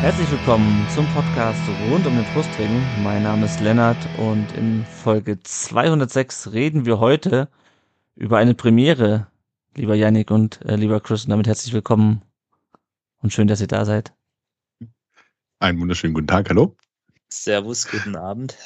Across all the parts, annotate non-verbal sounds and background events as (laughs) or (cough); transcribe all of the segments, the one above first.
Herzlich willkommen zum Podcast rund um den Brustring. Mein Name ist Lennart und in Folge 206 reden wir heute über eine Premiere, lieber Yannick und äh, lieber Chris. Und damit herzlich willkommen und schön, dass ihr da seid. Einen wunderschönen guten Tag, hallo. Servus, guten Abend.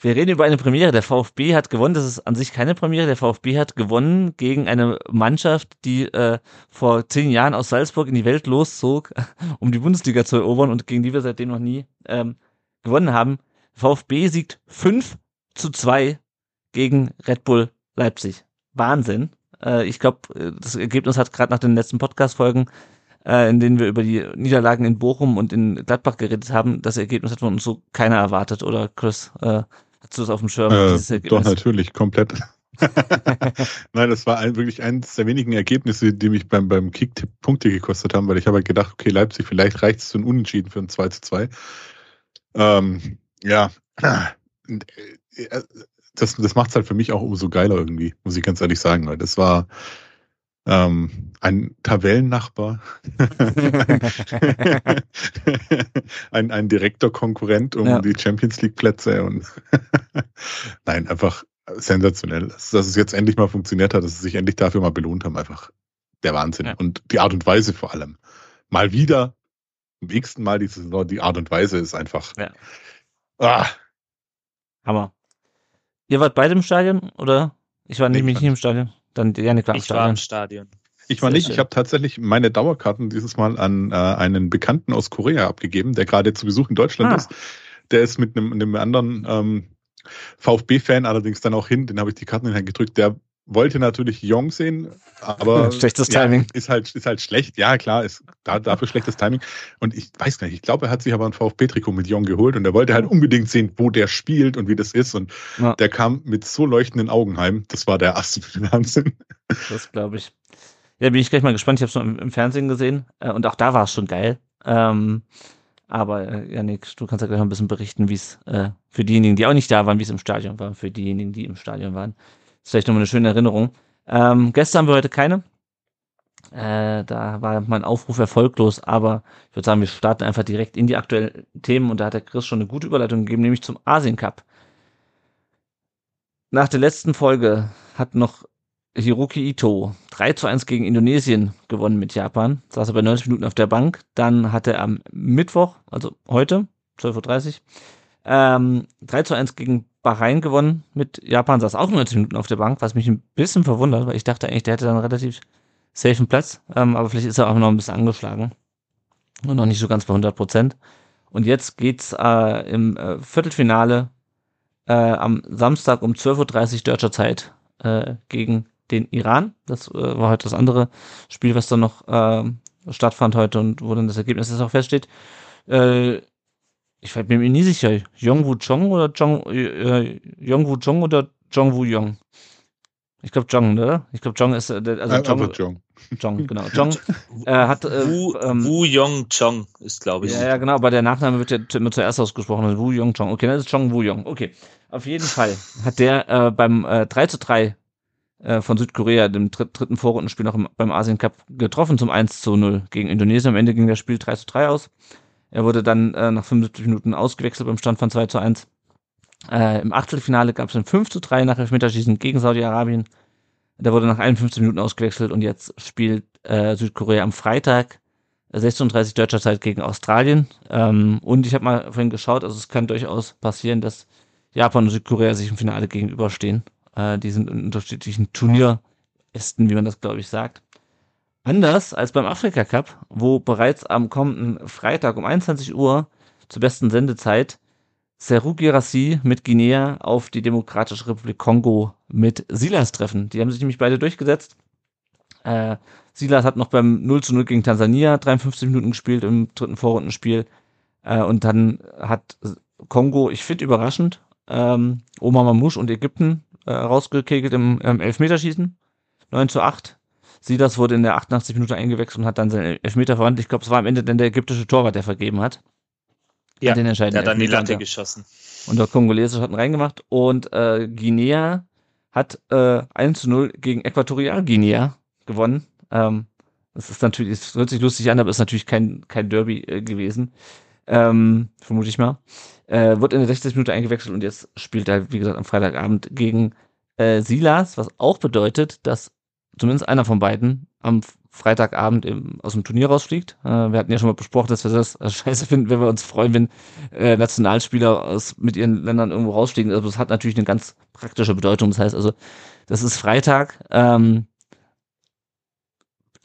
Wir reden über eine Premiere. Der VfB hat gewonnen. Das ist an sich keine Premiere. Der VfB hat gewonnen gegen eine Mannschaft, die äh, vor zehn Jahren aus Salzburg in die Welt loszog, (laughs) um die Bundesliga zu erobern und gegen die wir seitdem noch nie ähm, gewonnen haben. VfB siegt 5 zu 2 gegen Red Bull Leipzig. Wahnsinn. Äh, ich glaube, das Ergebnis hat gerade nach den letzten Podcast-Folgen, äh, in denen wir über die Niederlagen in Bochum und in Gladbach geredet haben, das Ergebnis hat von uns so keiner erwartet, oder Chris? Äh, Hast du das auf dem Schirm? Äh, doch, natürlich, komplett. (laughs) Nein, das war ein, wirklich eines der wenigen Ergebnisse, die mich beim, beim Kick-Tipp Punkte gekostet haben, weil ich habe halt gedacht, okay, Leipzig, vielleicht reicht es zu einem Unentschieden für ein 2 zu 2. Ähm, ja, das, das macht es halt für mich auch umso geiler irgendwie, muss ich ganz ehrlich sagen, weil das war ähm, ein Tabellennachbar, (laughs) ein, ein direkter Konkurrent um ja. die Champions League Plätze und (laughs) nein, einfach sensationell, dass es jetzt endlich mal funktioniert hat, dass sie sich endlich dafür mal belohnt haben, einfach der Wahnsinn ja. und die Art und Weise vor allem. Mal wieder, am nächsten Mal diese Saison, die Art und Weise ist einfach. Ja. Ah. Hammer. Ihr wart beide im Stadion oder? Ich war nämlich nicht im Stadion. Dann gerne klar. Ich war im Stadion. Ich war nicht. Ich habe tatsächlich meine Dauerkarten dieses Mal an äh, einen Bekannten aus Korea abgegeben, der gerade zu Besuch in Deutschland ah. ist. Der ist mit einem, einem anderen ähm, VfB-Fan allerdings dann auch hin. Den habe ich die Karten in den Hand gedrückt. Der wollte natürlich Jong sehen, aber (laughs) schlechtes Timing. ist halt ist halt schlecht. Ja, klar, ist da, dafür schlechtes Timing. Und ich weiß gar nicht, ich glaube, er hat sich aber ein VfB-Trikot mit Jong geholt und er wollte halt unbedingt sehen, wo der spielt und wie das ist. Und ja. der kam mit so leuchtenden Augen heim. Das war der absolute (laughs) Wahnsinn. Das glaube ich. Ja, bin ich gleich mal gespannt. Ich habe es nur im, Fernsehen gesehen äh, und auch da war es schon geil. Ähm, aber äh, Janik, du kannst ja gleich mal ein bisschen berichten, wie es äh, für diejenigen, die auch nicht da waren, wie es im Stadion war, für diejenigen, die im Stadion waren vielleicht nochmal eine schöne Erinnerung. Ähm, Gäste haben wir heute keine. Äh, da war mein Aufruf erfolglos, aber ich würde sagen, wir starten einfach direkt in die aktuellen Themen und da hat der Chris schon eine gute Überleitung gegeben, nämlich zum Asien Cup. Nach der letzten Folge hat noch Hiroki Ito 3 zu 1 gegen Indonesien gewonnen mit Japan, saß er bei 90 Minuten auf der Bank. Dann hat er am Mittwoch, also heute, 12.30 Uhr, ähm, 3 zu 1 gegen Bahrain gewonnen mit Japan, saß auch 90 Minuten auf der Bank, was mich ein bisschen verwundert, weil ich dachte eigentlich, der hätte dann relativ safen Platz, ähm, aber vielleicht ist er auch noch ein bisschen angeschlagen und noch nicht so ganz bei 100 Prozent. Und jetzt geht's äh, im äh, Viertelfinale äh, am Samstag um 12.30 Uhr deutscher Zeit äh, gegen den Iran. Das äh, war heute das andere Spiel, was dann noch äh, stattfand heute und wo dann das Ergebnis jetzt auch feststeht. Äh, ich bin mir nie sicher, Yongwu Chong oder Jong, äh, Yongwu Chong oder Jongwu Yong? Ich glaube Jong, ne? Ich glaube Jong ist, äh, also äh, Jong, Jong. Jong, genau. Jong äh, hat, äh, Wu, ähm, Wu Yong Chong ist, glaube ich. Ja, ja, genau, aber der Nachname wird ja immer zuerst ausgesprochen, also Wu Yong Chong. Okay, das ist Chong Wu Yong. Okay. Auf jeden Fall hat der äh, beim äh, 3 zu 3 äh, von Südkorea, dem dritten Vorrundenspiel noch im, beim Asien Cup getroffen zum 1 zu 0 gegen Indonesien. Am Ende ging das Spiel 3 zu 3 aus. Er wurde dann äh, nach 75 Minuten ausgewechselt beim Stand von 2 zu 1. Äh, Im Achtelfinale gab es ein 5 zu 3 nach Elfmeterschießen gegen Saudi-Arabien. Der wurde nach 51 Minuten ausgewechselt und jetzt spielt äh, Südkorea am Freitag 36 deutscher Zeit gegen Australien. Ähm, und ich habe mal vorhin geschaut, also es kann durchaus passieren, dass Japan und Südkorea sich im Finale gegenüberstehen. Äh, die sind in unterschiedlichen Turnierästen, wie man das glaube ich sagt. Anders als beim Afrika Cup, wo bereits am kommenden Freitag um 21 Uhr zur besten Sendezeit Seru Girassi mit Guinea auf die Demokratische Republik Kongo mit Silas treffen. Die haben sich nämlich beide durchgesetzt. Äh, Silas hat noch beim 0 zu 0 gegen Tansania 53 Minuten gespielt im dritten Vorrundenspiel. Äh, und dann hat Kongo, ich finde überraschend, ähm, Omar Mamouche und Ägypten äh, rausgekegelt im ähm, Elfmeterschießen. 9 zu 8. Silas wurde in der 88 Minute eingewechselt und hat dann seinen Elfmeter verwandelt. Ich glaube, es war am Ende dann der ägyptische Torwart, der vergeben hat. Ja, den entscheidenden der hat dann die Latte geschossen. Und der Kongolese hat einen reingemacht. Und äh, Guinea hat äh, 1 zu 0 gegen Äquatorialguinea gewonnen. Ähm, das ist natürlich, es hört sich lustig an, aber ist natürlich kein, kein Derby äh, gewesen. Ähm, vermute ich mal. Äh, wird in der 60. Minute eingewechselt und jetzt spielt er, wie gesagt, am Freitagabend gegen äh, Silas, was auch bedeutet, dass zumindest einer von beiden am Freitagabend im, aus dem Turnier rausfliegt. Äh, wir hatten ja schon mal besprochen, dass wir das äh, (laughs) scheiße finden, wenn wir uns freuen, wenn äh, Nationalspieler aus, mit ihren Ländern irgendwo rausfliegen. Also das hat natürlich eine ganz praktische Bedeutung. Das heißt also, das ist Freitag. Ähm,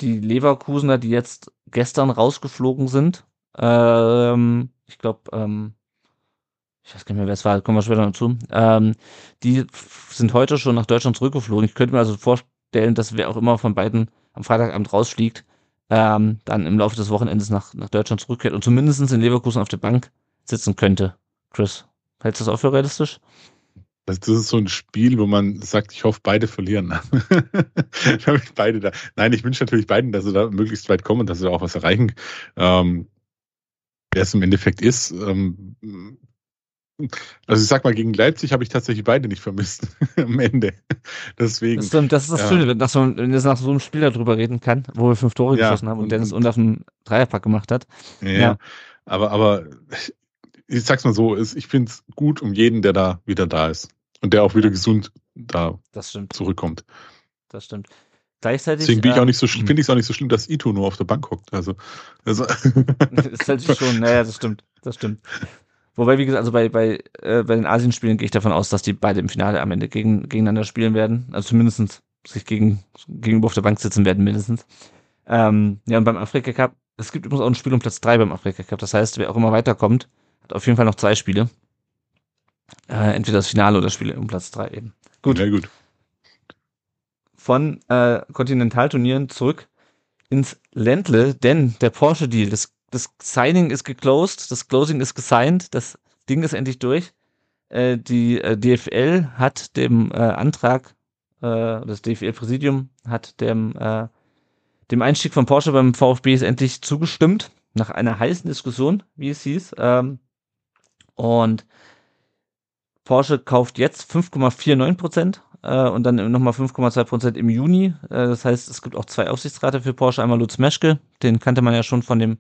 die Leverkusener, die jetzt gestern rausgeflogen sind, ähm, ich glaube, ähm, ich weiß gar nicht mehr, wer es war, kommen wir später noch zu, ähm, die sind heute schon nach Deutschland zurückgeflogen. Ich könnte mir also vorstellen, dass wer auch immer von beiden am Freitagabend rausfliegt, ähm, dann im Laufe des Wochenendes nach, nach Deutschland zurückkehrt und zumindest in Leverkusen auf der Bank sitzen könnte. Chris, hältst du das auch für realistisch? Das, das ist so ein Spiel, wo man sagt, ich hoffe, beide verlieren. (laughs) Damit beide da. Nein, ich wünsche natürlich beiden, dass sie da möglichst weit kommen, dass sie da auch was erreichen. Ähm, wer es im Endeffekt ist. Ähm, also ich sag mal, gegen Leipzig habe ich tatsächlich beide nicht vermisst (laughs) am Ende. Deswegen. Das, ist- das ist das Ja. Schöne, dass man wenn jetzt nach so einem Spiel darüber reden kann, wo wir fünf Tore Ja, geschossen haben und, und- Dennis und- einen Dreierpack gemacht hat. Ja, Ja. aber, aber ich sag's mal so, ich finde es gut um jeden, der da wieder da ist. Und der auch wieder gesund da Das stimmt, zurückkommt. das stimmt. Gleichzeitig. Deswegen bin ich auch nicht so, finde ich es auch nicht so schlimm, dass Ito nur auf der Bank hockt. Also, also (laughs) ist halt schon, naja, das stimmt, das stimmt. Wobei, wie gesagt, also bei, bei, äh, bei den Asienspielen gehe ich davon aus, dass die beide im Finale am Ende gegen, gegeneinander spielen werden. Also zumindest sich gegen, gegenüber auf der Bank sitzen werden, mindestens. Ähm, ja, und beim Afrika Cup, es gibt übrigens auch ein Spiel um Platz drei beim Afrika Cup. Das heißt, wer auch immer weiterkommt, hat auf jeden Fall noch zwei Spiele. Äh, entweder das Finale oder das Spiel um Platz drei eben. Gut. Ja, gut. Von äh, Kontinentalturnieren zurück ins Ländle, denn der Porsche-Deal, das, das Signing ist geclosed, das Closing ist gesigned, das Ding ist endlich durch. Äh, die äh, DFL hat dem äh, Antrag, äh, das DFL-Präsidium hat dem, äh, dem Einstieg von Porsche beim VfB endlich zugestimmt, nach einer heißen Diskussion, wie es hieß. Ähm, und Porsche kauft jetzt 5,49 Prozent äh, und dann nochmal 5,2 Prozent im Juni. Das heißt, es gibt auch zwei Aufsichtsrate für Porsche. Einmal Lutz Meschke, den kannte man ja schon von dem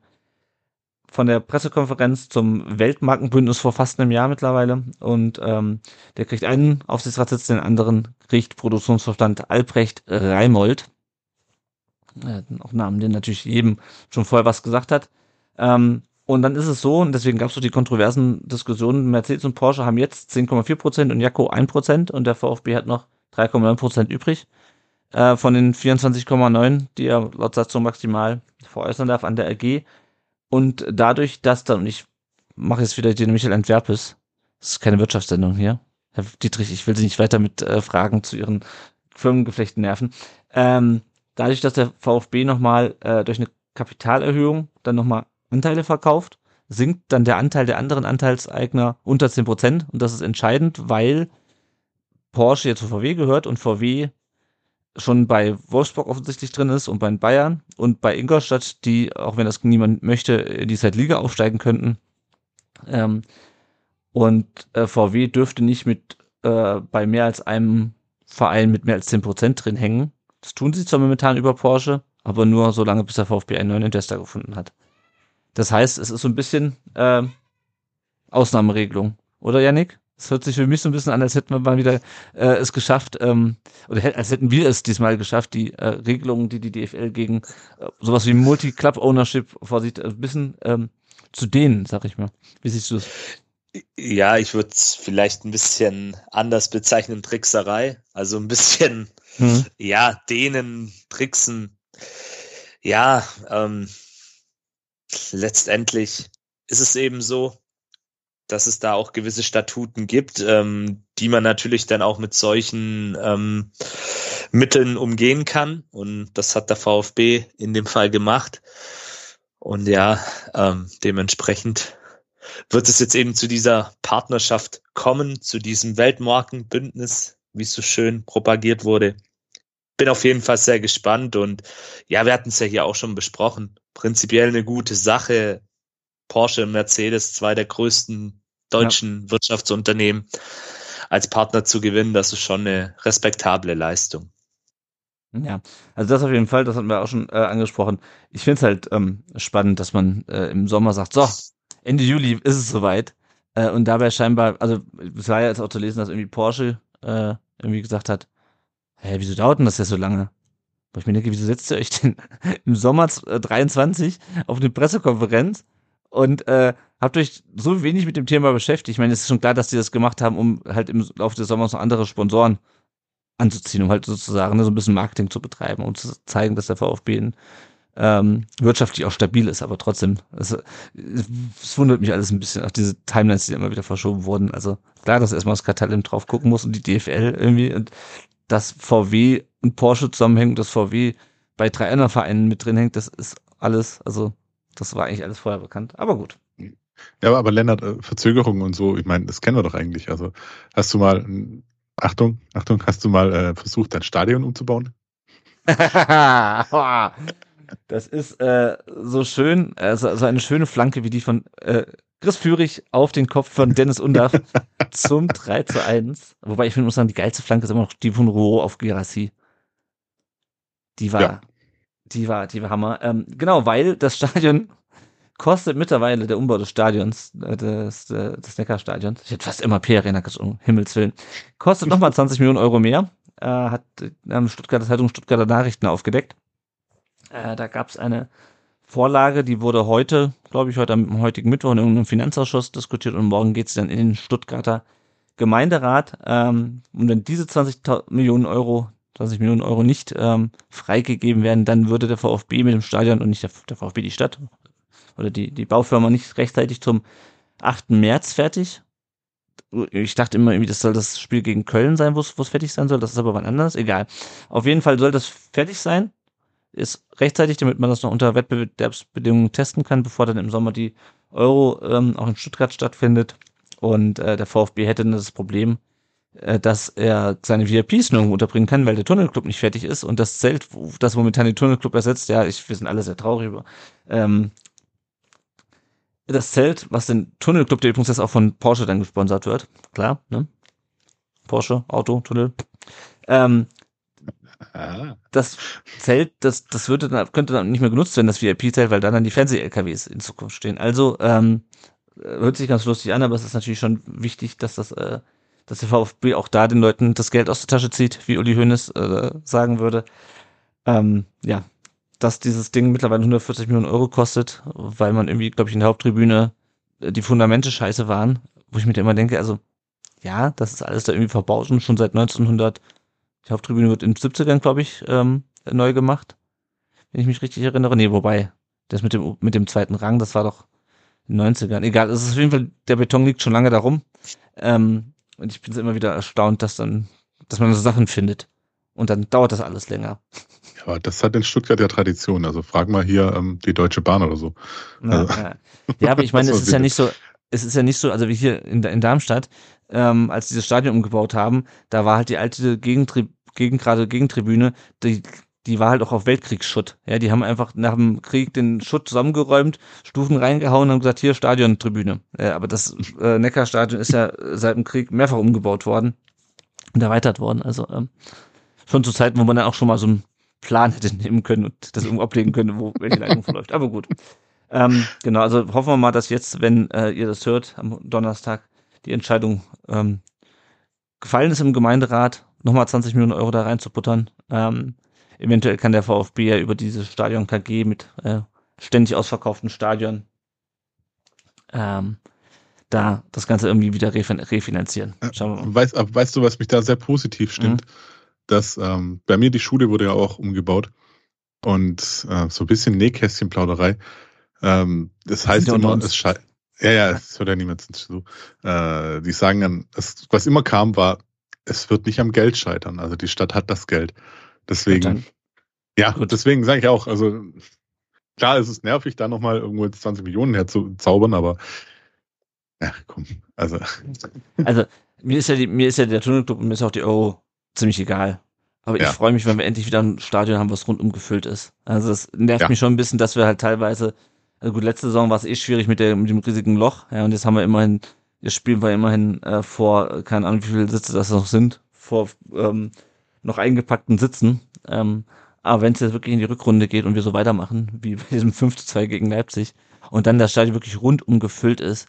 von der Pressekonferenz zum Weltmarkenbündnis vor fast einem Jahr mittlerweile. Und ähm, der kriegt einen Aufsichtsratssitz, den anderen kriegt Produktionsvorstand Albrecht Reimold. Äh, auch Namen, den natürlich jedem schon vorher was gesagt hat. Ähm, und dann ist es so, und deswegen gab es so die kontroversen Diskussionen, Mercedes und Porsche haben jetzt 10,4 Prozent und Jaco 1 Prozent und der VfB hat noch 3,9 Prozent übrig äh, von den 24,9, die er laut Satzung maximal veräußern darf an der AG. Und dadurch, dass dann, und ich mache jetzt wieder den Michael Antwerpes, das ist keine Wirtschaftssendung hier, Herr Dietrich, ich will Sie nicht weiter mit äh, Fragen zu Ihren Firmengeflechten nerven. Ähm, dadurch, dass der VfB nochmal äh, durch eine Kapitalerhöhung dann nochmal Anteile verkauft, sinkt dann der Anteil der anderen Anteilseigner unter 10 Prozent. Und das ist entscheidend, weil Porsche jetzt zu VW gehört und VW schon bei Wolfsburg offensichtlich drin ist und bei Bayern und bei Ingolstadt, die, auch wenn das niemand möchte, in die Zweitliga aufsteigen könnten. Ähm, und äh, VW dürfte nicht mit äh, bei mehr als einem Verein mit mehr als 10 Prozent drin hängen. Das tun sie zwar momentan über Porsche, aber nur so lange, bis der VfB einen neuen Investor gefunden hat. Das heißt, es ist so ein bisschen äh, Ausnahmeregelung, oder Yannick? Es hört sich für mich so ein bisschen an, als hätten wir mal wieder äh, es geschafft, ähm, oder als hätten wir es diesmal geschafft, die äh, Regelungen, die die DFL gegen äh, sowas wie Multi-Club-Ownership vorsieht, ein bisschen ähm, zu dehnen, sag ich mal. Wie siehst du es? Ja, ich würde es vielleicht ein bisschen anders bezeichnen, Trickserei. Also ein bisschen, Hm. ja, denen, tricksen. Ja, ähm, letztendlich ist es eben so, dass es da auch gewisse Statuten gibt, ähm, die man natürlich dann auch mit solchen ähm, Mitteln umgehen kann. Und das hat der VfB in dem Fall gemacht. Und ja, ähm, dementsprechend wird es jetzt eben zu dieser Partnerschaft kommen, zu diesem Weltmarkenbündnis, wie es so schön propagiert wurde. Bin auf jeden Fall sehr gespannt und ja, wir hatten es ja hier auch schon besprochen. Prinzipiell eine gute Sache. Porsche und Mercedes, zwei der größten deutschen ja. Wirtschaftsunternehmen, als Partner zu gewinnen, das ist schon eine respektable Leistung. Ja, also das auf jeden Fall, das hatten wir auch schon äh, angesprochen. Ich finde es halt ähm, spannend, dass man äh, im Sommer sagt, so, Ende Juli ist es soweit. Äh, und dabei scheinbar, also es war ja jetzt auch zu lesen, dass irgendwie Porsche äh, irgendwie gesagt hat, hä, wieso dauert denn das ja so lange? Wo ich mir denke, wieso setzt ihr euch denn (laughs) im Sommer 23 auf eine Pressekonferenz und äh, habt euch so wenig mit dem Thema beschäftigt? Ich meine, es ist schon klar, dass die das gemacht haben, um halt im Laufe des Sommers noch andere Sponsoren anzuziehen, um halt sozusagen ne, so ein bisschen Marketing zu betreiben, um zu zeigen, dass der VfB ähm, wirtschaftlich auch stabil ist, aber trotzdem, es, es wundert mich alles ein bisschen, auch diese Timelines, die immer wieder verschoben wurden. Also klar, dass erstmal das Kartell drauf gucken muss und die DFL irgendwie und dass VW und Porsche zusammenhängen, dass VW bei drei anderen Vereinen mit drin hängt, das ist alles, also das war eigentlich alles vorher bekannt. Aber gut. Ja, aber Lennart, äh, Verzögerungen und so, ich meine, das kennen wir doch eigentlich. Also hast du mal, Achtung, Achtung, hast du mal äh, versucht, dein Stadion umzubauen? (laughs) Das ist äh, so schön, also so eine schöne Flanke wie die von äh, Chris Führig auf den Kopf von Dennis Undach (laughs) zum 3 zu 1. Wobei ich finde, muss sagen, die geilste Flanke ist immer noch die von Rouault auf Girassi. Die war, ja. die war, die war Hammer. Ähm, genau, weil das Stadion kostet mittlerweile der Umbau des Stadions, äh, des, äh, des Neckarstadions, ich hätte fast immer P-Arena um Himmels Willen, kostet nochmal 20 (laughs) Millionen Euro mehr, äh, hat ähm, Stuttgarter Zeitung Stuttgarter Nachrichten aufgedeckt. Äh, da gab es eine Vorlage, die wurde heute, glaube ich, heute am heutigen Mittwoch in irgendeinem Finanzausschuss diskutiert und morgen geht es dann in den Stuttgarter Gemeinderat. Ähm, und wenn diese 20 Millionen Euro, 20 Millionen Euro nicht ähm, freigegeben werden, dann würde der VfB mit dem Stadion und nicht der, der VfB die Stadt oder die, die Baufirma nicht rechtzeitig zum 8. März fertig. Ich dachte immer irgendwie, das soll das Spiel gegen Köln sein, wo es fertig sein soll. Das ist aber wann anders. Egal. Auf jeden Fall soll das fertig sein ist rechtzeitig, damit man das noch unter Wettbewerbsbedingungen testen kann, bevor dann im Sommer die Euro ähm, auch in Stuttgart stattfindet. Und äh, der VfB hätte dann das Problem, äh, dass er seine VIPs nirgendwo unterbringen kann, weil der Tunnelclub nicht fertig ist und das Zelt, das momentan den Tunnelclub ersetzt, ja, ich, wir sind alle sehr traurig über. Ähm, das Zelt, was den Tunnelclub, der übrigens jetzt auch von Porsche dann gesponsert wird, klar, ne? Porsche, Auto, Tunnel. Ähm, Ah. Das Zelt, das, das würde dann, könnte dann nicht mehr genutzt werden, das VIP-Zelt, weil dann dann die Fernseh-LKWs in Zukunft stehen. Also, ähm, hört sich ganz lustig an, aber es ist natürlich schon wichtig, dass das, äh, dass der VfB auch da den Leuten das Geld aus der Tasche zieht, wie Uli Hoeneß äh, sagen würde. Ähm, ja, dass dieses Ding mittlerweile 140 Millionen Euro kostet, weil man irgendwie, glaube ich, in der Haupttribüne äh, die Fundamente scheiße waren, wo ich mir immer denke, also ja, das ist alles da irgendwie verbaut und schon seit 1900 die Haupttribüne wird in den 70ern, glaube ich, ähm, neu gemacht. Wenn ich mich richtig erinnere. Nee, wobei, das mit dem, mit dem zweiten Rang, das war doch in den 90ern. Egal, es ist auf jeden Fall, der Beton liegt schon lange da rum. Ähm, und ich bin immer wieder erstaunt, dass dann, dass man so Sachen findet. Und dann dauert das alles länger. Ja, das hat in Stuttgart ja Tradition. Also frag mal hier ähm, die Deutsche Bahn oder so. Ja, also, ja. ja aber ich (laughs) meine, es ist ja nicht so, es ist ja nicht so, also wie hier in, in Darmstadt, ähm, als dieses Stadion umgebaut haben, da war halt die alte Gegentri Gegen, gerade Gegentribüne, die, die war halt auch auf Weltkriegsschutt. Ja, die haben einfach nach dem Krieg den Schutt zusammengeräumt, Stufen reingehauen und haben gesagt, hier Stadiontribüne. Ja, aber das äh, Neckarstadion ist ja seit dem Krieg mehrfach umgebaut worden und erweitert worden. Also ähm, schon zu Zeiten, wo man dann auch schon mal so einen Plan hätte nehmen können und das irgendwo ablegen können, wo welche Leitung verläuft. Aber gut. Ähm, genau, also hoffen wir mal, dass jetzt, wenn äh, ihr das hört, am Donnerstag die Entscheidung ähm, gefallen ist im Gemeinderat, nochmal 20 Millionen Euro da reinzuputtern. Ähm, eventuell kann der VfB ja über dieses Stadion KG mit äh, ständig ausverkauften Stadion ähm, da das Ganze irgendwie wieder refinanzieren. Schauen wir mal. Weißt, weißt du, was mich da sehr positiv stimmt? Mhm. Dass ähm, bei mir die Schule wurde ja auch umgebaut und äh, so ein bisschen Nähkästchenplauderei. Ähm, das heißt immer, es scheint ja, ja, das hört ja niemand zu. Äh, die sagen dann, das, was immer kam, war, es wird nicht am Geld scheitern. Also die Stadt hat das Geld. Deswegen, ja, Gut. deswegen sage ich auch, also klar, es ist nervig, da nochmal irgendwo 20 Millionen herzuzaubern, aber Ja, komm. Also. Also, mir ist ja die, mir ist ja der Tunnelclub und mir ist auch die Euro ziemlich egal. Aber Ja. ich freue mich, wenn wir endlich wieder ein Stadion haben, was rundum gefüllt ist. Also es nervt Ja. mich schon ein bisschen, dass wir halt teilweise, also gut, letzte Saison war es eh schwierig mit, der, mit dem riesigen Loch, ja, und jetzt haben wir immerhin, jetzt spielen wir immerhin äh, vor, keine Ahnung, wie viele Sitze das noch sind, vor ähm, noch eingepackten Sitzen. Ähm, aber wenn es jetzt wirklich in die Rückrunde geht und wir so weitermachen, wie bei diesem 5 zu 2 gegen Leipzig, und dann das Stadion wirklich rundum gefüllt ist,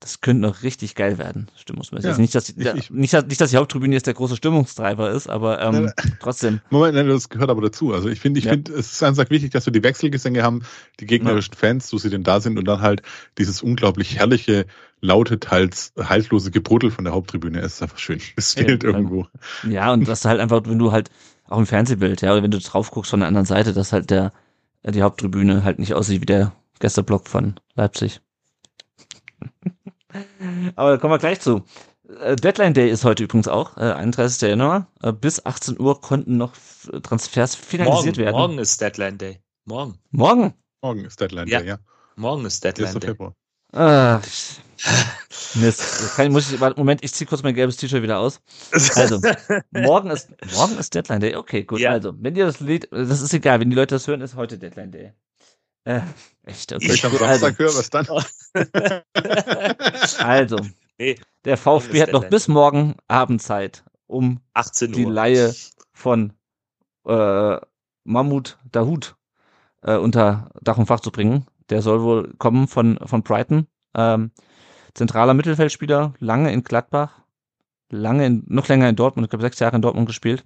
das könnte noch richtig geil werden, stimmungsmäßig. Ja, nicht, dass die, ich- ich- nicht, dass- nicht, dass die Haupttribüne jetzt der große Stimmungstreiber ist, aber ähm, trotzdem. Moment, nein, das gehört aber dazu. Also ich finde, ich Ja. finde, es ist einfach wichtig, dass wir die Wechselgesänge haben, die gegnerischen Fans, so sie denn da sind, und dann halt dieses unglaublich herrliche, laute, teils haltlose Gebruddel von der Haupttribüne. Es ist einfach schön. (laughs) Es Ja, fehlt ja. irgendwo. Ja, und dass du halt einfach, wenn du halt auch im Fernsehbild, ja, oder wenn du drauf guckst von der anderen Seite, dass halt der, die Haupttribüne halt nicht aussieht wie der Gästeblock von Leipzig. Aber da kommen wir gleich zu. Äh, Deadline Day ist heute übrigens auch, äh, 31. Januar. Äh, bis 18 Uhr konnten noch Transfers finalisiert Morgen, werden. morgen ist Deadline Day. Morgen. Morgen? Morgen ist Deadline Ja. Day, ja. Morgen ist 1. Deadline Day. Februar. Ah, (laughs) Mist. Kann, muss ich, warte, Moment, ich zieh kurz mein gelbes T-Shirt wieder aus. Also, morgen ist, morgen ist Deadline Day. Okay, gut. Ja. Also, wenn ihr das Lied, das ist egal, wenn die Leute das hören, ist heute Deadline Day. Äh, echt, okay. Ich am also, Samstag höre, was dann? (laughs) also, Nee, der VfB hat noch Deadline bis morgen Abend Zeit, um 18 die Uhr. Laie von äh, Mahmoud Dahoud äh, unter Dach und Fach zu bringen. Der soll wohl kommen von, von Brighton. Ähm, zentraler Mittelfeldspieler, lange in Gladbach, lange in, noch länger in Dortmund, ich glaube sechs Jahre in Dortmund gespielt.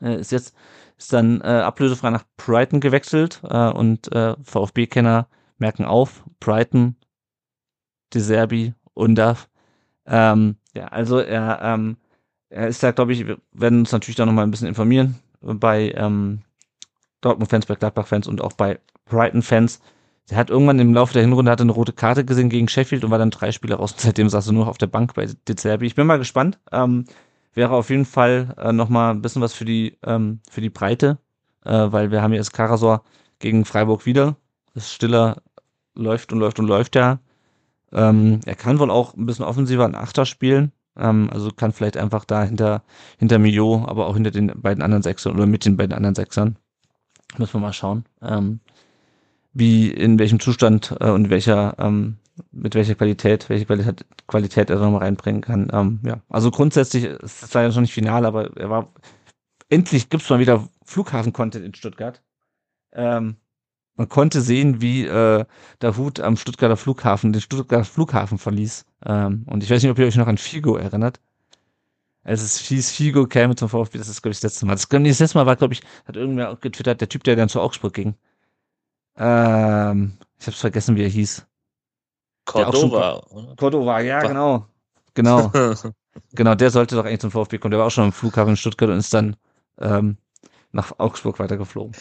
Äh, ist jetzt ist dann äh, ablösefrei nach Brighton gewechselt äh, und äh, VfB-Kenner merken auf, Brighton, De Serbi, Undav. Ähm, ja, also er, ähm, er ist da, glaube ich, wir werden uns natürlich da nochmal ein bisschen informieren bei ähm, Dortmund-Fans, bei Gladbach-Fans und auch bei Brighton-Fans. Der hat irgendwann im Laufe der Hinrunde hatte eine rote Karte gesehen gegen Sheffield und war dann drei Spiele raus. Seitdem saß er nur noch auf der Bank bei De Zerbi. Ich bin mal gespannt. Ähm, wäre auf jeden Fall äh, nochmal ein bisschen was für die, ähm, für die Breite, äh, weil wir haben jetzt Karasor gegen Freiburg wieder. Das Stiller läuft und läuft und läuft ja. Ähm, er kann wohl auch ein bisschen offensiver an Achter spielen. Ähm, also kann vielleicht einfach da hinter, hinter Mio, aber auch hinter den beiden anderen Sechsern oder mit den beiden anderen Sechsern. Müssen wir mal schauen. Ähm, wie, in welchem Zustand äh, und welcher, ähm, mit welcher Qualität, welche Qualität, Qualität er nochmal reinbringen kann. Ähm, ja, also grundsätzlich, es ist leider schon nicht final, aber er war, endlich gibt's mal wieder Flughafen-Content in Stuttgart. Ähm, man konnte sehen, wie äh, der Hut am Stuttgarter Flughafen, den Stuttgarter Flughafen verließ. Ähm, und ich weiß nicht, ob ihr euch noch an Figo erinnert. Als es hieß, Figo käme zum VfB, das ist, glaube ich, das letzte Mal. Das, das letzte Mal war, glaube ich, hat irgendwer getwittert, der Typ, der dann zu Augsburg ging. Ähm, ich hab's vergessen, wie er hieß. Auch schon- Cordova. oder? Cordova, ja, genau. Genau, (laughs) genau, der sollte doch eigentlich zum VfB kommen. Der war auch schon am Flughafen in Stuttgart und ist dann ähm, nach Augsburg weitergeflogen.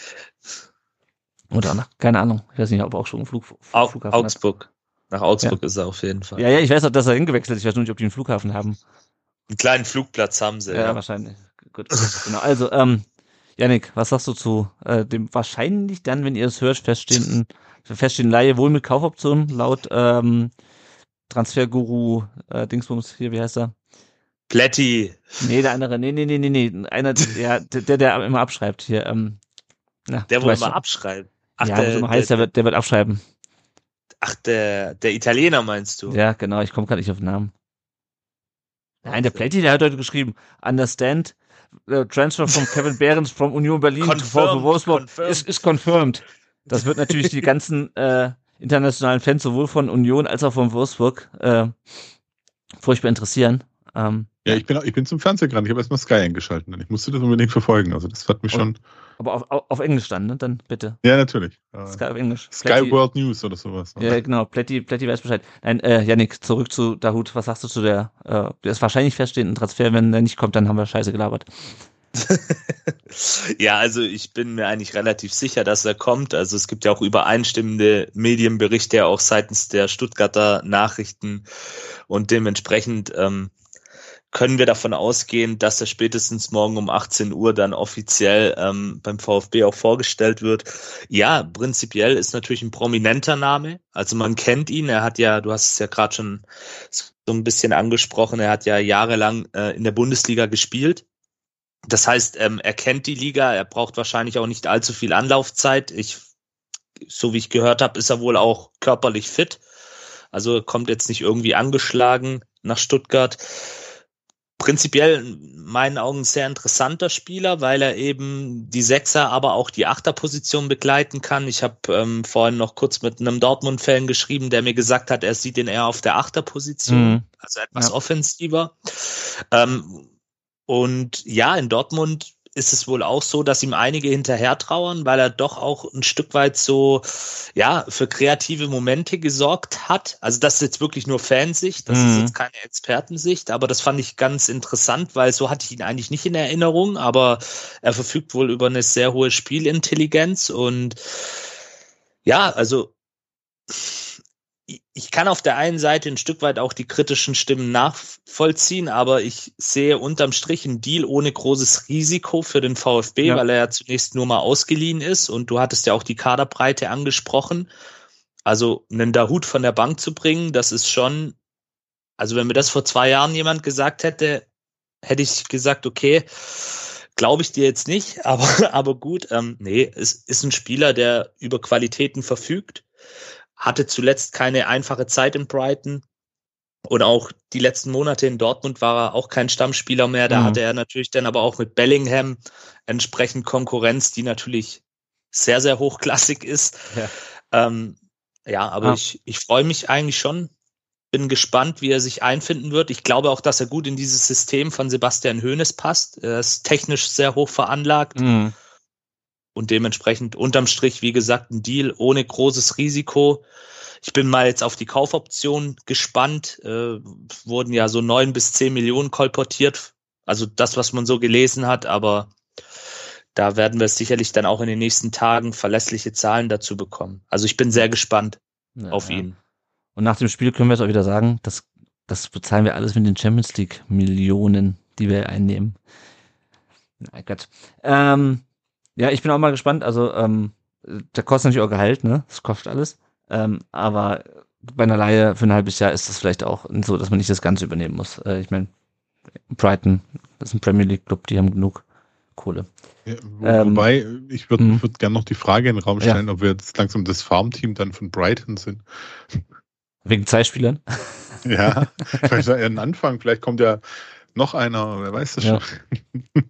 Oder nach, keine Ahnung, ich weiß nicht, ob er auch schon einen Flug, Au Flughafen hat. Augsburg. Nach Augsburg ist er auf jeden Fall. Ja, ja, ich weiß auch, dass er hingewechselt ist. Ich weiß nur nicht, ob die einen Flughafen haben. Einen kleinen Flugplatz haben sie. Ja, Ja, wahrscheinlich. Gut. genau. Also, ähm, Yannick, was sagst du zu äh, dem wahrscheinlich dann, wenn ihr es hört, feststehenden, feststehenden Laie wohl mit Kaufoption laut ähm, Transferguru äh, Dingsbums hier, wie heißt er? Plätti. Nee, der andere, nee, nee, nee, nee, nee. Einer, der, der, der immer abschreibt hier. Ähm, na, Der weißt immer schon. abschreibt. Ach, ja, der, der, heißt, der, der, wird, der wird abschreiben. ach der, der Italiener meinst du? Ja, genau, ich komme gerade nicht auf den Namen. Nein, der Plätti, der hat heute geschrieben, understand, the transfer from Kevin Behrens from Union Berlin Confirmed, VfB Wolfsburg ist, ist confirmed. Das wird natürlich die ganzen äh, internationalen Fans sowohl von Union als auch von Wolfsburg äh, furchtbar interessieren. Ähm, Ja, ich bin, ich bin zum Fernseher gerannt. Ich habe erstmal Sky eingeschaltet. Ich musste das unbedingt verfolgen. Also das hat mich schon. aber auf, auf, auf Englisch dann, ne? Dann bitte. Ja, natürlich. Sky auf Englisch. Sky Plätti- World News oder sowas. Ja, genau. Plätti, Plätti weiß Bescheid. Nein, äh, Yannick, zurück zu Dahut. Was sagst du zu der, äh, ist wahrscheinlich feststehenden Transfer. Wenn der nicht kommt, dann haben wir Scheiße gelabert. (laughs) Ja, also ich bin mir eigentlich relativ sicher, dass er kommt. Also es gibt ja auch übereinstimmende Medienberichte auch seitens der Stuttgarter Nachrichten und dementsprechend ähm, können wir davon ausgehen, dass er spätestens morgen um 18 Uhr dann offiziell ähm, beim VfB auch vorgestellt wird. Ja, prinzipiell ist natürlich ein prominenter Name. Also man kennt ihn. Er hat ja, du hast es ja gerade schon so ein bisschen angesprochen, er hat ja jahrelang äh, in der Bundesliga gespielt. Das heißt, ähm, er kennt die Liga, er braucht wahrscheinlich auch nicht allzu viel Anlaufzeit. Ich, so wie ich gehört habe, ist er wohl auch körperlich fit. Also kommt jetzt nicht irgendwie angeschlagen nach Stuttgart prinzipiell in meinen Augen sehr interessanter Spieler, weil er eben die Sechser, aber auch die Achterposition begleiten kann. Ich habe ähm, vorhin noch kurz mit einem Dortmund-Fan geschrieben, der mir gesagt hat, er sieht ihn eher auf der Achterposition, mhm. also etwas ja. offensiver. Ähm, und ja, in Dortmund ist es wohl auch so, dass ihm einige hinterher trauern, weil er doch auch ein Stück weit so, ja, für kreative Momente gesorgt hat. Also das ist jetzt wirklich nur Fansicht, das mhm. ist jetzt keine Expertensicht, aber das fand ich ganz interessant, weil so hatte ich ihn eigentlich nicht in Erinnerung, aber er verfügt wohl über eine sehr hohe Spielintelligenz und ja, also ich kann auf der einen Seite ein Stück weit auch die kritischen Stimmen nachvollziehen, aber ich sehe unterm Strich einen Deal ohne großes Risiko für den VfB, ja. weil er ja zunächst nur mal ausgeliehen ist und du hattest ja auch die Kaderbreite angesprochen. Also einen Dahut von der Bank zu bringen, das ist schon, also wenn mir das vor zwei Jahren jemand gesagt hätte, hätte ich gesagt, okay, glaube ich dir jetzt nicht, (laughs) aber, aber gut, ähm, nee, es ist ein Spieler, der über Qualitäten verfügt hatte zuletzt keine einfache Zeit in Brighton. Und auch die letzten Monate in Dortmund war er auch kein Stammspieler mehr. Da mhm. hatte er natürlich dann aber auch mit Bellingham entsprechend Konkurrenz, die natürlich sehr, sehr hochklassig ist. Ja, ähm, ja aber ah. ich, ich freue mich eigentlich schon. Bin gespannt, wie er sich einfinden wird. Ich glaube auch, dass er gut in dieses System von Sebastian Hoeneß passt. Er ist technisch sehr hoch veranlagt. Mhm und dementsprechend unterm Strich, wie gesagt, ein Deal ohne großes Risiko. Ich bin mal jetzt auf die Kaufoption gespannt. Äh, wurden ja so neun bis zehn Millionen kolportiert. Also das, was man so gelesen hat, aber da werden wir sicherlich dann auch in den nächsten Tagen verlässliche Zahlen dazu bekommen. Also ich bin sehr gespannt ja, auf ihn. Und nach dem Spiel können wir jetzt auch wieder sagen, das, das bezahlen wir alles mit den Champions League Millionen, die wir einnehmen. Na Gott. Ähm, ja, ich bin auch mal gespannt. Also, ähm, der kostet natürlich auch Gehalt, ne? Das kostet alles. Ähm, aber bei einer Laie für ein halbes Jahr ist das vielleicht auch so, dass man nicht das Ganze übernehmen muss. Äh, ich meine, Brighton, das ist ein Premier League Club, die haben genug Kohle. Ja, wo, ähm, wobei, ich würde mhm. würd gerne noch die Frage in den Raum stellen, ja. ob wir jetzt langsam das Farmteam dann von Brighton sind. Wegen zwei Spielern? Ja, (laughs) vielleicht eher ein Anfang, vielleicht kommt ja noch einer, wer weiß das ja. schon.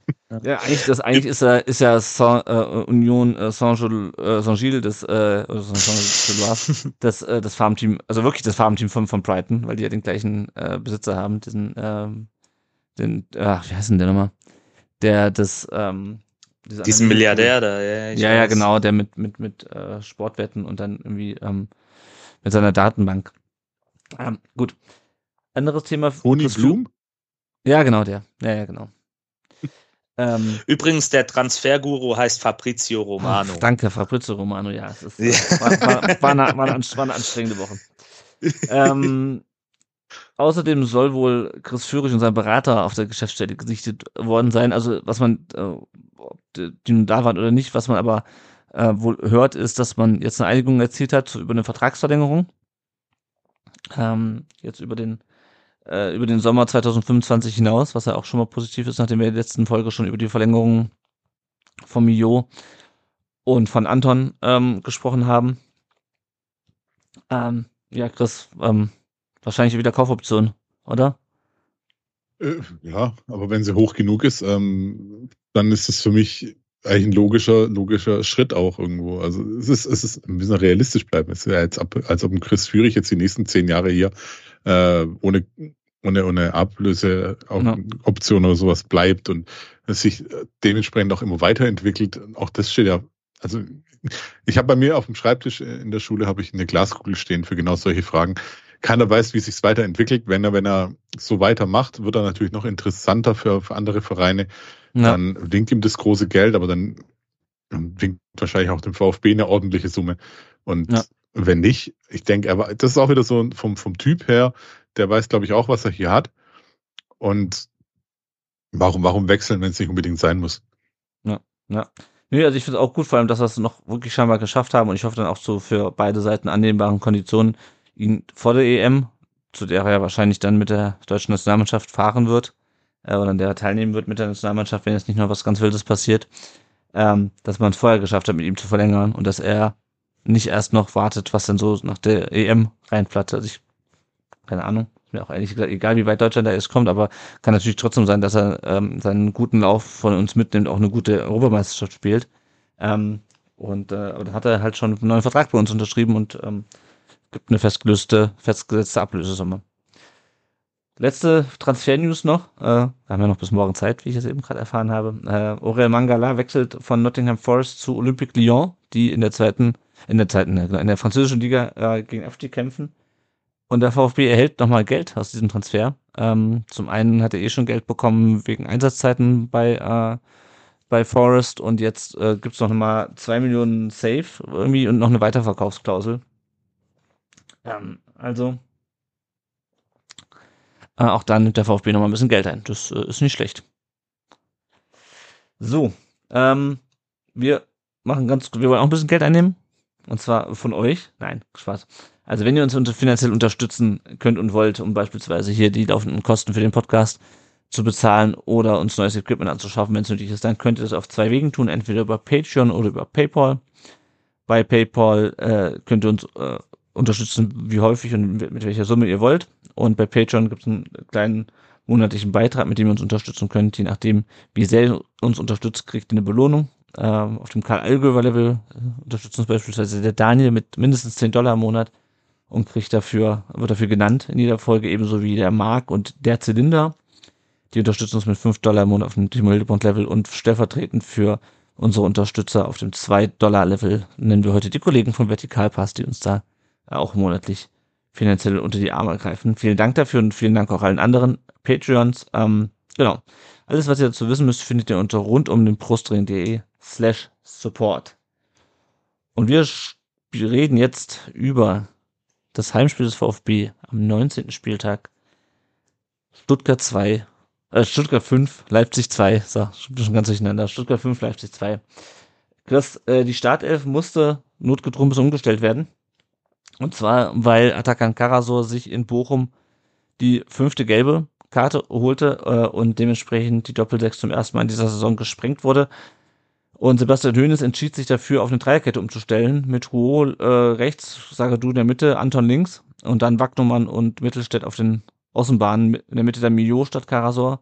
Ja, eigentlich, das, eigentlich ist ja, ist ja Saint, äh, Union äh, Saint-Gilles, äh, Saint das, äh, Saint (laughs) das, äh, das Farmteam, also wirklich das Farmteam von, von Brighton, weil die ja den gleichen äh, Besitzer haben, diesen, ähm, den, ach, wie heißt denn der nochmal? Der das, ähm, diesen Milliardär da, ja. Ja, ja, genau, der mit, mit, mit äh, Sportwetten und dann irgendwie ähm, mit seiner Datenbank. Ähm, gut. Anderes Thema. Toni Blum? Ja, genau, der. Ja, ja, genau. Ähm, Übrigens, der Transferguru heißt Fabrizio Romano. Ach, danke, Fabrizio Romano, ja. Es ist, ja. War, war, war, eine, war, eine, war eine anstrengende Woche. ähm, außerdem soll wohl Chris Führig und sein Berater auf der Geschäftsstelle gesichtet worden sein. Also, was man, äh, ob die nun da waren oder nicht, was man aber äh, wohl hört, ist, dass man jetzt eine Einigung erzielt hat über eine Vertragsverlängerung. Ähm, jetzt über den äh, über den Sommer 2025 hinaus, was ja auch schon mal positiv ist, nachdem wir in der letzten Folge schon über die Verlängerung von Mio und von Anton ähm, gesprochen haben. Ähm, ja, Chris, ähm, wahrscheinlich wieder Kaufoption, oder? Äh, ja, aber wenn sie hoch genug ist, ähm, dann ist es für mich eigentlich ein logischer, logischer Schritt auch irgendwo. Also es ist, es ist, wir müssen realistisch bleiben. Es ist ja jetzt ab, als ob ein Chris Führig jetzt die nächsten zehn Jahre hier äh, ohne, ohne, ohne Ablöseoption ja. oder sowas bleibt und sich dementsprechend auch immer weiterentwickelt. Auch das steht ja, also ich habe bei mir auf dem Schreibtisch in der Schule habe ich eine Glaskugel stehen für genau solche Fragen. Keiner weiß, wie es sich weiterentwickelt. Wenn er, wenn er so weitermacht, wird er natürlich noch interessanter für, für andere Vereine. Ja. Dann winkt ihm das große Geld, aber dann winkt wahrscheinlich auch dem VfB eine ordentliche Summe. Und ja. Wenn nicht, ich denke, er war, das ist auch wieder so vom, vom Typ her, der weiß, glaube ich, auch, was er hier hat. Und warum, warum wechseln, wenn es nicht unbedingt sein muss? Ja, ja. Nee, also ich finde es auch gut, vor allem, dass wir es noch wirklich scheinbar geschafft haben und ich hoffe dann auch so für beide Seiten annehmbaren Konditionen, ihn vor der EM, zu der er ja wahrscheinlich dann mit der deutschen Nationalmannschaft fahren wird, äh, oder an der er teilnehmen wird mit der Nationalmannschaft, wenn jetzt nicht noch was ganz Wildes passiert, ähm, dass man es vorher geschafft hat, mit ihm zu verlängern und dass er nicht erst noch wartet, was dann so nach der EM reinplatte. Also ich, keine Ahnung, ist mir auch eigentlich egal, wie weit Deutschland da ist, kommt, aber kann natürlich trotzdem sein, dass er ähm, seinen guten Lauf von uns mitnimmt, auch eine gute Europameisterschaft spielt. Ähm, und äh, aber dann hat er halt schon einen neuen Vertrag bei uns unterschrieben und ähm, gibt eine festgelöste, festgesetzte Ablösesumme. Letzte Transfer-News noch. Äh, wir haben ja noch bis morgen Zeit, wie ich es eben gerade erfahren habe. Äh, Aurel Mangala wechselt von Nottingham Forest zu Olympique Lyon, die in der zweiten, in der zweiten, in der französischen Liga äh, gegen FG kämpfen. Und der VfB erhält nochmal Geld aus diesem Transfer. Ähm, zum einen hat er eh schon Geld bekommen wegen Einsatzzeiten bei, äh, bei Forest und jetzt äh, gibt es noch mal zwei Millionen Safe irgendwie und noch eine Weiterverkaufsklausel. Ähm, also äh, auch da nimmt der VfB nochmal ein bisschen Geld ein. Das äh, ist nicht schlecht. So, ähm, wir machen ganz, wir wollen auch ein bisschen Geld einnehmen. Und zwar von euch. Nein, Spaß. Also wenn ihr uns finanziell unterstützen könnt und wollt, um beispielsweise hier die laufenden Kosten für den Podcast zu bezahlen oder uns neues Equipment anzuschaffen, wenn es nötig ist, dann könnt ihr das auf zwei Wegen tun, entweder über Patreon oder über PayPal. Bei PayPal äh, könnt ihr uns äh, unterstützen, wie häufig und mit, mit welcher Summe ihr wollt. Und bei Patreon gibt es einen kleinen monatlichen Beitrag, mit dem ihr uns unterstützen könnt. Je nachdem, wie sehr ihr uns unterstützt, kriegt ihr eine Belohnung. Ähm, auf dem Karl Allgöwer Level äh, unterstützt uns beispielsweise der Daniel mit mindestens 10 Dollar im Monat und kriegt dafür, wird dafür genannt in jeder Folge, ebenso wie der Mark und der Zylinder. Die unterstützen uns mit 5 Dollar im Monat auf dem Timo Hildebrandt Level und stellvertretend für unsere Unterstützer auf dem 2 Dollar Level nennen wir heute die Kollegen vom Vertikalpass, die uns da auch monatlich finanziell unter die Arme greifen. Vielen Dank dafür und vielen Dank auch allen anderen Patreons. Ähm, genau. Alles, was ihr dazu wissen müsst, findet ihr unter rundumdenbrustring.de slash support. Und wir reden jetzt über das Heimspiel des VfB am 19. Spieltag. Stuttgart 2, äh, Stuttgart 5, Leipzig 2. So, schon ganz durcheinander. Stuttgart 5, Leipzig 2. Das, äh, die Startelf musste notgedrungen bis umgestellt werden. Und zwar, weil Atakan Karasor sich in Bochum die fünfte gelbe Karte holte äh, und dementsprechend die Doppelsechs zum ersten Mal in dieser Saison gesprengt wurde. Und Sebastian Hoeneß entschied sich dafür, auf eine Dreierkette umzustellen, mit Rouault äh, rechts, Sagadu in der Mitte, Anton links und dann Wagnumann und Mittelstädt auf den Außenbahnen, in der Mitte der Mio statt Karasor,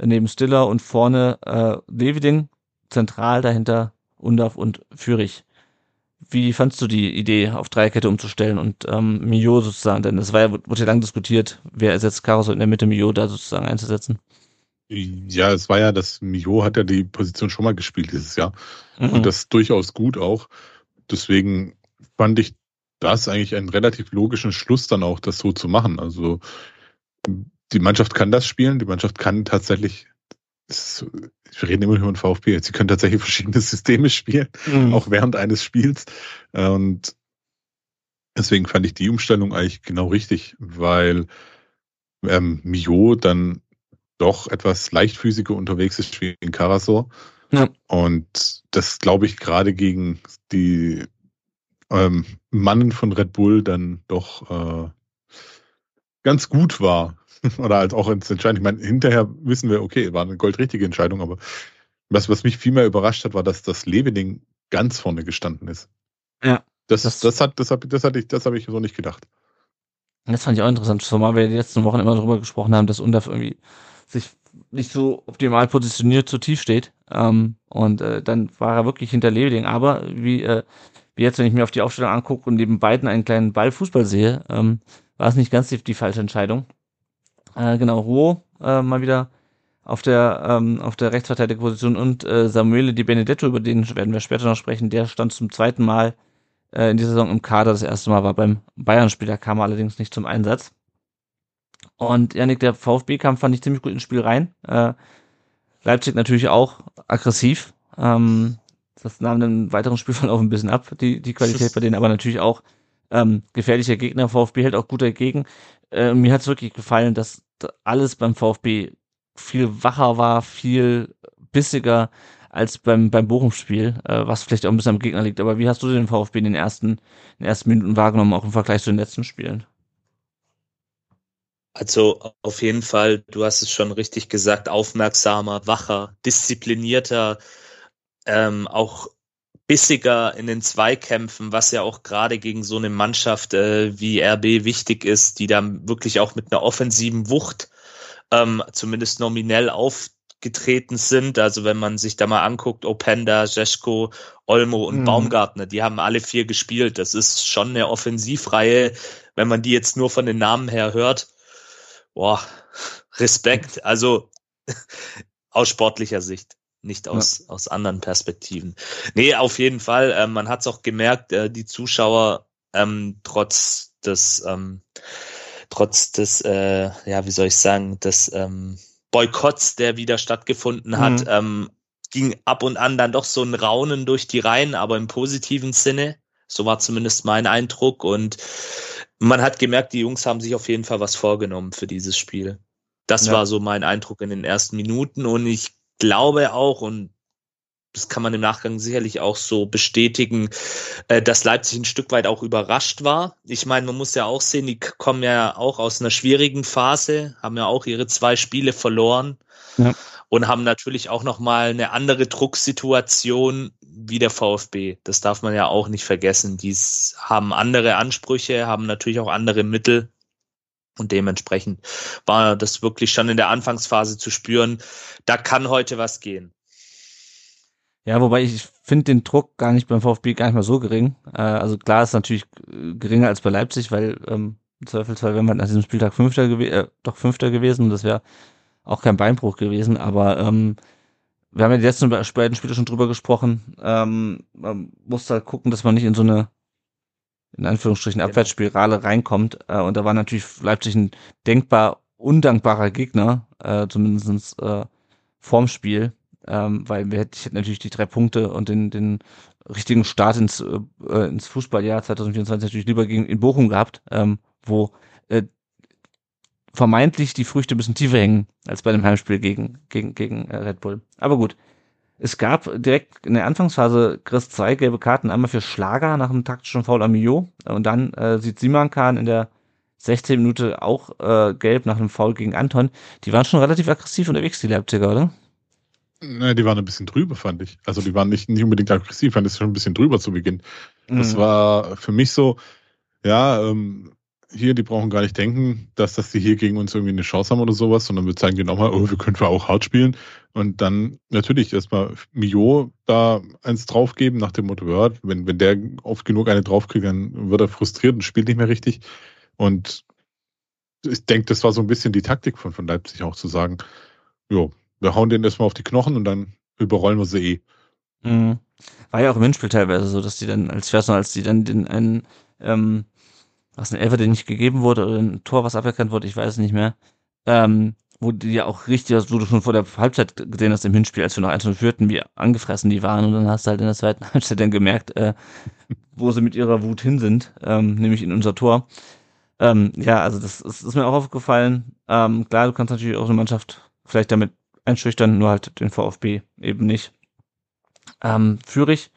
neben Stiller und vorne äh, Leviding, zentral dahinter Undaf und Fürich. Wie fandst du die Idee, auf Dreierkette umzustellen und ähm, Mio sozusagen, denn es war ja, wurde ja lang diskutiert, wer ersetzt Caruso in der Mitte, Mio da sozusagen einzusetzen? Ja, es war ja, das Mio hat ja die Position schon mal gespielt dieses Jahr. Mhm. Und das durchaus gut auch. Deswegen fand ich das eigentlich einen relativ logischen Schluss dann auch, das so zu machen. Also die Mannschaft kann das spielen, die Mannschaft kann tatsächlich wir reden immer nur von VfB, sie können tatsächlich verschiedene Systeme spielen, mhm. auch während eines Spiels. Und deswegen fand ich die Umstellung eigentlich genau richtig, weil ähm, Mio dann doch etwas leichtfüßiger unterwegs ist wie in Karasor. Ja. Und das glaube ich gerade gegen die ähm, Mannen von Red Bull dann doch äh, ganz gut war. (laughs) Oder halt auch ins Entscheidung. Ich meine, hinterher wissen wir, okay, war eine goldrichtige Entscheidung, aber was, was mich viel mehr überrascht hat, war, dass das Levening ganz vorne gestanden ist. Ja. Das, das, das hat, das, hab, das hatte ich, das habe ich so nicht gedacht. Das fand ich auch interessant, zumal wir die letzten Wochen immer darüber gesprochen haben, dass Undaf irgendwie sich nicht so optimal positioniert, so tief steht. Ähm, und äh, dann war er wirklich hinter Leveling. Aber wie, äh, wie jetzt, wenn ich mir auf die Aufstellung angucke und neben beiden einen kleinen Ball Fußball sehe, ähm, war es nicht ganz die, die falsche Entscheidung. Äh, genau, Ruo äh, mal wieder auf der ähm, auf der Rechtsverteidigerposition und äh, Samuele Di Benedetto, über den werden wir später noch sprechen, der stand zum zweiten Mal äh, in dieser Saison im Kader. Das erste Mal war beim Bayern-Spiel, da kam er allerdings nicht zum Einsatz. Und Janik, der VfB-Kampf fand ich ziemlich gut ins Spiel rein. Äh, Leipzig natürlich auch aggressiv. Ähm, das nahm den weiteren Spielverlauf ein bisschen ab, die, die Qualität bei denen, aber natürlich auch ähm, gefährlicher Gegner. VfB hält auch gut dagegen. Äh, mir hat es wirklich gefallen, dass alles beim VfB viel wacher war, viel bissiger als beim, beim Bochum-Spiel, äh, was vielleicht auch ein bisschen am Gegner liegt. Aber wie hast du den VfB in den ersten, in den ersten Minuten wahrgenommen, auch im Vergleich zu den letzten Spielen? Also auf jeden Fall, du hast es schon richtig gesagt, aufmerksamer, wacher, disziplinierter, ähm, auch bissiger in den Zweikämpfen, was ja auch gerade gegen so eine Mannschaft äh, wie RB wichtig ist, die dann wirklich auch mit einer offensiven Wucht ähm, zumindest nominell aufgetreten sind. Also wenn man sich da mal anguckt, Openda, Jeschko, Olmo und mhm. Baumgartner, die haben alle vier gespielt. Das ist schon eine Offensivreihe, wenn man die jetzt nur von den Namen her hört. Boah, Respekt. Also (laughs) aus sportlicher Sicht nicht aus, ja. aus anderen Perspektiven. Nee, auf jeden Fall. Äh, man hat es auch gemerkt, äh, die Zuschauer ähm, trotz des, ähm, trotz des, äh, ja, wie soll ich sagen, des ähm, Boykotts, der wieder stattgefunden hat, mhm. ähm, ging ab und an dann doch so ein Raunen durch die Reihen, aber im positiven Sinne. So war zumindest mein Eindruck. Und man hat gemerkt, die Jungs haben sich auf jeden Fall was vorgenommen für dieses Spiel. Das ja. war so mein Eindruck in den ersten Minuten. Und ich glaube auch, und das kann man im Nachgang sicherlich auch so bestätigen, äh, dass Leipzig ein Stück weit auch überrascht war. Ich meine, man muss ja auch sehen, die kommen ja auch aus einer schwierigen Phase, haben ja auch ihre zwei Spiele verloren ja. und haben natürlich auch noch mal eine andere Drucksituation wie der VfB. Das darf man ja auch nicht vergessen. Die haben andere Ansprüche, haben natürlich auch andere Mittel und dementsprechend war das wirklich schon in der Anfangsphase zu spüren. Da kann heute was gehen. Ja, wobei ich finde den Druck gar nicht beim VfB gar nicht mal so gering. Äh, also klar ist natürlich äh, geringer als bei Leipzig, weil ähm, im Zweifelsfall wären wir nach diesem Spieltag Fünfter, gew äh, doch Fünfter gewesen und das wäre auch kein Beinbruch gewesen. Aber ähm, wir haben ja die letzten beiden Spiele schon drüber gesprochen. Ähm, man muss halt gucken, dass man nicht in so eine in Anführungsstrichen genau. Abwärtsspirale reinkommt. Äh, und da war natürlich Leipzig ein denkbar undankbarer Gegner, äh, zumindest äh, vorm Spiel, ähm, weil wir hätten natürlich die drei Punkte und den, den richtigen Start ins, äh, ins Fußballjahr 2024 natürlich lieber gegen in Bochum gehabt, ähm, wo äh, vermeintlich die Früchte ein bisschen tiefer hängen als bei dem Heimspiel gegen, gegen, gegen äh, Red Bull. Aber gut, es gab direkt in der Anfangsphase Chris zwei gelbe Karten, einmal für Schlager nach einem taktischen Foul am Mio und dann äh, sieht Simankan in der 16 Minute auch äh, gelb nach einem Foul gegen Anton. Die waren schon relativ aggressiv unterwegs, die Leipziger, oder? Naja, die waren ein bisschen drüber, fand ich. Also die waren nicht, nicht unbedingt aggressiv, fand es schon ein bisschen drüber zu Beginn. Das mhm. war für mich so, ja, ähm, hier, die brauchen gar nicht denken, dass, dass die hier gegen uns irgendwie eine Chance haben oder sowas, sondern wir zeigen denen auch mal, oh, wir können wir auch hart spielen. Und dann natürlich erstmal Mio da eins draufgeben, nach dem Motto, ja, wenn, wenn der oft genug eine draufkriegt, dann wird er frustriert und spielt nicht mehr richtig. Und ich denke, das war so ein bisschen die Taktik von, von Leipzig auch zu sagen, jo, wir hauen den erstmal auf die Knochen und dann überrollen wir sie eh. Mhm. War ja auch im Hinspiel teilweise so, dass die dann, als ich weiß noch, als die dann den einen ähm, was ein Elfer, der nicht gegeben wurde, oder ein Tor, was aberkannt wurde, ich weiß es nicht mehr. Ähm, wo die ja auch richtig, also du schon vor der Halbzeit gesehen hast im Hinspiel, als wir noch 1 führten, wie angefressen die waren. Und dann hast du halt in der zweiten (laughs) Halbzeit dann gemerkt, äh, wo sie mit ihrer Wut hin sind, ähm, nämlich in unser Tor. Ähm, ja, also das, das ist mir auch aufgefallen. Ähm, klar, du kannst natürlich auch eine Mannschaft vielleicht damit einschüchtern, nur halt den VfB eben nicht. Ähm, Fürich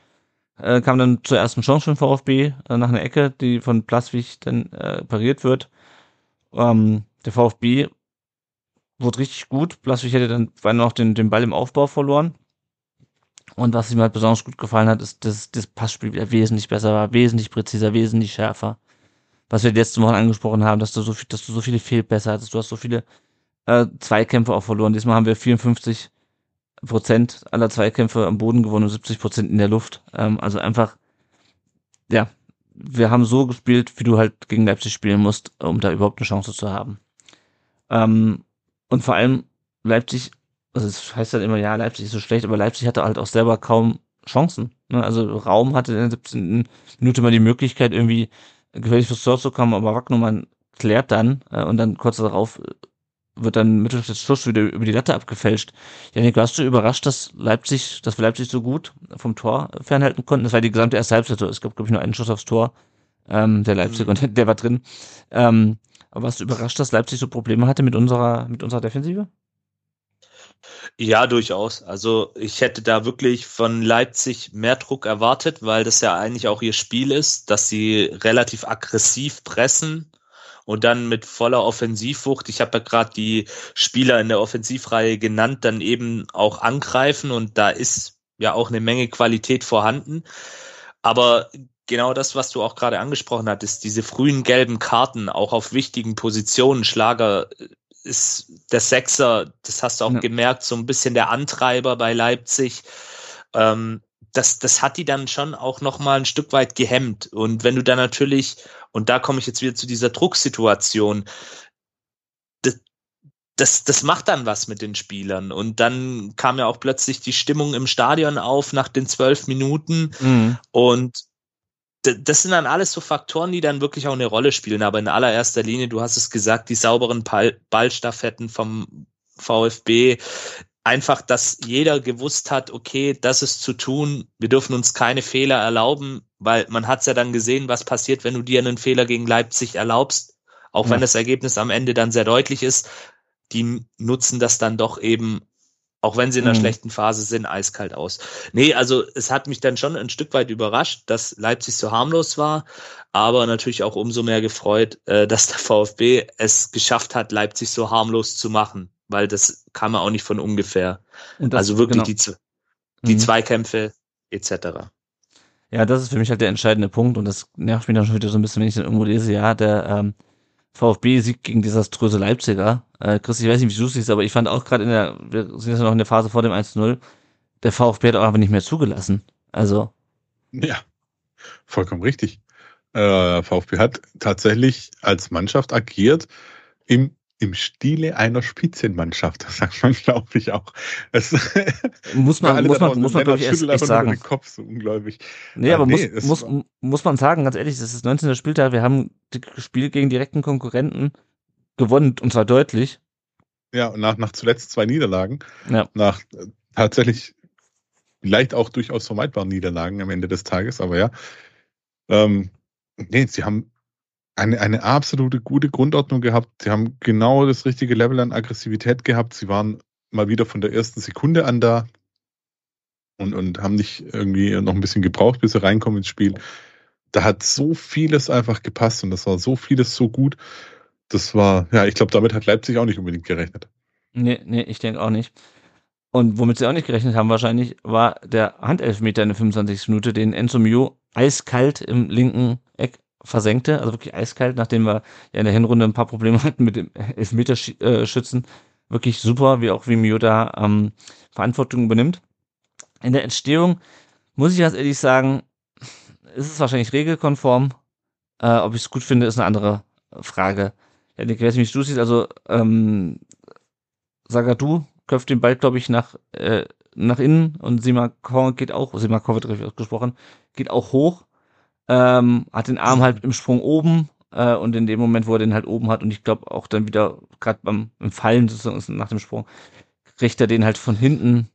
äh, kam dann zur ersten Chance von VfB äh, nach einer Ecke, die von Plaswig dann äh, pariert wird. Ähm, der VfB wurde richtig gut. Plaswig hätte dann noch den, den Ball im Aufbau verloren. Und was ihm halt besonders gut gefallen hat, ist, dass das Passspiel wieder wesentlich besser war, wesentlich präziser, wesentlich schärfer. Was wir letzte Woche angesprochen haben, dass du so viel, dass du so viele Fehlpässe hattest, du hast so viele äh, Zweikämpfe auch verloren. Diesmal haben wir 54 Prozent aller Zweikämpfe am Boden gewonnen und 70 Prozent in der Luft. Ähm, also einfach, ja, wir haben so gespielt, wie du halt gegen Leipzig spielen musst, um da überhaupt eine Chance zu haben. Ähm, und vor allem Leipzig, also es heißt halt immer, ja, Leipzig ist so schlecht, aber Leipzig hatte halt auch selber kaum Chancen. Ne? Also Raum hatte in der 17. Minute mal die Möglichkeit, irgendwie gefährlich fürs Tor zu kommen, aber Wagnumann klärt dann äh, und dann kurz darauf wird dann Mittelstädt Schuss wieder über die Latte abgefälscht. Janik, warst du überrascht, dass Leipzig, dass wir Leipzig so gut vom Tor fernhalten konnten? Das war die gesamte erste Halbzeit. Es gab, glaube ich, nur einen Schuss aufs Tor ähm, der Leipzig, mhm. und der war drin. Ähm, aber warst du überrascht, dass Leipzig so Probleme hatte mit unserer, mit unserer Defensive? Ja, durchaus. Also ich hätte da wirklich von Leipzig mehr Druck erwartet, weil das ja eigentlich auch ihr Spiel ist, dass sie relativ aggressiv pressen und dann mit voller Offensivwucht, ich habe ja gerade die Spieler in der Offensivreihe genannt, dann eben auch angreifen und da ist ja auch eine Menge Qualität vorhanden. Aber genau das, was du auch gerade angesprochen hattest, diese frühen gelben Karten auch auf wichtigen Positionen, Schlager ist der Sechser, das hast du auch ja. gemerkt, so ein bisschen der Antreiber bei Leipzig. Ähm, das, das hat die dann schon auch noch mal ein Stück weit gehemmt. Und wenn du dann natürlich, und da komme ich jetzt wieder zu dieser Drucksituation, das, das, das macht dann was mit den Spielern. Und dann kam ja auch plötzlich die Stimmung im Stadion auf nach den zwölf Minuten. Mhm. Und das sind dann alles so Faktoren, die dann wirklich auch eine Rolle spielen. Aber in allererster Linie, du hast es gesagt, die sauberen Ballstaffetten vom VfB. Einfach, dass jeder gewusst hat, okay, das ist zu tun. Wir dürfen uns keine Fehler erlauben, weil man hat es ja dann gesehen, was passiert, wenn du dir einen Fehler gegen Leipzig erlaubst. Auch ja. wenn das Ergebnis am Ende dann sehr deutlich ist. Die nutzen das dann doch eben auch wenn sie in einer mhm. schlechten Phase sind, eiskalt aus. Nee, also es hat mich dann schon ein Stück weit überrascht, dass Leipzig so harmlos war, aber natürlich auch umso mehr gefreut, äh, dass der VfB es geschafft hat, Leipzig so harmlos zu machen, weil das kam ja auch nicht von ungefähr. Das, also wirklich genau. die, die mhm. Zweikämpfe etc. Ja, das ist für mich halt der entscheidende Punkt und das nervt mich dann schon wieder so ein bisschen, wenn ich dann irgendwo lese, ja, der ähm, VfB siegt gegen desaströse Leipziger. Äh, Chris, ich weiß nicht, wie du siehst, aber ich fand auch gerade in der, wir sind jetzt noch in der Phase vor dem 1-0, der VfB hat auch einfach nicht mehr zugelassen. Also. Ja, vollkommen richtig. Äh, VfB hat tatsächlich als Mannschaft agiert im im Stile einer Spitzenmannschaft, das sagt man, glaube ich, auch. Es (laughs) muss man, muss man, muss man, glaube ich, erst echt sagen. Den Kopf, so unglaublich. Nee, aber nee, muss, muss, muss man sagen, ganz ehrlich, das ist 19. Spieltag, wir haben das Spiel gegen direkten Konkurrenten gewonnen, und zwar deutlich. Ja, und nach, nach zuletzt zwei Niederlagen, ja. nach äh, tatsächlich vielleicht auch durchaus vermeidbaren Niederlagen am Ende des Tages, aber ja. Ähm, nee, sie haben eine, eine absolute gute Grundordnung gehabt. Sie haben genau das richtige Level an Aggressivität gehabt. Sie waren mal wieder von der ersten Sekunde an da und, und haben nicht irgendwie noch ein bisschen gebraucht, bis sie reinkommen ins Spiel. Da hat so vieles einfach gepasst und das war so vieles so gut. Das war, ja, ich glaube, damit hat Leipzig auch nicht unbedingt gerechnet. Nee, nee, ich denke auch nicht. Und womit sie auch nicht gerechnet haben wahrscheinlich, war der Handelfmeter in der 25. Minute, den Enzo Mio eiskalt im linken versenkte, also wirklich eiskalt, nachdem wir ja in der Hinrunde ein paar Probleme (laughs) hatten mit dem Elfmeterschützen. Wirklich super, wie auch wie Mio da ähm, Verantwortung übernimmt. In der Entstehung muss ich ganz ehrlich sagen, ist es wahrscheinlich regelkonform. Äh, ob ich es gut finde, ist eine andere Frage. Ja, ich weiß nicht, wie du siehst. Also, ähm, Sagadu köpft den Ball, glaube ich, nach, äh, nach innen und Simakon geht auch, Simakon wird richtig ausgesprochen, geht auch hoch ähm, hat den Arm halt im Sprung oben äh, und in dem Moment, wo er den halt oben hat und ich glaube auch dann wieder gerade beim im Fallen sozusagen nach dem Sprung, kriegt er den halt von hinten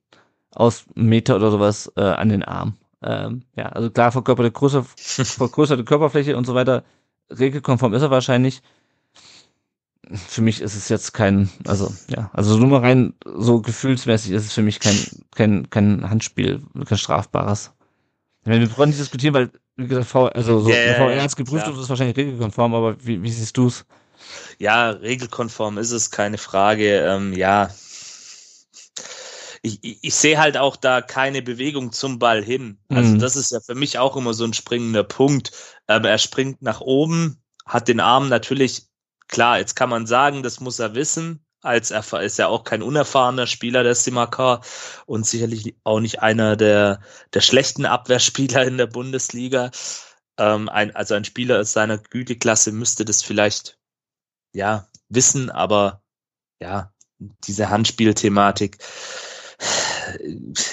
aus einem Meter oder sowas äh, an den Arm. Ähm, ja, also klar, verkörperte größer, (laughs) vergrößerte Körperfläche und so weiter. Regelkonform ist er wahrscheinlich. Für mich ist es jetzt kein, also ja, also nur mal rein so gefühlsmäßig ist es für mich kein, kein, kein Handspiel, kein strafbares. Meine, wir wollen nicht diskutieren, weil wie gesagt, v, also so, yeah, VR hat es geprüft klar. und ist wahrscheinlich regelkonform, aber wie, wie siehst du es? Ja, regelkonform ist es, keine Frage. Ähm, ja, ich, ich, ich sehe halt auch da keine Bewegung zum Ball hin. Also mhm. das ist ja für mich auch immer so ein springender Punkt. Ähm, er springt nach oben, hat den Arm natürlich, klar, jetzt kann man sagen, das muss er wissen, als er ist ja auch kein unerfahrener Spieler der Simakar und sicherlich auch nicht einer der, der schlechten Abwehrspieler in der Bundesliga. Ähm, ein, also ein Spieler aus seiner Güteklasse müsste das vielleicht ja wissen, aber ja, diese Handspielthematik,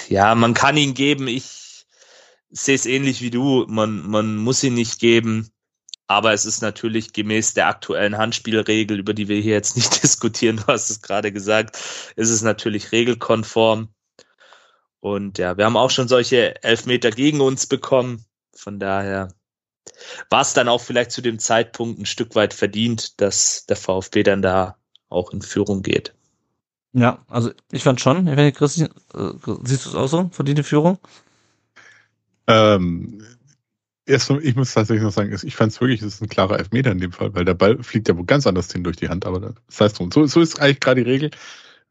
ja, man kann ihn geben. Ich sehe es ähnlich wie du. Man, man muss ihn nicht geben. Aber es ist natürlich gemäß der aktuellen Handspielregel, über die wir hier jetzt nicht (laughs) diskutieren, du hast es gerade gesagt, ist es natürlich regelkonform. Und ja, wir haben auch schon solche Elfmeter gegen uns bekommen. Von daher, war es dann auch vielleicht zu dem Zeitpunkt ein Stück weit verdient, dass der VfB dann da auch in Führung geht. Ja, also ich fand schon, ich meine, Chris, äh, siehst du es auch so, verdiente Führung? Ähm, erst ich muss tatsächlich noch sagen, ich fand es wirklich, es ist ein klarer Elfmeter in dem Fall, weil der Ball fliegt ja wohl ganz anders hin durch die Hand, aber das heißt drum. So, so ist eigentlich gerade die Regel.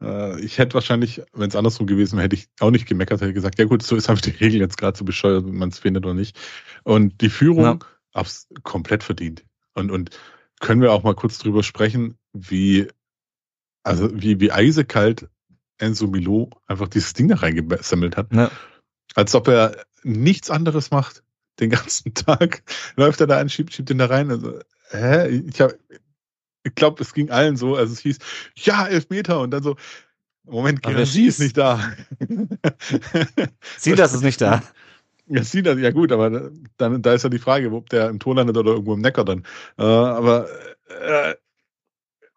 Äh, ich hätte wahrscheinlich, wenn es andersrum gewesen wäre, hätte ich auch nicht gemeckert, hätte gesagt, ja gut, so ist einfach die Regel jetzt gerade so bescheuert, wenn man es findet oder nicht. Und die Führung ja. hab's komplett verdient. Und, und können wir auch mal kurz drüber sprechen, wie, also wie, wie eisekalt Enzo Milo einfach dieses Ding da reingesammelt hat. Ja. Als ob er nichts anderes macht den ganzen (laughs) Tag. Läuft er da an, schiebt, schiebt ihn da rein. Also, hä? Ich habe ich glaube, es ging allen so. Also es hieß, ja, elf Meter und dann so, Moment, Garantie ist nicht da. das ist nicht da. (laughs) Ja, sieht das, ja gut, aber dann, da ist ja die Frage, ob der im Tor landet oder irgendwo im Neckar dann. Äh, aber äh,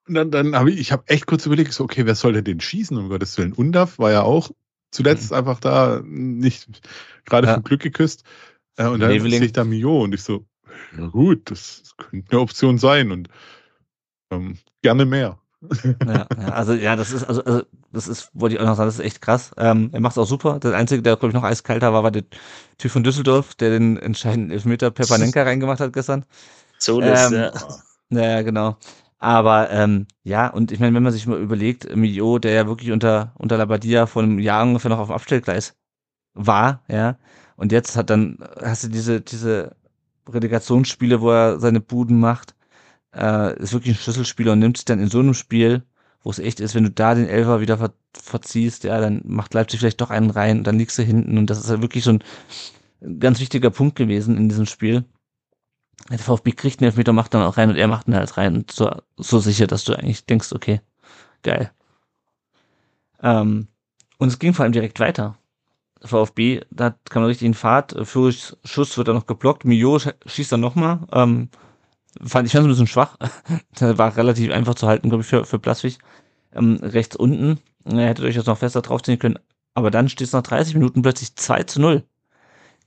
dann, dann habe ich, ich habe echt kurz überlegt, so, okay, wer soll denn den schießen, um Gottes Willen? Undaf war ja auch zuletzt mhm. einfach da nicht gerade ja. vom Glück geküsst. Äh, und dann sehe ich da Mio und ich so, ja gut, das könnte eine Option sein und ähm, gerne mehr. ja, ja, also ja, das ist, also, also das ist, wollte ich auch noch sagen, das ist echt krass. Ähm, er macht es auch super. Der Einzige, der, glaube ich, noch eiskalter war, war der Typ von Düsseldorf, der den entscheidenden Elfmeter Pepanenka reingemacht hat gestern. So ist, ähm, ja. Ja, genau. Aber ähm, ja, und ich meine, wenn man sich mal überlegt, Mio, der ja wirklich unter, unter Labadia vor einem Jahr ungefähr noch auf dem Abstellgleis war, ja, und jetzt hat dann, hast du diese, diese Relegationsspiele, wo er seine Buden macht, äh, ist wirklich ein Schlüsselspieler und nimmt sich dann in so einem Spiel, wo es echt ist, wenn du da den Elfer wieder ver verziehst, ja, dann macht Leipzig vielleicht doch einen rein, dann liegst du hinten und das ist ja wirklich so ein ganz wichtiger Punkt gewesen in diesem Spiel. Der VfB kriegt einen Elfmeter, macht dann auch rein und er macht ihn halt rein und so, so sicher, dass du eigentlich denkst, okay, geil. Ähm, und es ging vor allem direkt weiter. VfB, da kam er richtig in Fahrt. Führichs Schuss wird dann noch geblockt. Mio schießt dann nochmal. Ähm, fand ich fand ein bisschen schwach. (laughs) der war relativ einfach zu halten, glaube ich, für, für Plaswig. Ähm, rechts unten. Er hätte euch das noch fester draufziehen können. Aber dann steht es nach 30 Minuten plötzlich 2 zu 0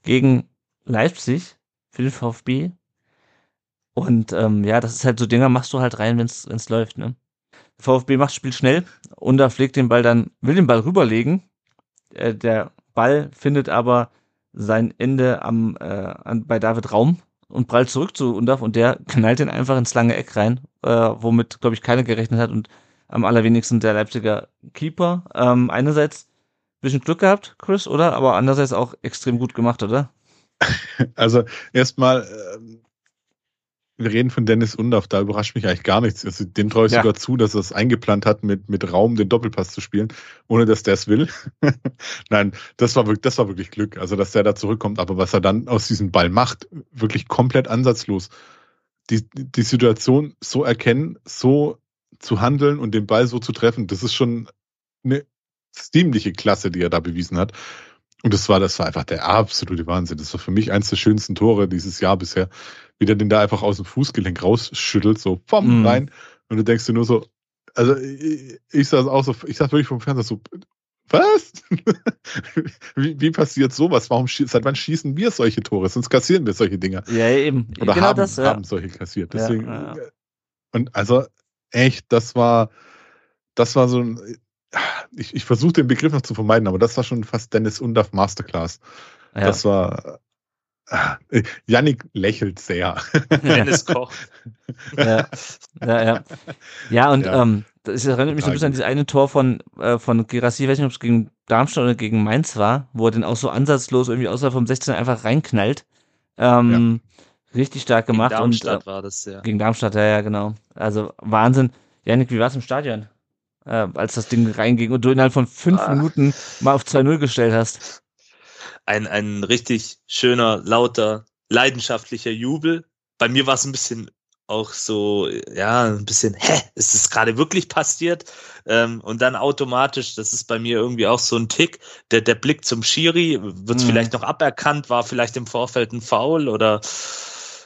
gegen Leipzig für den VfB. Und ähm, ja, das ist halt so Dinger, machst du halt rein, wenn es läuft. Ne? VfB macht das Spiel schnell und da pflegt den Ball dann, will den Ball rüberlegen. Äh, der Ball findet aber sein Ende am, äh, an, bei David Raum und prallt zurück zu Undaf und der knallt ihn einfach ins lange Eck rein, äh, womit, glaube ich, keiner gerechnet hat und am allerwenigsten der Leipziger Keeper. Ähm, einerseits bisschen Glück gehabt, Chris, oder? Aber andererseits auch extrem gut gemacht, oder? (laughs) Also erstmal, äh, wir reden von Dennis Undorf, da überrascht mich eigentlich gar nichts. Also, dem traue ich ja. sogar zu, dass er es eingeplant hat, mit, mit Raum den Doppelpass zu spielen, ohne dass der es will. (laughs) Nein, das war, wirklich, das war wirklich Glück, also dass der da zurückkommt. Aber was er dann aus diesem Ball macht, wirklich komplett ansatzlos. Die, die Situation so erkennen, so zu handeln und den Ball so zu treffen, das ist schon eine ziemliche Klasse, die er da bewiesen hat. Und das war, das war einfach der absolute Wahnsinn. Das war für mich eins der schönsten Tore dieses Jahr bisher wie der den da einfach aus dem Fußgelenk rausschüttelt, so pom, mm. rein. Und du denkst dir nur so, also ich, ich saß auch so, ich saß wirklich vom Fernseher so, was? (laughs) wie, wie passiert sowas? Warum seit wann schießen wir solche Tore? Sonst kassieren wir solche Dinger. Ja, eben. Oder genau haben, das, ja. haben solche kassiert. Deswegen, ja, ja. Und also echt, das war, das war so ein, ich, ich versuche den Begriff noch zu vermeiden, aber das war schon fast Dennis Undaff Masterclass. Das war, (laughs) Yannick lächelt sehr. (laughs) Dennis Koch. ja, ja, ja. Ja, und ja. Ähm, das erinnert mich so ein bisschen an dieses eine Tor von, äh, von Gerassi, ich weiß nicht, ob es gegen Darmstadt oder gegen Mainz war, wo er den auch so ansatzlos irgendwie außerhalb vom 16 einfach reinknallt. Ähm, ja. Richtig stark gemacht. Gegen Darmstadt und, äh, war das, ja. Gegen Darmstadt, ja, ja, genau. Also Wahnsinn. Yannick, wie war es im Stadion? Äh, als das Ding reinging und du innerhalb von fünf ah. Minuten mal auf 2-0 gestellt hast ein, ein richtig schöner, lauter, leidenschaftlicher Jubel. Bei mir war es ein bisschen auch so, ja, ein bisschen, hä, ist es gerade wirklich passiert? Ähm, und dann automatisch, das ist bei mir irgendwie auch so ein Tick, der, der Blick zum Schiri, wird es mhm. vielleicht noch aberkannt, war vielleicht im Vorfeld ein Foul oder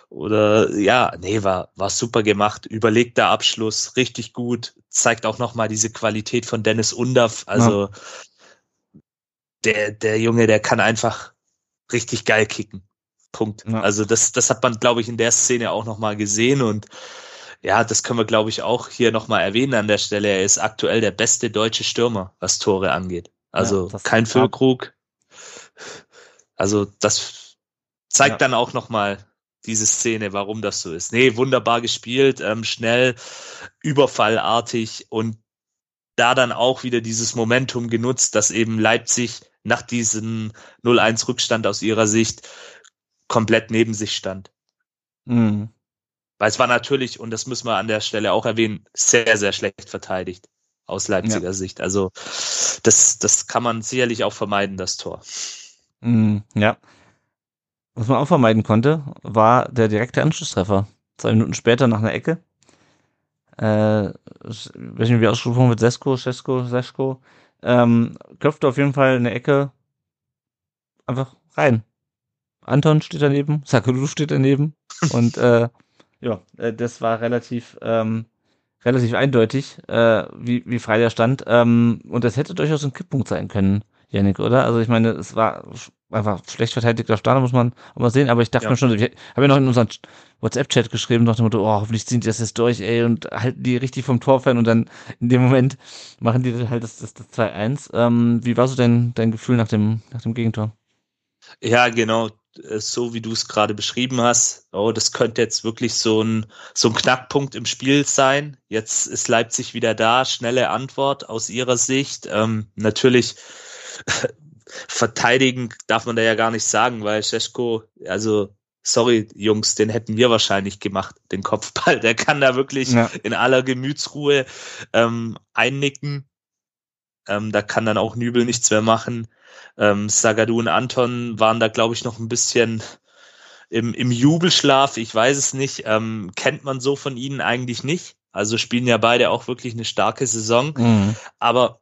oder ja, nee, war, war super gemacht, überlegter Abschluss, richtig gut, zeigt auch nochmal diese Qualität von Dennis Undaff, also ja der, der Junge, der kann einfach richtig geil kicken. Punkt. Ja. Also das, das hat man, glaube ich, in der Szene auch nochmal gesehen und ja, das können wir, glaube ich, auch hier nochmal erwähnen an der Stelle. Er ist aktuell der beste deutsche Stürmer, was Tore angeht. Also ja, kein Füllkrug. Also das zeigt ja. dann auch nochmal diese Szene, warum das so ist. Nee, wunderbar gespielt, ähm, schnell, überfallartig und da dann auch wieder dieses Momentum genutzt, dass eben Leipzig nach diesem 0-1 Rückstand aus ihrer Sicht komplett neben sich stand. Mhm. Weil es war natürlich, und das müssen wir an der Stelle auch erwähnen, sehr, sehr schlecht verteidigt aus Leipziger ja. Sicht. Also das, das kann man sicherlich auch vermeiden, das Tor. Mhm, ja. Was man auch vermeiden konnte, war der direkte Anschlusstreffer. Zwei Minuten später nach einer Ecke. Äh, ich weiß nicht, wie ausgesprochen wird, Sesko, Sesko, Sesko. Ähm, köpfte auf jeden Fall eine Ecke einfach rein. Anton steht daneben, Sakulu steht daneben (laughs) und äh, ja, äh, das war relativ ähm, relativ eindeutig, äh, wie, wie frei der stand. Ähm, und das hätte durchaus ein Kipppunkt sein können, Janik, oder? Also ich meine, es war einfach schlecht verteidigter Start, muss man auch mal sehen. Aber ich dachte ja. mir schon, ich habe ja noch in unseren WhatsApp-Chat geschrieben, nach dem Motto, oh, hoffentlich ziehen die das jetzt durch, ey, und halten die richtig vom Tor fern und dann in dem Moment machen die halt das, das, das 2-1. Ähm, wie war so dein, dein Gefühl nach dem, nach dem Gegentor? Ja, genau. Äh, so wie du es gerade beschrieben hast, oh, das könnte jetzt wirklich so ein, so ein Knackpunkt im Spiel sein. Jetzt ist Leipzig wieder da, schnelle Antwort aus ihrer Sicht. Ähm, natürlich verteidigen darf man da ja gar nicht sagen, weil Scheschko, also sorry Jungs, den hätten wir wahrscheinlich gemacht, den Kopfball. Der kann da wirklich ja. in aller Gemütsruhe ähm, einnicken. Ähm, da kann dann auch Nübel nichts mehr machen. Ähm, Sagadu und Anton waren da, glaube ich, noch ein bisschen im, im Jubelschlaf. Ich weiß es nicht. Ähm, kennt man so von ihnen eigentlich nicht. Also spielen ja beide auch wirklich eine starke Saison. Mhm. Aber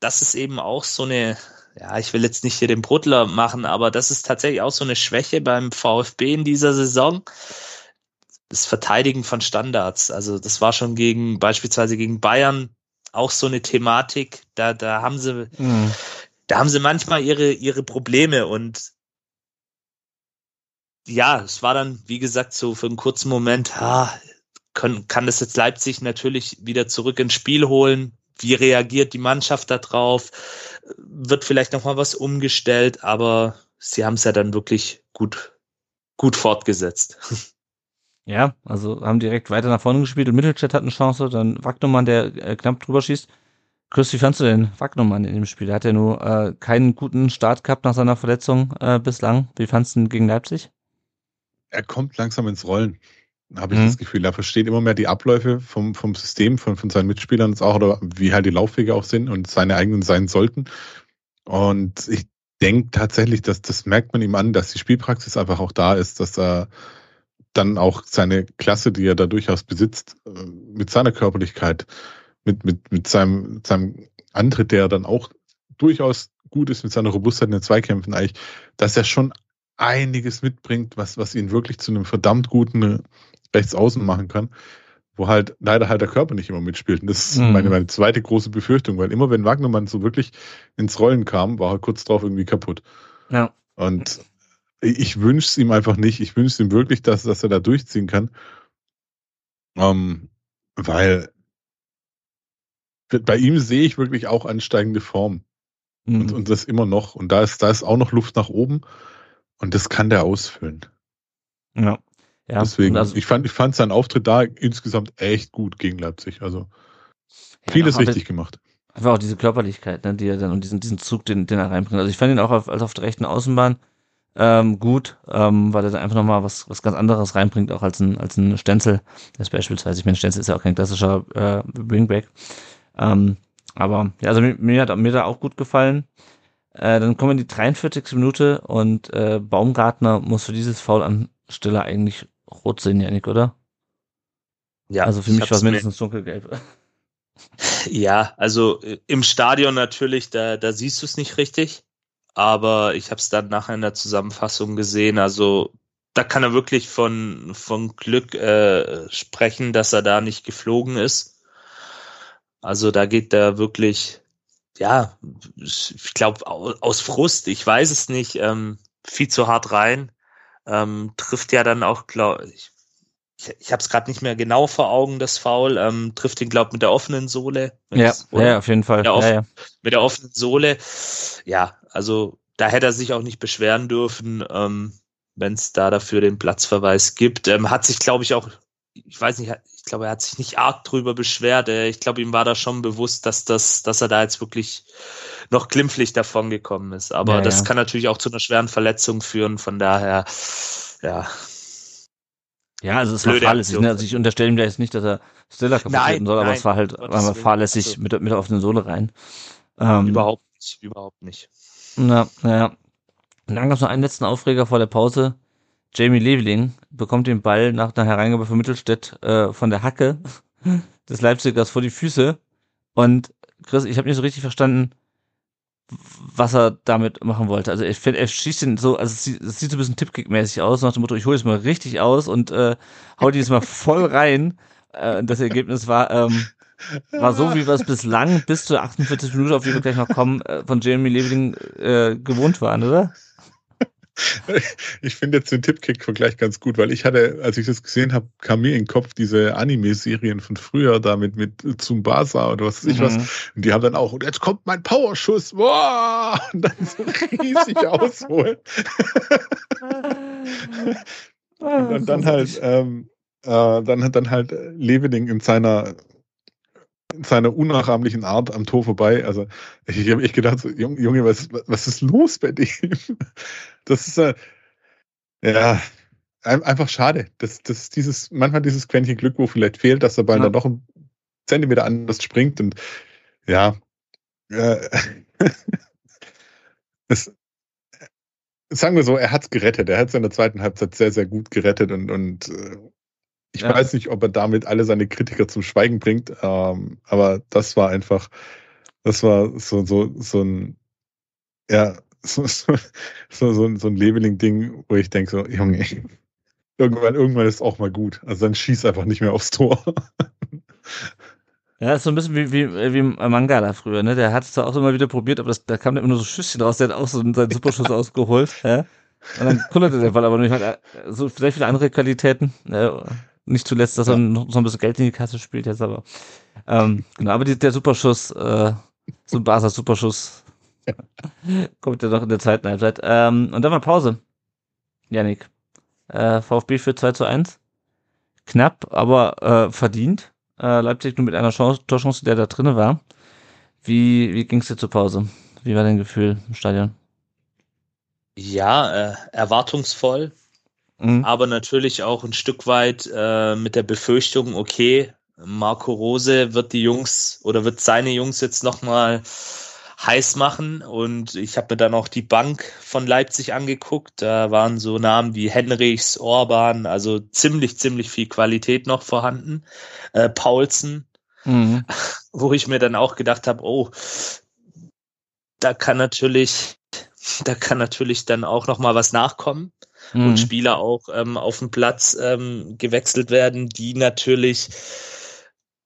das ist eben auch so eine, ja, ich will jetzt nicht hier den Brudler machen, aber das ist tatsächlich auch so eine Schwäche beim VfB in dieser Saison. Das Verteidigen von Standards. Also das war schon gegen, beispielsweise gegen Bayern auch so eine Thematik. Da, da haben sie, mhm da haben sie manchmal ihre, ihre Probleme und ja, es war dann, wie gesagt, so für einen kurzen Moment, ha, können, kann das jetzt Leipzig natürlich wieder zurück ins Spiel holen? Wie reagiert die Mannschaft darauf? Wird vielleicht noch mal was umgestellt, aber sie haben es ja dann wirklich gut, gut fortgesetzt. (laughs) Ja, also haben direkt weiter nach vorne gespielt und Mittelchat hat eine Chance, dann Wagnermann, der äh, knapp drüber schießt. Chris, wie fandst du denn Wagnermann in dem Spiel? Er hat ja nur äh, keinen guten Start gehabt nach seiner Verletzung äh, bislang. Wie fandst du ihn gegen Leipzig? Er kommt langsam ins Rollen, habe ich mhm. das Gefühl. Er versteht immer mehr die Abläufe vom, vom System, von, von seinen Mitspielern auch, oder wie halt die Laufwege auch sind und seine eigenen sein sollten. Und ich denke tatsächlich, dass das merkt man ihm an, dass die Spielpraxis einfach auch da ist, dass er dann auch seine Klasse, die er da durchaus besitzt, äh, mit seiner Körperlichkeit mit, mit, mit seinem, seinem Antritt, der dann auch durchaus gut ist mit seiner Robustheit in den Zweikämpfen eigentlich, dass er schon einiges mitbringt, was, was ihn wirklich zu einem verdammt guten Rechtsaußen machen kann, wo halt leider halt der Körper nicht immer mitspielt. Und das ist mhm. meine, meine zweite große Befürchtung, weil immer wenn Wagnermann so wirklich ins Rollen kam, war er kurz drauf irgendwie kaputt. Ja. Und ich wünsche es ihm einfach nicht. Ich wünsche ihm wirklich, dass, dass er da durchziehen kann. Ähm, weil bei ihm sehe ich wirklich auch ansteigende Form. Mhm. Und, und das immer noch. Und da ist, da ist auch noch Luft nach oben. Und das kann der ausfüllen. Ja. Ja Deswegen, also, ich fand, ich fand seinen Auftritt da insgesamt echt gut gegen Leipzig. Also vieles ja, richtig gemacht. Einfach auch diese Körperlichkeit, ne, die er dann und diesen, diesen Zug, den, den er reinbringt. Also ich fand ihn auch auf, als auf der rechten Außenbahn ähm, gut, ähm, weil er da einfach nochmal was, was ganz anderes reinbringt, auch als ein, als ein Stenzel. Das beispielsweise, ich meine, Stenzel ist ja auch kein klassischer äh, Wingback. Ähm, aber ja, also mir, mir hat mir da auch gut gefallen. Äh, dann kommen wir in die 43. Minute und äh, Baumgartner muss für dieses Foul an Stelle eigentlich rot sehen, Janik, oder? Ja. Also für mich war es mindestens dunkelgelb. (laughs) Ja, also äh, im Stadion natürlich, da, da siehst du es nicht richtig. Aber ich habe es dann nachher in der Zusammenfassung gesehen. Also da kann er wirklich von, von Glück äh, sprechen, dass er da nicht geflogen ist. Also da geht da wirklich, ja, ich glaube aus Frust, ich weiß es nicht, ähm, viel zu hart rein. Ähm, trifft ja dann auch, glaube ich, ich, ich habe es gerade nicht mehr genau vor Augen, das Foul, ähm, trifft ihn, glaube mit der offenen Sohle. Ja, ja, auf jeden Fall. Mit der, ja, ja. mit der offenen Sohle. Ja, also da hätte er sich auch nicht beschweren dürfen, ähm, wenn es da dafür den Platzverweis gibt. Ähm, hat sich, glaube ich, auch, ich weiß nicht, ich glaube, er hat sich nicht arg drüber beschwert. Äh, ich glaube, ihm war da schon bewusst, dass das, dass er da jetzt wirklich noch glimpflich davon gekommen ist. Aber Ja, das ja. kann natürlich auch zu einer schweren Verletzung führen. Von daher, ja, Ja, also es war Blöde fahrlässig. Aktion. Ne? Also ich unterstelle ihm da jetzt nicht, dass er Stiller kaputt Nein, soll, aber nein, es war halt war fahrlässig Also- mit, mit der offenen Sohle rein. Ähm, überhaupt nicht, überhaupt nicht. Na, naja. Und dann gab es noch einen letzten Aufreger vor der Pause. Jamie Leveling bekommt den Ball nach einer Hereingabe von Mittelstädt äh, von der Hacke (laughs) des Leipzigers vor die Füße. Und Chris, ich habe nicht so richtig verstanden, was er damit machen wollte. Also ich finde, er schießt den so, also es sieht, es sieht so ein bisschen Tippkick-mäßig aus, nach dem Motto, ich hole jetzt mal richtig aus und äh, hau die jetzt mal (laughs) voll rein. Äh, das Ergebnis war, ähm, war so, wie wir es bislang bis zur 48 Minute, auf die wir gleich noch kommen, äh, von Jamie Leveling äh, gewohnt waren, oder? (laughs) Ich finde jetzt den Tippkick-Vergleich ganz gut, weil ich hatte, als ich das gesehen habe, kam mir in den Kopf diese Anime-Serien von früher, da mit, Zumbasa oder was weiß ich was. Mhm. Und die haben dann auch, und jetzt kommt mein Powerschuss, boah! (laughs) Und dann so riesig (laughs) ausholen. Und dann, dann halt, ähm, äh, dann hat dann halt Leveling in seiner in seiner unnachahmlichen Art am Tor vorbei. Also ich, habe echt gedacht, so, Junge, was, was ist los bei dem? (laughs) Das ist äh, ja ein- einfach schade. Das, das ist dieses, manchmal dieses Quäntchen Glück, wo vielleicht fehlt, dass der Ball Ja. dann noch einen Zentimeter anders springt und ja, äh, (laughs) es, sagen wir so, er hat's gerettet. Er hat es in der zweiten Halbzeit sehr, sehr gut gerettet und, und äh, ich Ja. weiß nicht, ob er damit alle seine Kritiker zum Schweigen bringt, ähm, aber das war einfach, das war so, so, so ein, ja, (laughs) so, so, so, so, ein- so ein Leveling-Ding, wo ich denke so, Junge, irgendwann, irgendwann ist auch mal gut. Also dann schieß einfach nicht mehr aufs Tor. Ja, ist so ein bisschen wie, wie, wie Mangala früher, ne? Der hat es zwar auch immer wieder probiert, aber das, da kam immer nur so Schüsschen raus, der hat auch so seinen Superschuss (laughs) ausgeholt, ja? Und dann kullerte der Ball aber nicht. Hat äh, so vielleicht viele andere Qualitäten. Äh, nicht zuletzt, dass er noch so ein bisschen Geld in die Kasse spielt jetzt, aber ähm, genau, aber die, der Superschuss, äh, so ein Barca Superschuss (laughs) kommt ja noch in der zweiten Halbzeit. Ähm, und dann war Pause. Janik. Äh, VfB für 2 zu 1. Knapp, aber äh, verdient. Äh, Leipzig nur mit einer Chance, Torchance, der da drinne war. Wie, wie ging es dir zur Pause? Wie war dein Gefühl im Stadion? Ja, äh, erwartungsvoll, Mhm. aber natürlich auch ein Stück weit äh, mit der Befürchtung, okay, Marco Rose wird die Jungs oder wird seine Jungs jetzt nochmal heiß machen und ich habe mir dann auch die Bank von Leipzig angeguckt. Da waren so Namen wie Henrichs, Orban, also ziemlich, ziemlich viel Qualität noch vorhanden. Äh, Paulsen, Mhm. (laughs) wo ich mir dann auch gedacht habe, oh, da kann natürlich, da kann natürlich dann auch noch mal was nachkommen Mhm. und Spieler auch ähm, auf dem Platz ähm, gewechselt werden, die natürlich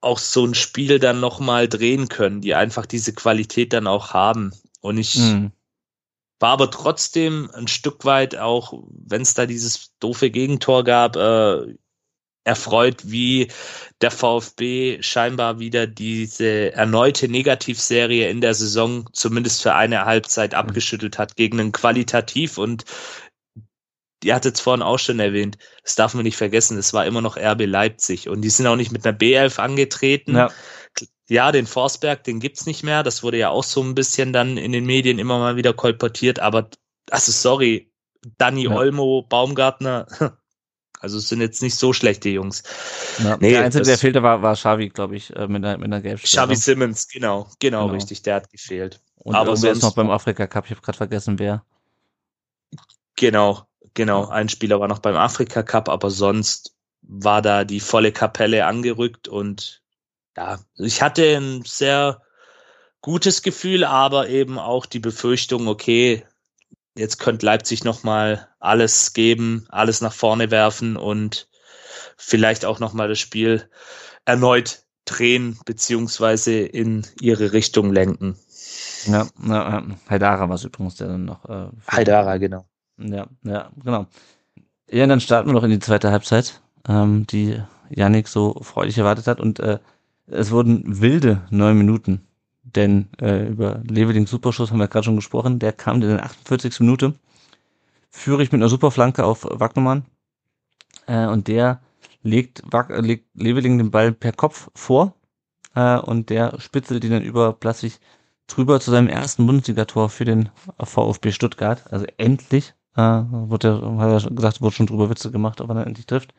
auch so ein Spiel dann noch mal drehen können, die einfach diese Qualität dann auch haben. Und ich Mhm. war aber trotzdem ein Stück weit auch, wenn es da dieses doofe Gegentor gab, äh, erfreut, wie der VfB scheinbar wieder diese erneute Negativserie in der Saison zumindest für eine Halbzeit abgeschüttelt hat gegen einen qualitativ und ihr hattet es vorhin auch schon erwähnt, das darf man nicht vergessen, es war immer noch RB Leipzig und die sind auch nicht mit einer B11 angetreten. Ja. Ja, den Forsberg, den gibt's nicht mehr. Das wurde ja auch so ein bisschen dann in den Medien immer mal wieder kolportiert. Aber, also sorry, Danny Ja. Olmo, Baumgartner, (laughs) also es sind jetzt nicht so schlechte Jungs. Ja. Nee, der Einzige, der fehlte, war, war Xavi, glaube ich, äh, mit einer, mit einer Gelbsperre. Xavi Simmons, genau, genau, Genau. richtig, der hat gefehlt. Und aber irgendwer ist sonst- noch beim Afrika Cup, ich habe gerade vergessen, wer. Genau, genau. Ein Spieler war noch beim Afrika Cup, aber sonst war da die volle Kapelle angerückt und ja, ich hatte ein sehr gutes Gefühl, aber eben auch die Befürchtung, okay, jetzt könnte Leipzig nochmal alles geben, alles nach vorne werfen und vielleicht auch nochmal das Spiel erneut drehen beziehungsweise in ihre Richtung lenken. Ja, ja. Haidara war es übrigens, der dann noch. Äh, Haidara, genau. Ja, ja, genau. Ja, dann starten wir noch in die zweite Halbzeit, ähm, die Yannick so freudig erwartet hat. Und äh, es wurden wilde neun Minuten. Denn äh, über Levelings Superschuss haben wir gerade schon gesprochen. Der kam in der 48. Minute. Führe ich mit einer Superflanke auf Wagnermann. Äh, und der legt, legt Leveling den Ball per Kopf vor. Äh, und der spitzelt ihn dann über Plassig drüber zu seinem ersten Bundesligator für den VfB Stuttgart. Also endlich äh, wurde, hat er gesagt, wurde schon drüber Witze gemacht, ob er dann endlich trifft.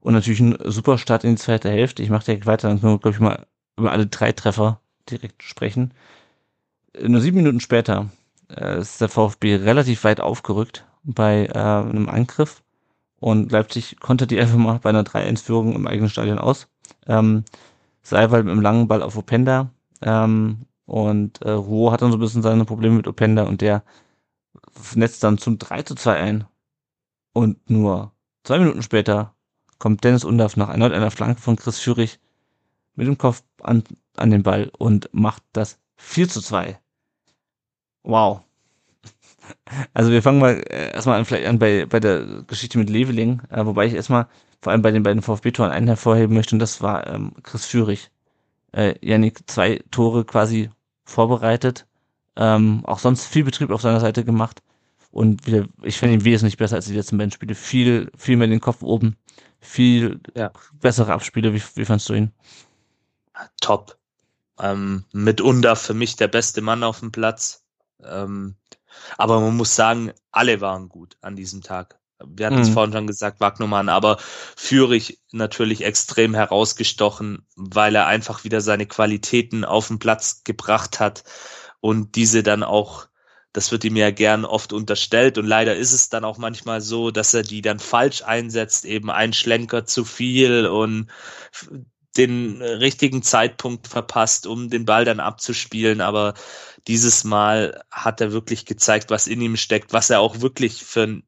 Und natürlich ein super Start in die zweite Hälfte. Ich mache direkt weiter, dann können wir, glaube ich, mal über alle drei Treffer direkt sprechen. Nur sieben Minuten später äh, ist der VfB relativ weit aufgerückt bei äh, einem Angriff und Leipzig konnte die einfach mal bei einer 3-1-Führung im eigenen Stadion aus. Ähm, Seiwald mit einem langen Ball auf Openda ähm, und äh, Ruo hat dann so ein bisschen seine Probleme mit Openda und der netzt dann zum 3 zu 2 ein. Und nur zwei Minuten später kommt Dennis Undorf nach erneut einer Flanke von Chris Führig mit dem Kopf an, an den Ball und macht das 4 zu 2. Wow. (laughs) Also wir fangen mal äh, erstmal an, vielleicht an bei, bei der Geschichte mit Leveling, äh, wobei ich erstmal vor allem bei den beiden VfB-Toren einen hervorheben möchte und das war ähm, Chris Führig. Äh, Yannick zwei Tore quasi vorbereitet, ähm, auch sonst viel Betrieb auf seiner Seite gemacht und wieder, ich finde ihn wesentlich besser als die letzten beiden Spiele. Viel, viel mehr den Kopf oben, viel ja. bessere Abspiele. Wie, wie fandst du ihn? Top. Ähm, mitunter für mich der beste Mann auf dem Platz. Ähm, aber man muss sagen, alle waren gut an diesem Tag. Wir hatten es mhm. vorhin schon gesagt, Wagnumann, aber Führig natürlich extrem herausgestochen, weil er einfach wieder seine Qualitäten auf den Platz gebracht hat und diese dann auch, das wird ihm ja gern oft unterstellt und leider ist es dann auch manchmal so, dass er die dann falsch einsetzt, eben ein Schlenker zu viel und den richtigen Zeitpunkt verpasst, um den Ball dann abzuspielen. Aber dieses Mal hat er wirklich gezeigt, was in ihm steckt, was er auch wirklich für ein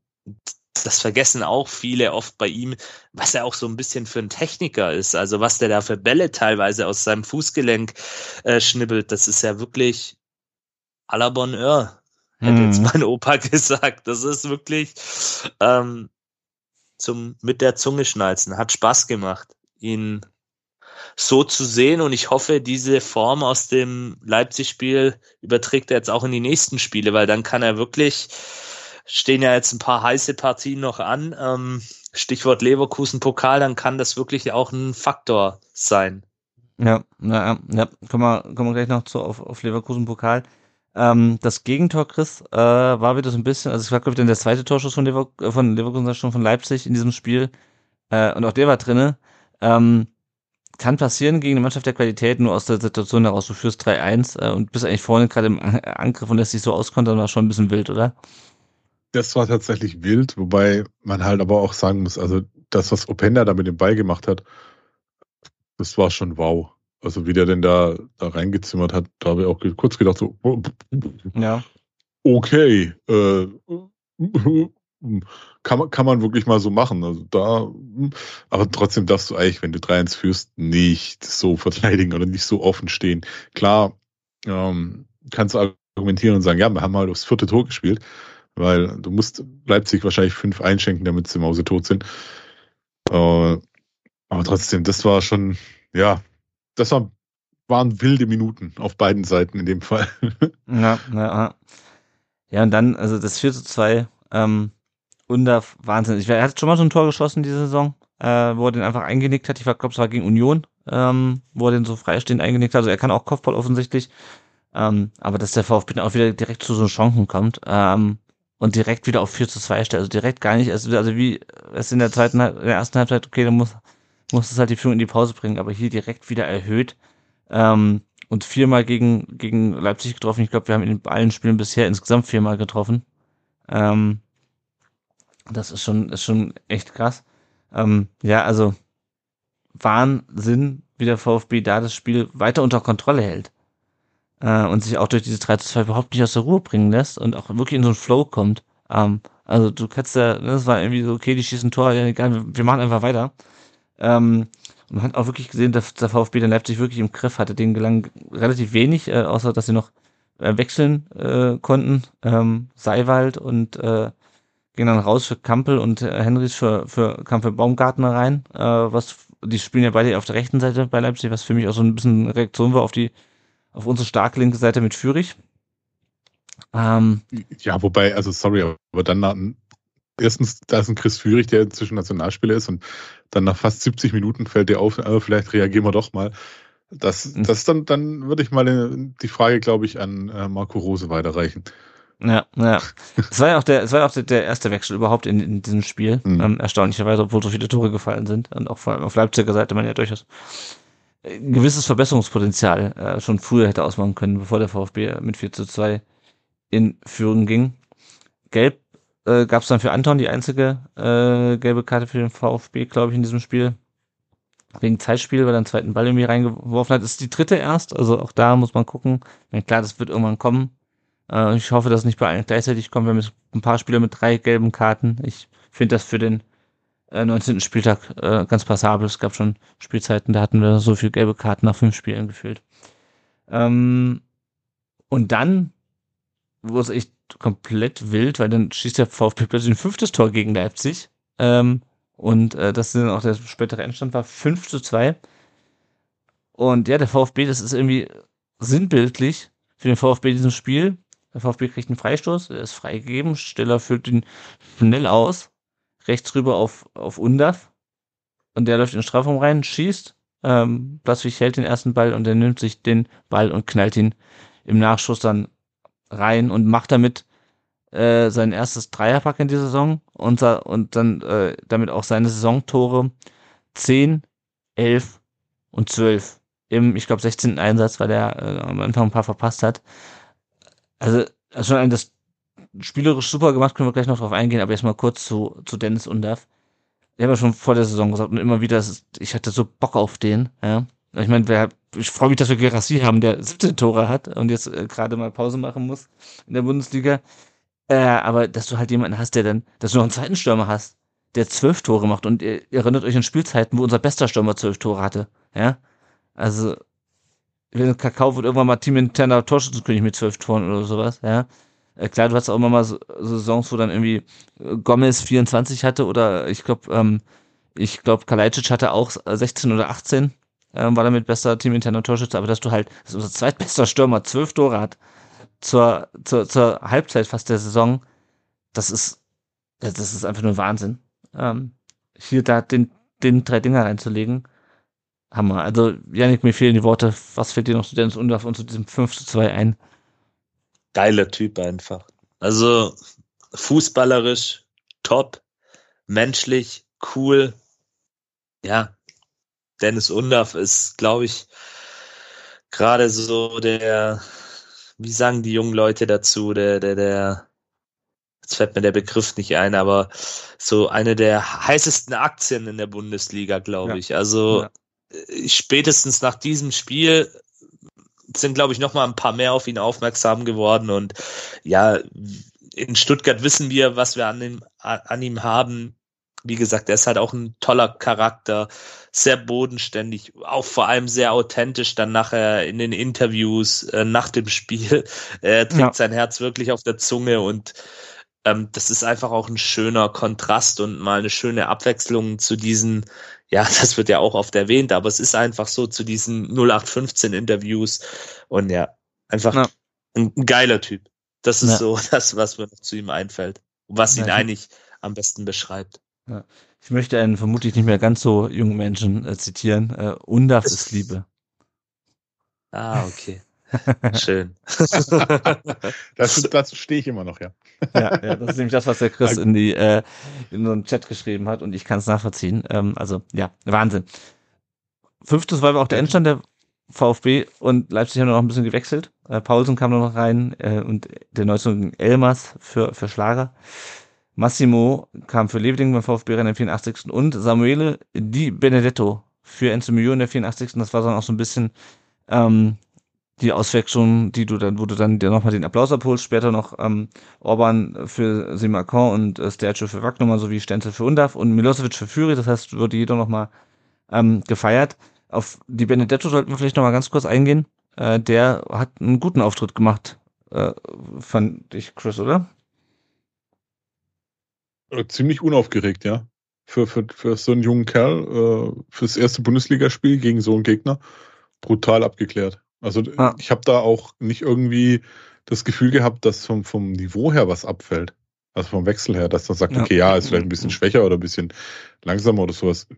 das vergessen auch viele oft bei ihm, was er auch so ein bisschen für ein Techniker ist. Also was der da für Bälle teilweise aus seinem Fußgelenk äh, schnibbelt, das ist ja wirklich à la Bonheur, hätte mhm. jetzt mein Opa (laughs) gesagt. Das ist wirklich ähm, zum mit der Zunge schnalzen. Hat Spaß gemacht, ihn so zu sehen und ich hoffe, diese Form aus dem Leipzig-Spiel überträgt er jetzt auch in die nächsten Spiele, weil dann kann er wirklich, stehen ja jetzt ein paar heiße Partien noch an, ähm, Stichwort Leverkusen-Pokal, dann kann das wirklich auch ein Faktor sein. Ja, ja, ja, kommen wir, kommen wir gleich noch zu, auf, auf Leverkusen-Pokal. Ähm, das Gegentor, Chris, äh, war wieder so ein bisschen, also es war, glaube ich, dann der zweite Torschuss von, Lever von Leverkusen, schon von Leipzig in diesem Spiel. Äh, und auch der war drinne. Ähm, kann passieren gegen eine Mannschaft der Qualität, nur aus der Situation heraus, du führst 3-1 äh, und bist eigentlich vorne gerade im Angriff und lässt dich so auskontern, war schon ein bisschen wild, oder? Das war tatsächlich wild, wobei man halt aber auch sagen muss, also das, was Openda da mit dem Ball gemacht hat, das war schon wow. Also wie der denn da, da reingezimmert hat, da habe ich auch kurz gedacht, so, ja. okay, äh, kann man, kann man wirklich mal so machen. Also da, aber trotzdem darfst du eigentlich, wenn du 3-1 führst, nicht so verteidigen oder nicht so offen stehen. Klar, ähm, kannst du argumentieren und sagen, ja, wir haben mal aufs vierte Tor gespielt, weil du musst Leipzig wahrscheinlich fünf einschenken, damit sie Mause tot sind. Äh, aber trotzdem, das war schon, ja, das war, waren wilde Minuten auf beiden Seiten in dem Fall. (laughs) ja, ja. Ja, und dann, also das 4 zu 2, ähm, Under, Wahnsinn. Ich, er hat schon mal so ein Tor geschossen diese Saison, äh, wo er den einfach eingenickt hat. Ich glaube, es war gegen Union, ähm, wo er den so freistehend eingenickt hat. Also er kann auch Kopfball offensichtlich. Ähm, aber dass der VfB dann auch wieder direkt zu so Chancen kommt ähm, und direkt wieder auf 4 zu 2 stellt. Also direkt gar nicht, also, also wie es in der zweiten, in der ersten Halbzeit, okay, dann muss, muss es halt die Führung in die Pause bringen, aber hier direkt wieder erhöht. Ähm, und viermal gegen, gegen Leipzig getroffen. Ich glaube, wir haben in allen Spielen bisher insgesamt viermal getroffen. Ähm, das ist schon, ist schon echt krass. Ähm, ja, also Wahnsinn, wie der VfB da das Spiel weiter unter Kontrolle hält. Äh, und sich auch durch diese 3 zu 2 überhaupt nicht aus der Ruhe bringen lässt und auch wirklich in so einen Flow kommt. Ähm, also du kannst ja, ne, das war irgendwie so, okay, die schießen Tor, ja egal, wir machen einfach weiter. Ähm, und man hat auch wirklich gesehen, dass der VfB dann Leipzig wirklich im Griff hatte. Denen gelang relativ wenig, äh, außer dass sie noch äh, wechseln äh, konnten. Ähm, Seiwald und äh, ging dann raus für Kampel und äh, Henrys für, für kam für Baumgartner rein, äh, was die spielen ja beide auf der rechten Seite bei Leipzig, was für mich auch so ein bisschen Reaktion war auf die auf unsere starke linke Seite mit Fürich. Ähm, ja, wobei, also sorry, aber dann erstens, da ist ein Chris Führig, der inzwischen Nationalspieler ist und dann nach fast 70 Minuten fällt dir auf, äh, vielleicht reagieren wir doch mal. Das, hm. das dann, dann würde ich mal die Frage, glaube ich, an äh, Marco Rose weiterreichen. Ja, ja. Es war ja auch der, es war ja auch der, der erste Wechsel überhaupt in, in diesem Spiel. Mhm. Ähm, erstaunlicherweise, obwohl so viele Tore gefallen sind. Und auch vor allem auf Leipziger Seite man ja durchaus ein gewisses Verbesserungspotenzial äh, schon früher hätte ausmachen können, bevor der VfB mit 4 zu 2 in Führung ging. Gelb äh, gab es dann für Anton die einzige äh, gelbe Karte für den VfB, glaube ich, in diesem Spiel. Wegen Zeitspiel, weil er einen zweiten Ball irgendwie reingeworfen hat. Ist die dritte erst, also auch da muss man gucken. Ja, klar, das wird irgendwann kommen. Äh, ich hoffe, dass nicht bei allen gleichzeitig kommt. Wir haben jetzt ein paar Spieler mit drei gelben Karten. Ich finde das für den äh, 19. Spieltag äh, ganz passabel. Es gab schon Spielzeiten, da hatten wir so viele gelbe Karten nach fünf Spielen gefühlt. Ähm, und dann wurde es echt komplett wild, weil dann schießt der VfB plötzlich ein fünftes Tor gegen Leipzig. Ähm, und äh, das dann auch der spätere Endstand war 5 zu 2. Und ja, der VfB, das ist irgendwie sinnbildlich für den VfB diesem Spiel. Der VfB kriegt einen Freistoß, er ist freigegeben, Stiller führt ihn schnell aus, rechts rüber auf, auf Undaf. Und der läuft in den Strafraum rein, schießt, ähm, Platzwig hält den ersten Ball und er nimmt sich den Ball und knallt ihn im Nachschuss dann rein und macht damit äh, sein erstes Dreierpack in dieser Saison und, und dann äh, damit auch seine Saisontore 10, 11 und 12 im, ich glaube, 16. Einsatz, weil er äh, am Anfang ein paar verpasst hat. Also, schon das spielerisch super gemacht, können wir gleich noch drauf eingehen, aber erstmal kurz zu, zu Dennis Undav. Ich habe ja schon vor der Saison gesagt und immer wieder, ich hatte so Bock auf den, ja. Ich meine, ich freue mich, dass wir Gerassi haben, der 17 Tore hat und jetzt äh, gerade mal Pause machen muss in der Bundesliga. Äh, aber dass du halt jemanden hast, der dann, dass du noch einen zweiten Stürmer hast, der zwölf Tore macht und ihr erinnert euch an Spielzeiten, wo unser bester Stürmer zwölf Tore hatte. Ja, also wenn Kakao wird irgendwann mal teaminterner Torschützenkönig mit zwölf Toren oder sowas. Ja, äh, klar, du hast auch immer mal so, so Saisons, wo dann irgendwie äh, Gomez 24 hatte oder ich glaube, ähm, ich glaube, Kalajdzic hatte auch 16 oder 18 ähm, war damit bester teaminterner Torschütze, aber dass du halt, dass unser zweitbester Stürmer zwölf Tore hat zur, zur, zur Halbzeit fast der Saison, das ist, das ist einfach nur Wahnsinn. Ähm, hier da den, den drei Dinger reinzulegen, Hammer. Also, Janik, mir fehlen die Worte. Was fällt dir noch zu Dennis Undorf und zu diesem 5 zu 2 ein? Geiler Typ einfach. Also, fußballerisch top, menschlich, cool. Ja, Dennis Undaff ist, glaube ich, gerade so der, wie sagen die jungen Leute dazu, der, der, der, jetzt fällt mir der Begriff nicht ein, aber so eine der heißesten Aktien in der Bundesliga, glaube ja. ich. Also ja. Äh, spätestens nach diesem Spiel sind, glaube ich, noch mal ein paar mehr auf ihn aufmerksam geworden und ja, in Stuttgart wissen wir, was wir an ihm, an ihm haben wie gesagt, er ist halt auch ein toller Charakter, sehr bodenständig, auch vor allem sehr authentisch dann nachher in den Interviews äh, nach dem Spiel. (laughs) Er trägt ja. sein Herz wirklich auf der Zunge und ähm, das ist einfach auch ein schöner Kontrast und mal eine schöne Abwechslung zu diesen, (laughs) ja, das wird ja auch oft erwähnt, aber es ist einfach so zu diesen 0815 Interviews und ja, einfach ja. Ein, ein, geiler Typ. Das ist ja. so (laughs) das, was mir noch zu ihm einfällt was ihn eigentlich am besten beschreibt. Ja. Ich möchte einen vermutlich nicht mehr ganz so jungen Menschen äh, zitieren. Äh, Undaf ist Liebe. Ah, okay. (laughs) Schön. (laughs) das, das stehe ich immer noch, ja. ja. Ja, das ist nämlich das, was der Chris in die äh, in so einen Chat geschrieben hat und ich kann es nachvollziehen. Ähm, also ja, Wahnsinn. Fünftes war auch der Endstand der VfB und Leipzig haben noch ein bisschen gewechselt. Äh, Paulsen kam noch rein äh, und der Neuzug Elmas für für Schlager. Massimo kam für Leveling beim VfB in der 84. und Samuele Di Benedetto für Enzo Mio in der 84. Das war dann auch so ein bisschen ähm, die Auswechslung, die du dann, wo du dann dir nochmal den Applaus abholst, später noch ähm, Orban für Simakon und äh, Stercio für Wagnummer sowie Stenzel für Undaf und Milosevic für Führi, das heißt, wurde jeder nochmal ähm, gefeiert. Auf die Benedetto sollten wir vielleicht nochmal ganz kurz eingehen. Äh, der hat einen guten Auftritt gemacht, äh, fand ich, Chris, oder? Äh, ziemlich unaufgeregt, ja. Für, für, für so einen jungen Kerl, äh, fürs erste Bundesligaspiel gegen so einen Gegner, brutal abgeklärt. Also ah. ich habe da auch nicht irgendwie das Gefühl gehabt, dass vom, vom Niveau her was abfällt. Also vom Wechsel her, dass man sagt, ja. okay, ja, ist vielleicht ein bisschen schwächer oder ein bisschen langsamer oder sowas.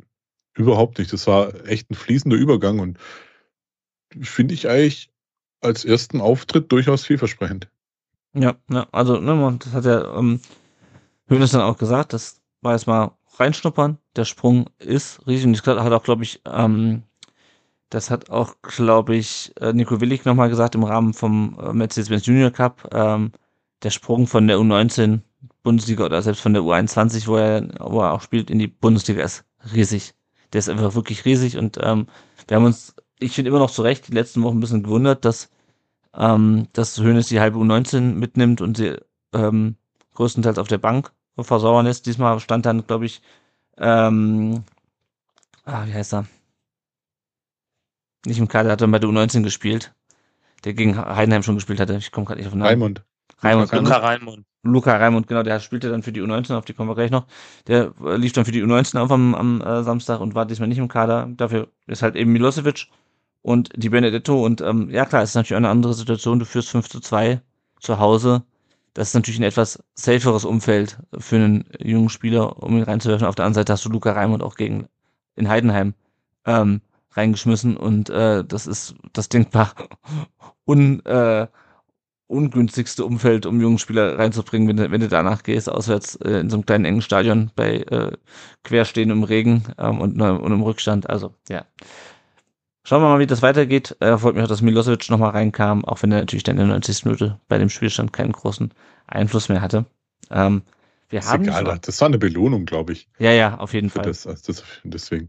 Überhaupt nicht. Das war echt ein fließender Übergang und finde ich eigentlich als ersten Auftritt durchaus vielversprechend. Ja, ja, also, ne, das hat ja ähm, Hönes dann auch gesagt, das war jetzt mal reinschnuppern. Der Sprung ist riesig und ich hat auch, glaube ich, ähm, das hat auch, glaube ich, äh, Nico Willig nochmal gesagt im Rahmen vom äh, Mercedes-Benz Junior Cup. Ähm, der Sprung von der U19 Bundesliga oder selbst von der U21, wo er, wo er auch spielt, in die Bundesliga ist riesig. Der ist einfach wirklich riesig und ähm, wir haben uns, ich finde immer noch zu Recht, die letzten Wochen ein bisschen gewundert, dass, ähm, dass Hönes die halbe U19 mitnimmt und sie ähm, größtenteils auf der Bank versauern lässt. Diesmal stand dann, glaube ich, ähm, ah, wie heißt er? Nicht im Kader, hat er bei der U19 gespielt. Der gegen Heidenheim schon gespielt hatte. Ich komme gerade nicht auf den Namen. Raimund. Raimund. Luca Raimund. Luca Raimund, genau, der spielte dann für die U19, auf die kommen wir gleich noch. Der äh, lief dann für die U19 auf am, am äh, Samstag und war diesmal nicht im Kader. Dafür ist halt eben Milosevic und die Benedetto. Und ähm, ja klar, es ist natürlich eine andere Situation. Du führst 5 zu 2 zu Hause. Das ist natürlich ein etwas saferes Umfeld für einen jungen Spieler, um ihn reinzuwerfen. Auf der anderen Seite hast du Luca Raimund auch gegen in Heidenheim ähm, reingeschmissen und äh, das ist das denkbar (laughs) un, äh, ungünstigste Umfeld, um jungen Spieler reinzubringen, wenn du, wenn du danach gehst, auswärts äh, in so einem kleinen engen Stadion bei äh, Querstehen im Regen ähm, und, und im Rückstand. Also, ja. Schauen wir mal, wie das weitergeht. Äh, freut mich auch, dass Milosevic nochmal reinkam, auch wenn er natürlich dann in der 90. Minute bei dem Spielstand keinen großen Einfluss mehr hatte. Ähm, wir ist haben egal, das war eine Belohnung, glaube ich. Ja, ja, auf jeden Fall. Das, also das, deswegen.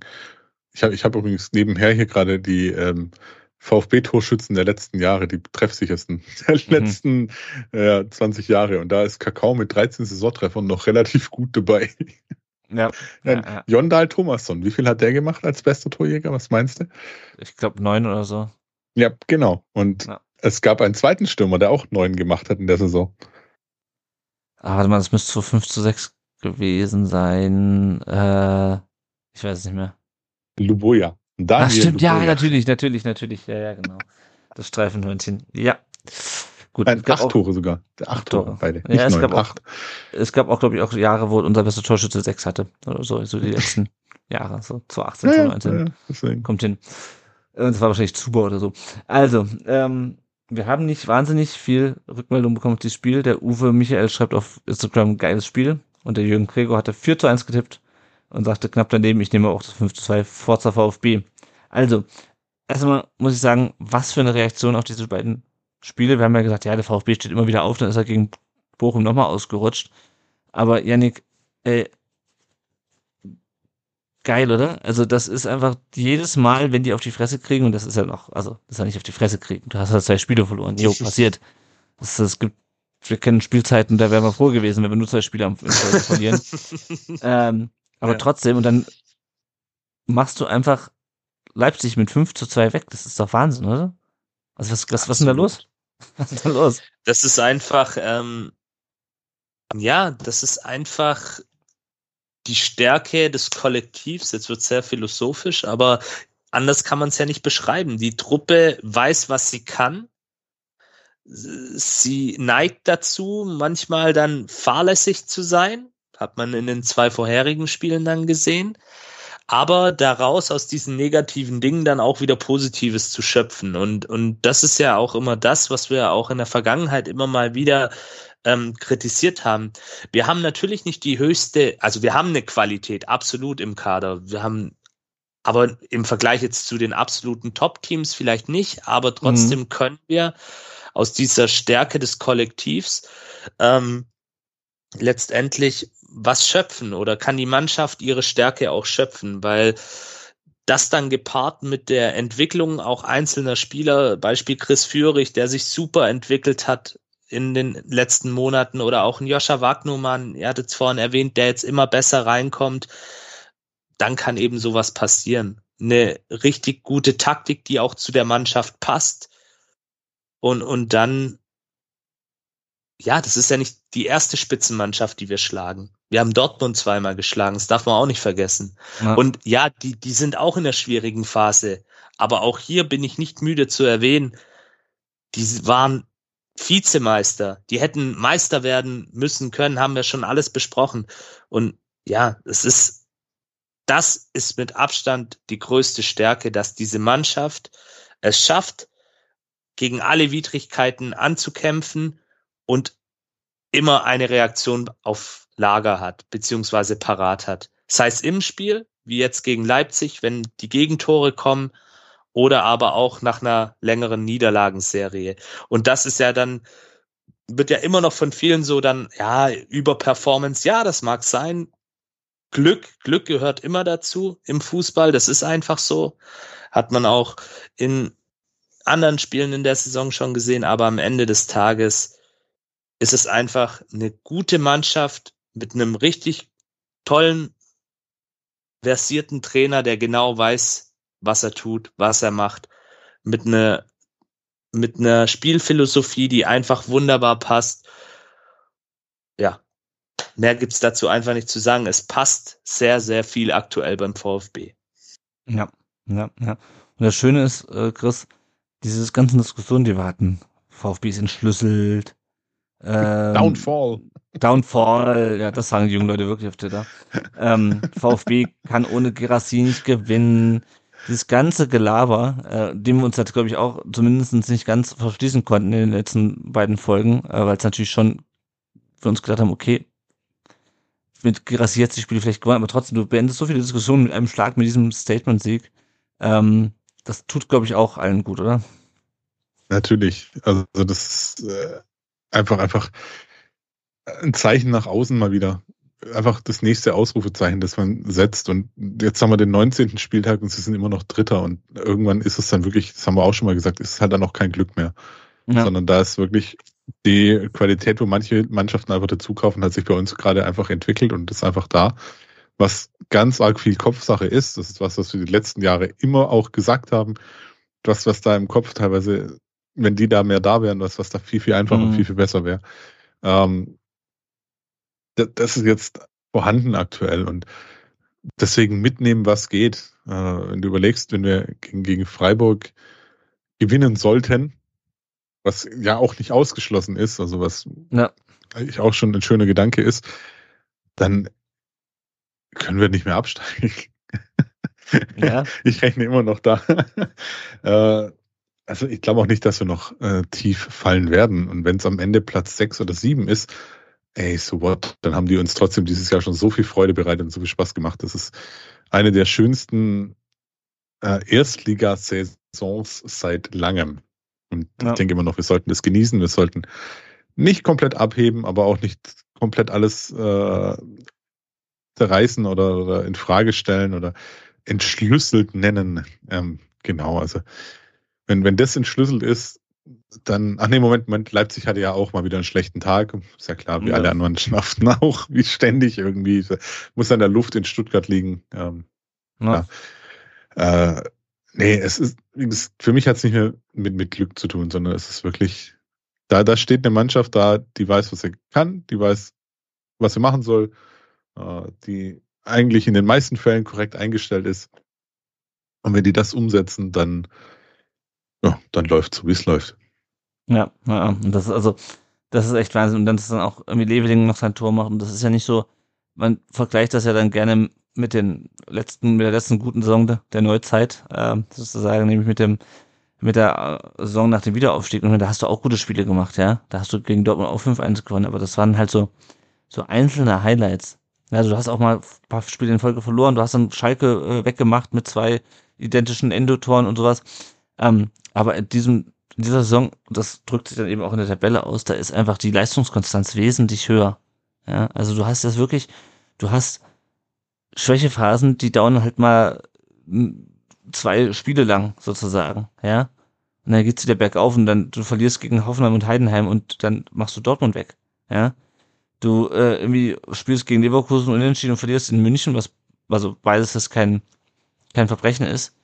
Ich habe ich hab übrigens nebenher hier gerade die ähm, VfB-Torschützen der letzten Jahre, die treffsichersten (laughs) der mhm. letzten äh, 20 Jahre. Und da ist Kakao mit 13 Saisontreffern noch relativ gut dabei. Ja. ja, ja. Jondal Thomasson, wie viel hat der gemacht als bester Torjäger? Was meinst du? Ich glaube neun oder so. Ja, genau. Und ja. es gab einen zweiten Stürmer, der auch neun gemacht hat in der Saison. Ah, warte mal, das müsste so 5 zu 6 gewesen sein. Äh, ich weiß es nicht mehr. Luboja. Daniel Ach, stimmt, Luboja. ja, natürlich, natürlich, natürlich. Ja, ja, genau. Das Streifenhörnchen. Ja. Gut, Nein, acht auch, Tore sogar. Acht Tore, beide. Nicht ja, es, neun, gab acht. Auch, es gab auch, glaube ich, auch Jahre, wo unser bester Torschütze sechs hatte. Oder so, so die (laughs) letzten Jahre. So zu 18, ja, 19. Ja, Kommt hin. Das war wahrscheinlich Zuber oder so. Also, ähm, wir haben nicht wahnsinnig viel Rückmeldung bekommen auf dieses Spiel. Der Uwe Michael schreibt auf Instagram geiles Spiel. Und der Jürgen Gregor hatte 4 zu 1 getippt und sagte knapp daneben, ich nehme auch das 5 zu 2 Forza VfB. Also, erstmal muss ich sagen, was für eine Reaktion auf diese beiden Spiele. Wir haben ja gesagt, ja, der VfB steht immer wieder auf, dann ist er gegen Bochum nochmal ausgerutscht. Aber Yannick, ey, geil, oder? Also das ist einfach jedes Mal, wenn die auf die Fresse kriegen, und das ist ja noch, also das ist ja nicht auf die Fresse kriegen, du hast ja zwei Spiele verloren. Jo, passiert. Das, das gibt, wir kennen Spielzeiten, da wären wir froh gewesen, wenn wir nur zwei Spiele am verlieren. (laughs) ähm, aber ja. trotzdem, und dann machst du einfach Leipzig mit 5 zu 2 weg. Das ist doch Wahnsinn, oder? Also was, was, was ist denn da los? (laughs) Was ist da los? Das ist einfach, ähm, ja, das ist einfach die Stärke des Kollektivs. Jetzt wird sehr philosophisch, aber anders kann man es ja nicht beschreiben. Die Truppe weiß, was sie kann. Sie neigt dazu, manchmal dann fahrlässig zu sein. Hat man in den zwei vorherigen Spielen dann gesehen aber daraus aus diesen negativen Dingen dann auch wieder Positives zu schöpfen. Und, und das ist ja auch immer das, was wir auch in der Vergangenheit immer mal wieder ähm, kritisiert haben. Wir haben natürlich nicht die höchste, also wir haben eine Qualität absolut im Kader. Wir haben aber im Vergleich jetzt zu den absoluten Top-Teams vielleicht nicht, aber trotzdem mhm. können wir aus dieser Stärke des Kollektivs ähm, letztendlich was schöpfen oder kann die Mannschaft ihre Stärke auch schöpfen, weil das dann gepaart mit der Entwicklung auch einzelner Spieler, Beispiel Chris Führig, der sich super entwickelt hat in den letzten Monaten oder auch ein Joscha Wagnumann, ihr hattet es vorhin erwähnt, der jetzt immer besser reinkommt, dann kann eben sowas passieren. Eine richtig gute Taktik, die auch zu der Mannschaft passt und, und dann ja, das ist ja nicht die erste Spitzenmannschaft, die wir schlagen. Wir haben Dortmund zweimal geschlagen, das darf man auch nicht vergessen. Ja. Und ja, die, die sind auch in der schwierigen Phase. Aber auch hier bin ich nicht müde zu erwähnen, die waren Vizemeister. Die hätten Meister werden müssen können, haben wir schon alles besprochen. Und ja, es ist, das ist mit Abstand die größte Stärke, dass diese Mannschaft es schafft, gegen alle Widrigkeiten anzukämpfen und immer eine Reaktion auf Lager hat, beziehungsweise parat hat. Sei es im Spiel, wie jetzt gegen Leipzig, wenn die Gegentore kommen, oder aber auch nach einer längeren Niederlagenserie. Und das ist ja dann, wird ja immer noch von vielen so dann, ja, über Performance, ja, das mag sein. Glück, Glück gehört immer dazu im Fußball, das ist einfach so. Hat man auch in anderen Spielen in der Saison schon gesehen, aber am Ende des Tages ist es einfach eine gute Mannschaft mit einem richtig tollen, versierten Trainer, der genau weiß, was er tut, was er macht, mit einer mit einer Spielphilosophie, die einfach wunderbar passt. Ja, mehr gibt's dazu einfach nicht zu sagen. Es passt sehr, sehr viel aktuell beim VfB. Ja, ja, ja. Und das Schöne ist, äh, Chris, diese ganzen Diskussionen, die wir hatten, VfB ist entschlüsselt. Ähm, Downfall. Downfall, ja, das sagen die jungen Leute wirklich auf Twitter. Ähm, VfB kann ohne Gerassi nicht gewinnen. Dieses ganze Gelaber, äh, dem wir uns jetzt, glaube ich, auch zumindest nicht ganz verschließen konnten in den letzten beiden Folgen, äh, weil es natürlich schon für uns gedacht haben, okay, mit Gerassi jetzt die Spiele vielleicht gewonnen, aber trotzdem, du beendest so viele Diskussionen mit einem Schlag, mit diesem Statement-Sieg. Ähm, das tut, glaube ich, auch allen gut, oder? Natürlich. Also das ist äh, einfach, einfach ein Zeichen nach außen mal wieder. Einfach das nächste Ausrufezeichen, das man setzt. Und jetzt haben wir den 19. Spieltag und sie sind immer noch Dritter. Und irgendwann ist es dann wirklich, das haben wir auch schon mal gesagt, ist halt dann auch kein Glück mehr. Ja. Sondern da ist wirklich die Qualität, wo manche Mannschaften einfach dazukaufen, hat sich bei uns gerade einfach entwickelt und ist einfach da was ganz arg viel Kopfsache ist. Das ist was, was wir die letzten Jahre immer auch gesagt haben. Das, was da im Kopf teilweise, wenn die da mehr da wären, was, was da viel, viel einfacher mhm. und viel, viel besser wäre. Ähm, das, ist jetzt vorhanden aktuell und deswegen mitnehmen, was geht. Äh, wenn du überlegst, wenn wir gegen, Freiburg gewinnen sollten, was ja auch nicht ausgeschlossen ist, also was ja. eigentlich auch schon ein schöner Gedanke ist, dann können wir nicht mehr absteigen. Ja. (laughs) Ich rechne immer noch da. (laughs) Äh, also ich glaube auch nicht, dass wir noch äh, tief fallen werden. Und wenn es am Ende Platz sechs oder sieben ist, ey, so what, dann haben die uns trotzdem dieses Jahr schon so viel Freude bereitet und so viel Spaß gemacht. Das ist eine der schönsten äh, Erstligasaisons seit langem. Und ja. ich denke immer noch, wir sollten das genießen. Wir sollten nicht komplett abheben, aber auch nicht komplett alles äh, zerreißen oder, oder in Frage stellen oder entschlüsselt nennen. Ähm, genau, also wenn, wenn das entschlüsselt ist, dann, ach nee, Moment, Moment, Leipzig hatte ja auch mal wieder einen schlechten Tag. Ist ja klar, wie ja. alle anderen (laughs) Mannschaften auch, wie ständig irgendwie. Muss an der Luft in Stuttgart liegen. Ähm, ja. ja. Äh, nee, es ist, für mich hat es nicht mehr mit, mit Glück zu tun, sondern es ist wirklich, da, da steht eine Mannschaft da, die weiß, was sie kann, die weiß, was sie machen soll äh, die eigentlich in den meisten Fällen korrekt eingestellt ist. Und wenn die das umsetzen, dann, ja, dann läuft so, wie es läuft. Ja, ja, und das ist also, das ist echt Wahnsinn. Und dann ist dann auch irgendwie Leveling noch sein Tor macht. Und das ist ja nicht so, man vergleicht das ja dann gerne mit den letzten, mit der letzten guten Saison der, Neuzeit, äh, sozusagen, nämlich mit dem, mit der äh, Saison nach dem Wiederaufstieg. Und da hast du auch gute Spiele gemacht, ja. Da hast du gegen Dortmund auch 5-1 gewonnen, aber das waren halt so, so einzelne Highlights. Also du hast auch mal ein paar Spiele in Folge verloren, du hast dann Schalke äh, weggemacht mit zwei identischen Endotoren und sowas. Ähm, aber in diesem, in dieser Saison, das drückt sich dann eben auch in der Tabelle aus, da ist einfach die Leistungskonstanz wesentlich höher. Ja, also du hast das wirklich, du hast Schwächephasen, die dauern halt mal zwei Spiele lang sozusagen, ja. Und dann geht's wieder bergauf und dann du verlierst gegen Hoffenheim und Heidenheim und dann machst du Dortmund weg, ja du äh, irgendwie spielst gegen Leverkusen unentschieden und verlierst in München, was also beides das kein kein Verbrechen ist.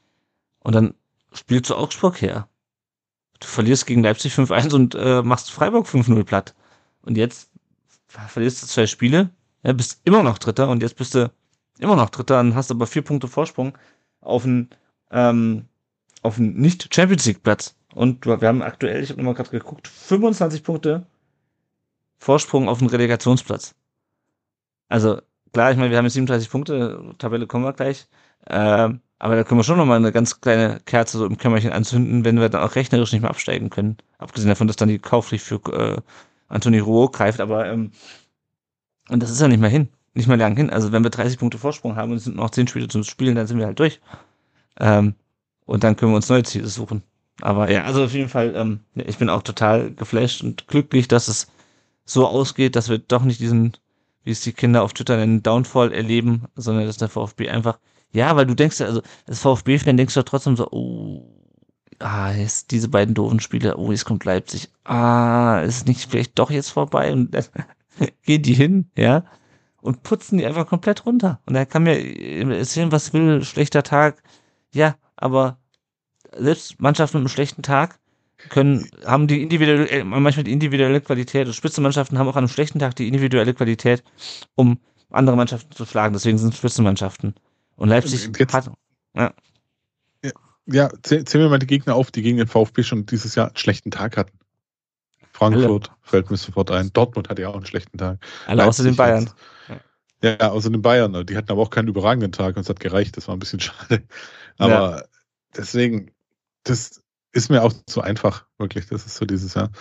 Und dann spielst du Augsburg her. Du verlierst gegen Leipzig 5-1 und äh, machst Freiburg 5-0 platt. Und jetzt verlierst du zwei Spiele Ja, bist immer noch Dritter und jetzt bist du immer noch Dritter und hast aber vier Punkte Vorsprung auf einen, ähm, auf einen Nicht-Champions League-Platz. Und wir haben aktuell, ich habe nochmal gerade geguckt, 25 Punkte Vorsprung auf einen Relegationsplatz. Also klar, ich meine, wir haben jetzt 37 Punkte, Tabelle kommen wir gleich. Äh, aber da können wir schon nochmal eine ganz kleine Kerze so im Kämmerchen anzünden, wenn wir dann auch rechnerisch nicht mehr absteigen können. Abgesehen davon, dass dann die Kaufpflicht für äh, Anthony Rouault greift, aber ähm, und das ist ja nicht mehr hin, nicht mehr lang hin. Also wenn wir 30 Punkte Vorsprung haben und es sind noch 10 Spiele zum Spielen, dann sind wir halt durch. Ähm, und dann können wir uns neue Ziele suchen. Aber ja, also auf jeden Fall, ähm, ich bin auch total geflasht und glücklich, dass es so ausgeht, dass wir doch nicht diesen, wie es die Kinder auf Twitter nennen, Downfall erleben, sondern dass der VfB einfach, ja, weil du denkst also als VfB-Fan denkst du trotzdem so, oh, ah, jetzt diese beiden doofen Spiele, oh, jetzt kommt Leipzig, ah, ist nicht vielleicht doch jetzt vorbei und dann (laughs) gehen die hin, ja, und putzen die einfach komplett runter. Und er kann mir erzählen, was will, schlechter Tag, ja, aber selbst Mannschaften mit einem schlechten Tag können, haben die individuelle, äh, manchmal die individuelle Qualität. Und Spitzenmannschaften haben auch an einem schlechten Tag die individuelle Qualität, um andere Mannschaften zu schlagen. Deswegen sind es Spitzenmannschaften. Und Leipzig Jetzt, hat, ja. Ja, zähl, zähl mir mal die Gegner auf, die gegen den VfB schon dieses Jahr einen schlechten Tag hatten. Frankfurt fällt mir sofort ein. Dortmund hatte ja auch einen schlechten Tag. Alle außer den Bayern. Ja, ja, außer den Bayern. Die hatten aber auch keinen überragenden Tag und es hat gereicht. Das war ein bisschen (laughs) schade. Aber ja. deswegen, das ist mir auch zu einfach, wirklich. Das ist so dieses Jahr.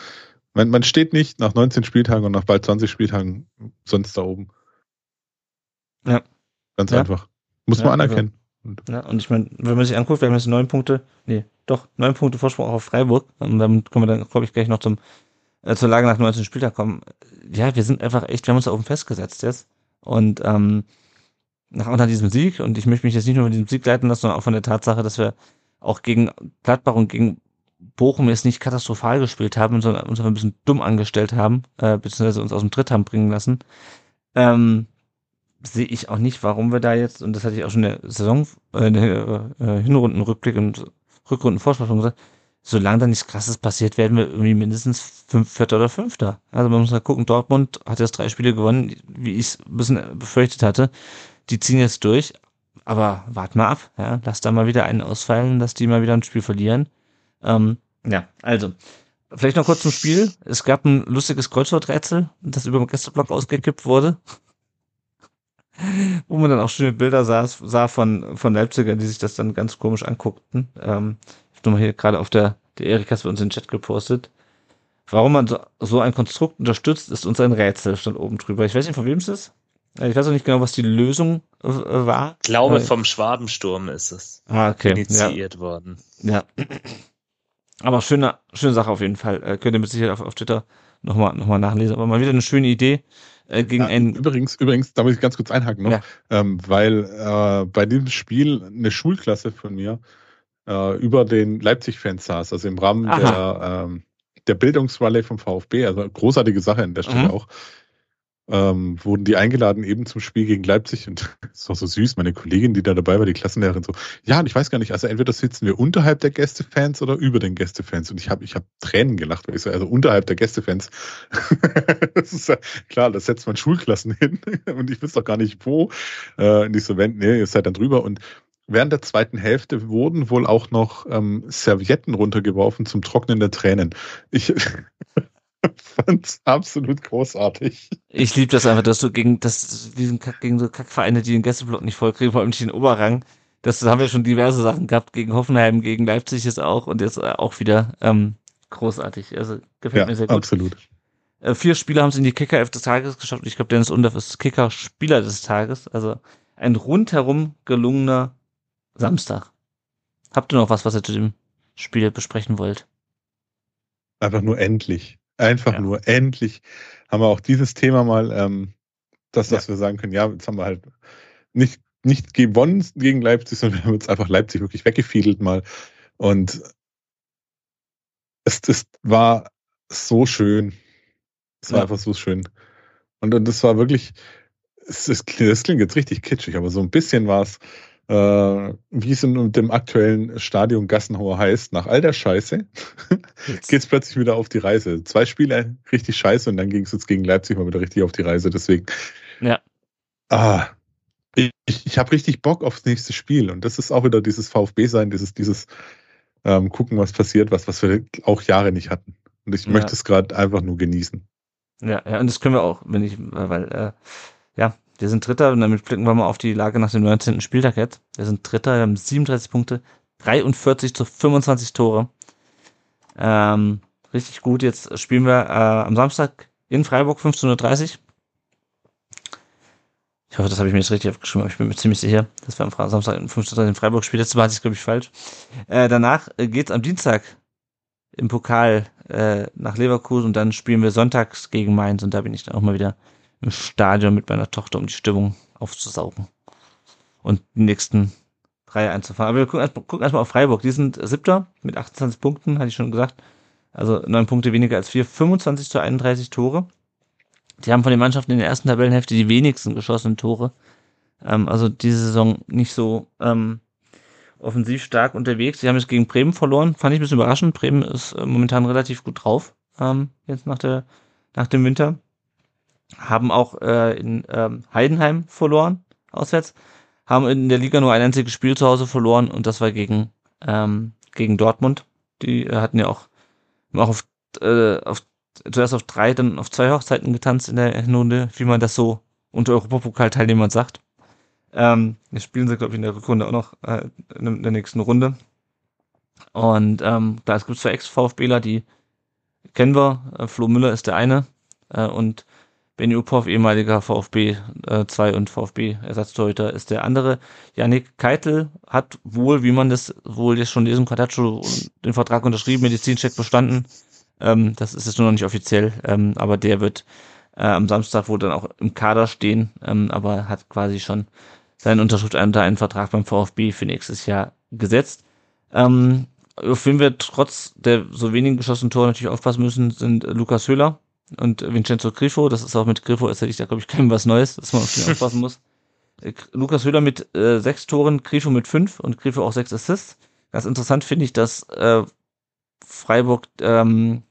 Man, man steht nicht nach 19 Spieltagen und nach bald 20 Spieltagen sonst da oben. Ja. Ganz Ja. einfach. Muss Ja, man anerkennen. Und Ja, und ich meine, wenn man sich anguckt, wir haben jetzt neun Punkte, nee, doch, neun Punkte Vorsprung auch auf Freiburg. Und damit können wir dann, glaube ich, gleich noch zum, äh, zur Lage nach 19 Spieltag kommen. Ja, wir sind einfach echt, wir haben uns da oben festgesetzt jetzt. Und ähm, nach, nach diesem Sieg, und ich möchte mich jetzt nicht nur von diesem Sieg leiten lassen, sondern auch von der Tatsache, dass wir auch gegen Gladbach und gegen Bochum jetzt nicht katastrophal gespielt haben, sondern uns einfach ein bisschen dumm angestellt haben, äh, beziehungsweise uns aus dem Tritt haben bringen lassen. Ähm, sehe ich auch nicht, warum wir da jetzt, und das hatte ich auch schon in der Saison, äh, in der äh, Hinrundenrückblick und Rückrundenvorschau schon gesagt, solange da nichts krasses passiert, werden wir irgendwie mindestens fünf, Vierter oder Fünfter. Also man muss mal gucken, Dortmund hat jetzt drei Spiele gewonnen, wie ich es ein bisschen befürchtet hatte. Die ziehen jetzt durch, aber wart mal ab, ja, lass da mal wieder einen ausfallen, dass die mal wieder ein Spiel verlieren. Ähm, ja, also, vielleicht noch kurz zum Spiel. Es gab ein lustiges Kreuzworträtsel, das über dem Gästeblock ausgekippt wurde wo man dann auch schöne Bilder sah, sah von, von Leipzigern, die sich das dann ganz komisch anguckten. Ähm, ich habe mal hier gerade auf der, der Erik hat bei uns in den Chat gepostet. Warum man so, so ein Konstrukt unterstützt, ist uns ein Rätsel, stand oben drüber. Ich weiß nicht, von wem es ist. Ich weiß auch nicht genau, was die Lösung äh, war. Ich glaube, Äh, vom Schwabensturm ist es Ah, okay. Ja, initiiert worden. ja. (clears throat) Aber schöne, schöne Sache auf jeden Fall. Äh, könnt ihr mit Sicherheit auf, auf Twitter nochmal noch mal nachlesen. Aber mal wieder eine schöne Idee äh, gegen Ja, einen. übrigens, übrigens, da muss ich ganz kurz einhaken noch, Ja. ähm, weil äh, bei diesem Spiel eine Schulklasse von mir äh, über den Leipzig-Fans saß, also im Rahmen Aha. der, ähm, der Bildungsrallye vom VfB, also großartige Sache an der Stelle Mhm. auch. Ähm, wurden die eingeladen eben zum Spiel gegen Leipzig. Und (laughs) es war so süß, meine Kollegin, die da dabei war, die Klassenlehrerin so, ja, und ich weiß gar nicht, also entweder sitzen wir unterhalb der Gästefans oder über den Gästefans. Und ich habe ich hab Tränen gelacht, weil ich so, also unterhalb der Gästefans, (laughs) das ist ja klar, da setzt man Schulklassen hin. (laughs) Und ich wüsste doch gar nicht wo, äh, und ich so, wenn, nee, ihr seid dann drüber. Und Während der zweiten Hälfte wurden wohl auch noch ähm, Servietten runtergeworfen zum Trocknen der Tränen. Ich (laughs) fand's absolut großartig. Ich liebe das einfach, dass du gegen das, diesen Kack, gegen so Kackvereine, die den Gästeblock nicht vollkriegen, vor allem nicht den Oberrang. Das haben wir schon diverse Sachen gehabt, gegen Hoffenheim, gegen Leipzig ist auch und jetzt äh, auch wieder ähm, großartig. Also gefällt Ja, mir sehr gut. absolut. Äh, vier Spieler haben es in die Kicker-F des Tages geschafft. Ich glaube, Dennis Undorf ist Kicker-Spieler des Tages. Also ein rundherum gelungener Samstag. Habt ihr noch was, was ihr zu dem Spiel besprechen wollt? Einfach nur endlich. Einfach Ja. nur endlich haben wir auch dieses Thema mal, ähm, das, dass Ja. wir sagen können, ja, jetzt haben wir halt nicht, nicht gewonnen gegen Leipzig, sondern wir haben jetzt einfach Leipzig wirklich weggefiedelt mal. Und es, es war so schön. Es war Ja. einfach so schön. Und, und das war wirklich, es, es, das klingt jetzt richtig kitschig, aber so ein bisschen war es, äh, wie es in dem aktuellen Stadion Gassenhauer heißt, nach all der Scheiße geht's plötzlich wieder auf die Reise. Zwei Spiele richtig scheiße und dann ging es jetzt gegen Leipzig mal wieder richtig auf die Reise. Deswegen Ja. Ah, ich, ich habe richtig Bock aufs nächste Spiel und das ist auch wieder dieses VfB-Sein, dieses, dieses ähm, gucken, was passiert, was, was wir auch Jahre nicht hatten. Und ich ja. möchte es gerade einfach nur genießen. Ja, ja, und das können wir auch, wenn ich, weil, äh, ja, wir sind Dritter und damit blicken wir mal auf die Lage nach dem 19. Spieltag jetzt. Wir sind Dritter, wir haben 37 Punkte, 43 zu 25 Tore. Ähm, richtig gut. Jetzt spielen wir äh, am Samstag in Freiburg 15.30 Uhr. Ich hoffe, das habe ich mir jetzt richtig aufgeschrieben, aber ich bin mir ziemlich sicher, dass wir am Samstag 15 Uhr in Freiburg spielen. Letztes Mal hatte ich glaube ich, falsch. Äh, danach äh, geht's am Dienstag im Pokal äh, nach Leverkusen und dann spielen wir sonntags gegen Mainz und da bin ich dann auch mal wieder im Stadion mit meiner Tochter, um die Stimmung aufzusaugen und die nächsten drei einzufahren. Aber wir gucken erstmal gucken erst auf Freiburg. Die sind siebter mit 28 Punkten, hatte ich schon gesagt. Also neun Punkte weniger als vier, 25 zu 31 Tore. Die haben von den Mannschaften in der ersten Tabellenhälfte die wenigsten geschossenen Tore. Ähm, also diese Saison nicht so ähm, offensiv stark unterwegs. Sie haben jetzt gegen Bremen verloren. Fand ich ein bisschen überraschend. Bremen ist äh, momentan relativ gut drauf, ähm, jetzt nach, der, nach dem Winter. Haben auch äh, in ähm, Heidenheim verloren, auswärts. Haben in der Liga nur ein einziges Spiel zu Hause verloren und das war gegen, ähm, gegen Dortmund. Die äh, hatten ja auch, auch auf, äh, auf, zuerst auf drei, dann auf zwei Hochzeiten getanzt in der Hinrunde, wie man das so unter Europapokal-Teilnehmern sagt. Ähm, jetzt spielen sie, glaube ich, in der Rückrunde auch noch äh, in der nächsten Runde. Und ähm, da gibt es zwei Ex-VfBler, die kennen wir. Äh, Flo Müller ist der eine äh, und Benny Uphoff, ehemaliger VfB 2 äh, und VfB-Ersatztorhüter, ist der andere. Janik Keitel hat wohl, wie man das wohl jetzt schon lesen konnte, hat schon den Vertrag unterschrieben, Medizincheck bestanden. Ähm, das ist jetzt nur noch nicht offiziell, ähm, aber der wird äh, am Samstag wohl dann auch im Kader stehen, ähm, aber hat quasi schon seine Unterschrift unter einen Vertrag beim VfB für nächstes Jahr gesetzt. Ähm, auf wen wir trotz der so wenigen geschossenen Tore natürlich aufpassen müssen, sind Lukas Höhler und Vincenzo Grifo. Das ist auch mit Grifo erzähle ich da, glaube ich, keinem was Neues, dass man auf den aufpassen muss. Äh, Lukas Höhler mit äh, sechs Toren, Grifo mit fünf und Grifo auch sechs Assists. Ganz interessant finde ich, dass äh, Freiburg ähm,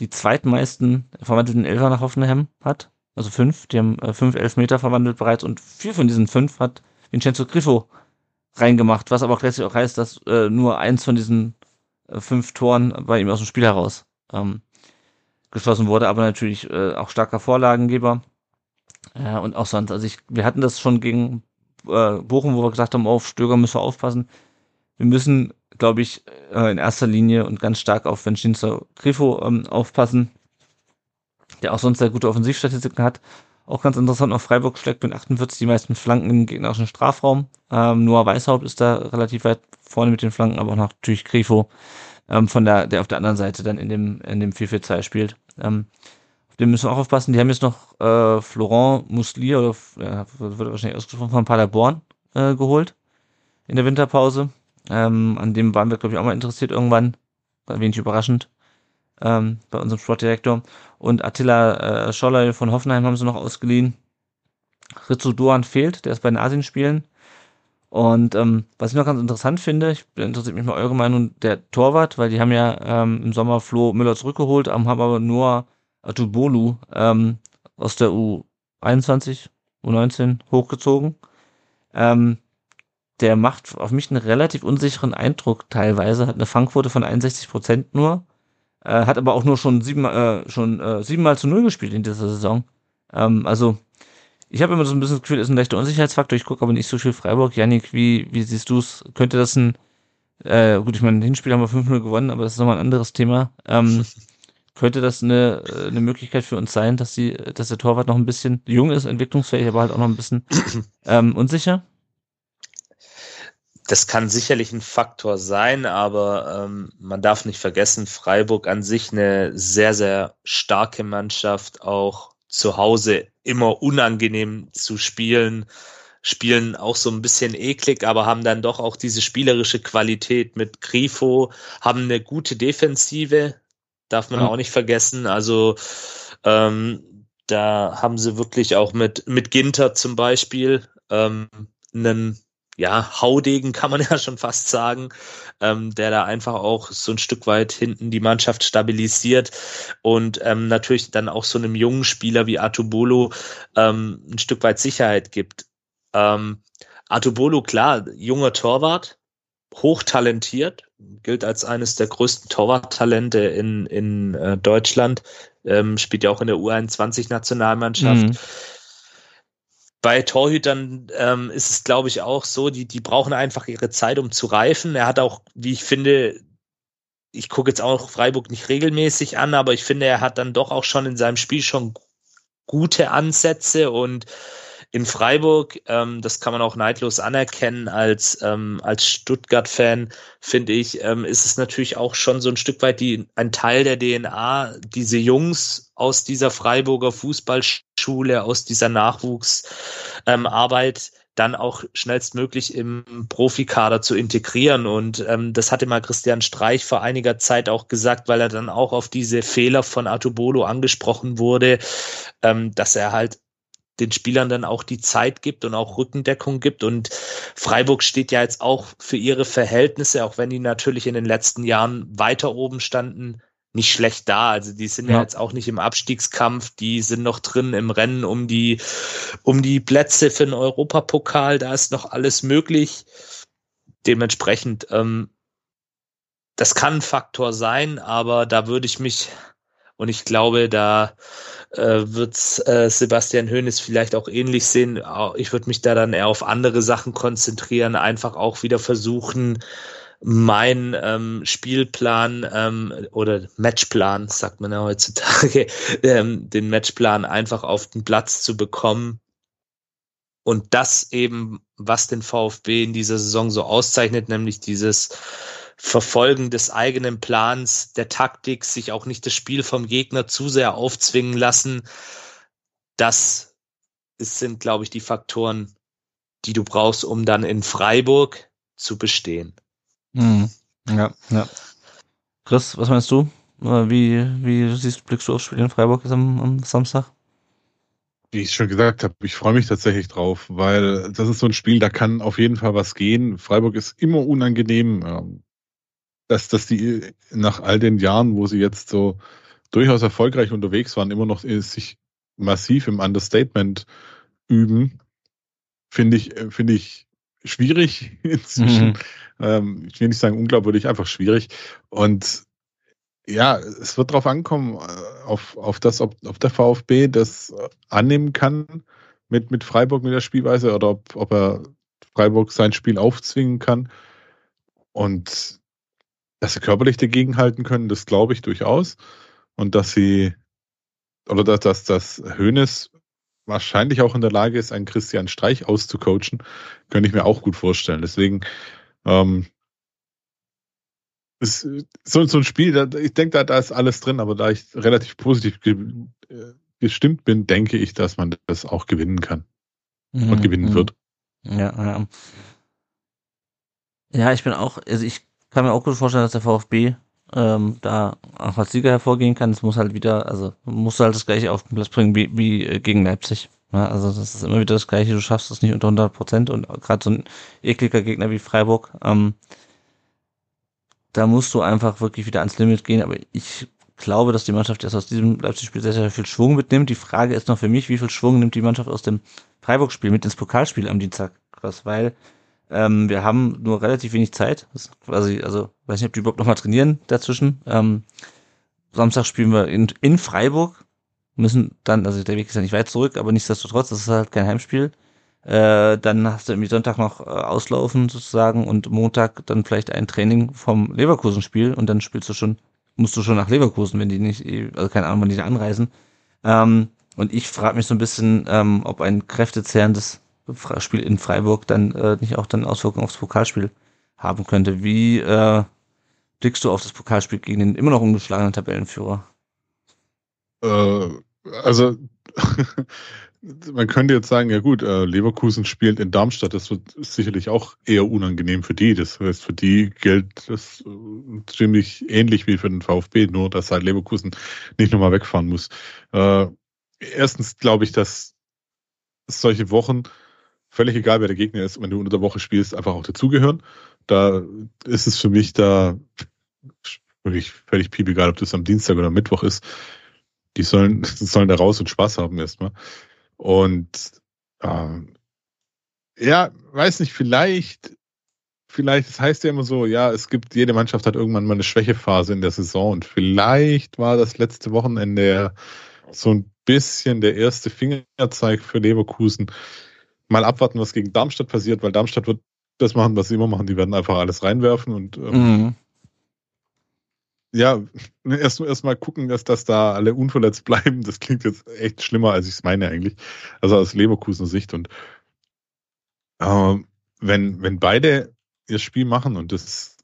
die zweitmeisten verwandelten Elfer nach Hoffenheim hat also fünf, die haben äh, fünf Elfmeter verwandelt bereits und vier von diesen fünf hat Vincenzo Griffo reingemacht, was aber auch letztlich auch heißt, dass äh, nur eins von diesen äh, fünf Toren bei ihm aus dem Spiel heraus ähm, geschlossen wurde, aber natürlich äh, auch starker Vorlagengeber. Ja, und auch sonst, also ich, wir hatten das schon gegen äh, Bochum, wo wir gesagt haben, auf Stöger müssen wir aufpassen. Wir müssen, glaube ich, äh, in erster Linie und ganz stark auf Vincenzo Grifo ähm, aufpassen der auch sonst sehr gute Offensivstatistiken hat. Auch ganz interessant, auf Freiburg schlägt mit 48 die meisten Flanken im gegnerischen Strafraum. Ähm, Noah Weißhaupt ist da relativ weit vorne mit den Flanken, aber auch natürlich Grifo, ähm, von der, der auf der anderen Seite dann in dem, in dem 4-4-2 spielt. Ähm, auf den müssen wir auch aufpassen. Die haben jetzt noch äh, Florent Muslier, oder ja, wird wahrscheinlich ausgesprochen, von Paderborn äh, geholt in der Winterpause. Ähm, an dem waren wir, glaube ich, auch mal interessiert irgendwann. War wenig überraschend ähm, bei unserem Sportdirektor. Und Attila äh, Scholler von Hoffenheim haben sie noch ausgeliehen. Rizzo Duan fehlt, der ist bei den Asienspielen. Und ähm, was ich noch ganz interessant finde, ich interessiert mich mal eure Meinung, der Torwart, weil die haben ja ähm, im Sommer Flo Müller zurückgeholt, haben aber nur Atubolu ähm, aus der U21, U19 hochgezogen. Ähm, der macht auf mich einen relativ unsicheren Eindruck teilweise, hat eine Fangquote von 61 Prozent nur äh, hat aber auch nur schon sieben, äh, schon äh, siebenmal zu null gespielt in dieser Saison. Ähm, also ich habe immer so ein bisschen das Gefühl, ist ein leichter Unsicherheitsfaktor. Ich gucke aber nicht so viel Freiburg. Janik, wie, wie siehst du es? Könnte das ein, äh, gut, ich meine, Hinspiel haben wir 5-0 gewonnen, aber das ist nochmal ein anderes Thema. Ähm, (laughs) könnte das eine, äh, eine Möglichkeit für uns sein, dass die, dass der Torwart noch ein bisschen jung ist, entwicklungsfähig, aber halt auch noch ein bisschen (clears throat) ähm, unsicher? das kann sicherlich ein Faktor sein, aber ähm, man darf nicht vergessen, Freiburg an sich eine sehr, sehr starke Mannschaft, auch zu Hause immer unangenehm zu spielen, spielen auch so ein bisschen eklig, aber haben dann doch auch diese spielerische Qualität mit Grifo, haben eine gute Defensive, darf man mhm. auch nicht vergessen. Also ähm, da haben sie wirklich auch mit, mit Ginter zum Beispiel ähm, einen ja, Haudegen kann man (laughs) ja schon fast sagen, ähm, der da einfach auch so ein Stück weit hinten die Mannschaft stabilisiert und ähm, natürlich dann auch so einem jungen Spieler wie Artubolo ähm, ein Stück weit Sicherheit gibt. Ähm, Artubolo, klar, junger Torwart, hochtalentiert, gilt als eines der größten Torwarttalente in, in äh, Deutschland, ähm, spielt ja auch in der U21-Nationalmannschaft. Mhm bei Torhütern ähm, ist es, glaube ich, auch so, die, die brauchen einfach ihre Zeit, um zu reifen. Er hat auch, wie ich finde, ich gucke jetzt auch Freiburg nicht regelmäßig an, aber ich finde, er hat dann doch auch schon in seinem Spiel schon gute Ansätze und in Freiburg, ähm, das kann man auch neidlos anerkennen als, ähm, als Stuttgart-Fan, finde ich, ähm, ist es natürlich auch schon so ein Stück weit die, ein Teil der DNA, diese Jungs aus dieser Freiburger Fußballschule, aus dieser Nachwuchsarbeit, ähm, dann auch schnellstmöglich im Profikader zu integrieren. Und ähm, das hatte mal Christian Streich vor einiger Zeit auch gesagt, weil er dann auch auf diese Fehler von Artubolo angesprochen wurde, ähm, dass er halt den Spielern dann auch die Zeit gibt und auch Rückendeckung gibt. Und Freiburg steht ja jetzt auch für ihre Verhältnisse, auch wenn die natürlich in den letzten Jahren weiter oben standen, nicht schlecht da. Also die sind ja. ja, jetzt auch nicht im Abstiegskampf, die sind noch drin im Rennen um die, um die Plätze für den Europapokal. Da ist noch alles möglich. Dementsprechend, ähm, das kann ein Faktor sein, aber da würde ich mich, und ich glaube, da äh, wird äh, Sebastian Hoeneß vielleicht auch ähnlich sehen. Ich würde mich da dann eher auf andere Sachen konzentrieren, einfach auch wieder versuchen, mein ähm, Spielplan ähm, oder Matchplan, sagt man ja heutzutage, (laughs) ähm, den Matchplan einfach auf den Platz zu bekommen. Und das eben, was den VfB in dieser Saison so auszeichnet, nämlich dieses Verfolgen des eigenen Plans, der Taktik, sich auch nicht das Spiel vom Gegner zu sehr aufzwingen lassen. Das sind, glaube ich, die Faktoren, die du brauchst, um dann in Freiburg zu bestehen. Mhm. Ja, ja. Chris, was meinst du? Äh, wie, wie siehst, blickst du aufs Spiel in Freiburg am, am Samstag? Wie ich schon gesagt habe, ich freue mich tatsächlich drauf, weil das ist so ein Spiel, da kann auf jeden Fall was gehen. Freiburg ist immer unangenehm dass, dass die nach all den Jahren, wo sie jetzt so durchaus erfolgreich unterwegs waren, immer noch sich massiv im Understatement üben, finde ich, finde ich schwierig (laughs) inzwischen. Mhm. Ähm, ich will nicht sagen unglaubwürdig, einfach schwierig. Und ja, es wird darauf ankommen, äh, auf, auf das, ob, ob der VfB das annehmen kann mit, mit Freiburg mit der Spielweise oder ob, ob er Freiburg sein Spiel aufzwingen kann. Und dass sie körperlich dagegenhalten können, das glaube ich durchaus. Und dass sie, oder dass, dass, dass Hoeneß wahrscheinlich auch in der Lage ist, einen Christian Streich auszucoachen, könnte ich mir auch gut vorstellen. Deswegen, ähm, ist so, so ein Spiel, da, ich denke, da, da ist alles drin, aber da ich relativ positiv ge, äh, gestimmt bin, denke ich, dass man das auch gewinnen kann mhm, und gewinnen mhm. wird. Ja, ja. Ja, ich bin auch, also ich kann mir auch gut vorstellen, dass der VfB ähm, da auch als Sieger hervorgehen kann. Es muss halt wieder, also muss halt das gleiche auf den Platz bringen wie, wie äh, gegen Leipzig. Ja, also das ist immer wieder das gleiche, du schaffst es nicht unter 100 Prozent und gerade so ein ekliger Gegner wie Freiburg, ähm, da musst du einfach wirklich wieder ans Limit gehen. Aber ich glaube, dass die Mannschaft erst aus diesem Leipzig-Spiel sehr, sehr viel Schwung mitnimmt. Die Frage ist noch für mich, wie viel Schwung nimmt die Mannschaft aus dem Freiburg-Spiel mit ins Pokalspiel am Dienstag? Krass, weil ähm, wir haben nur relativ wenig Zeit. Quasi, also weiß nicht, ob die überhaupt noch mal trainieren dazwischen. Ähm, Samstag spielen wir in, in Freiburg. Müssen dann, also der Weg ist ja nicht weit zurück, aber nichtsdestotrotz, das ist halt kein Heimspiel. Äh, dann hast du irgendwie Sonntag noch äh, auslaufen sozusagen und Montag dann vielleicht ein Training vom Leverkusen-Spiel und dann spielst du schon, musst du schon nach Leverkusen, wenn die nicht, also keine Ahnung, wann die da anreisen. Ähm, und ich frage mich so ein bisschen, ähm, ob ein kräftezehrendes Spiel in Freiburg dann äh, nicht auch dann Auswirkungen aufs Pokalspiel haben könnte. Wie äh, blickst du auf das Pokalspiel gegen den immer noch ungeschlagenen Tabellenführer? Äh, also (laughs) man könnte jetzt sagen, ja gut, äh, Leverkusen spielt in Darmstadt, das wird sicherlich auch eher unangenehm für die. Das heißt, für die gilt das äh, ziemlich ähnlich wie für den VfB, nur dass halt Leverkusen nicht nochmal wegfahren muss. Äh, erstens glaube ich, dass solche Wochen völlig egal, wer der Gegner ist, wenn du unter der Woche spielst, einfach auch dazugehören. Da ist es für mich da wirklich völlig piep egal, ob das am Dienstag oder Mittwoch ist. Die sollen, (laughs) sollen da raus und Spaß haben erstmal. Und äh, ja, weiß nicht, vielleicht, vielleicht, es das heißt ja immer so, ja, es gibt, jede Mannschaft hat irgendwann mal eine Schwächephase in der Saison und vielleicht war das letzte Wochenende so ein bisschen der erste Fingerzeig für Leverkusen. Mal abwarten, was gegen Darmstadt passiert, weil Darmstadt wird das machen, was sie immer machen. Die werden einfach alles reinwerfen und ähm, mhm. ja, (laughs) erst, erst mal gucken, dass, dass da alle unverletzt bleiben. Das klingt jetzt echt schlimmer, als ich es meine eigentlich. Also aus Leverkusener Sicht. Und äh, wenn, wenn beide ihr Spiel machen und das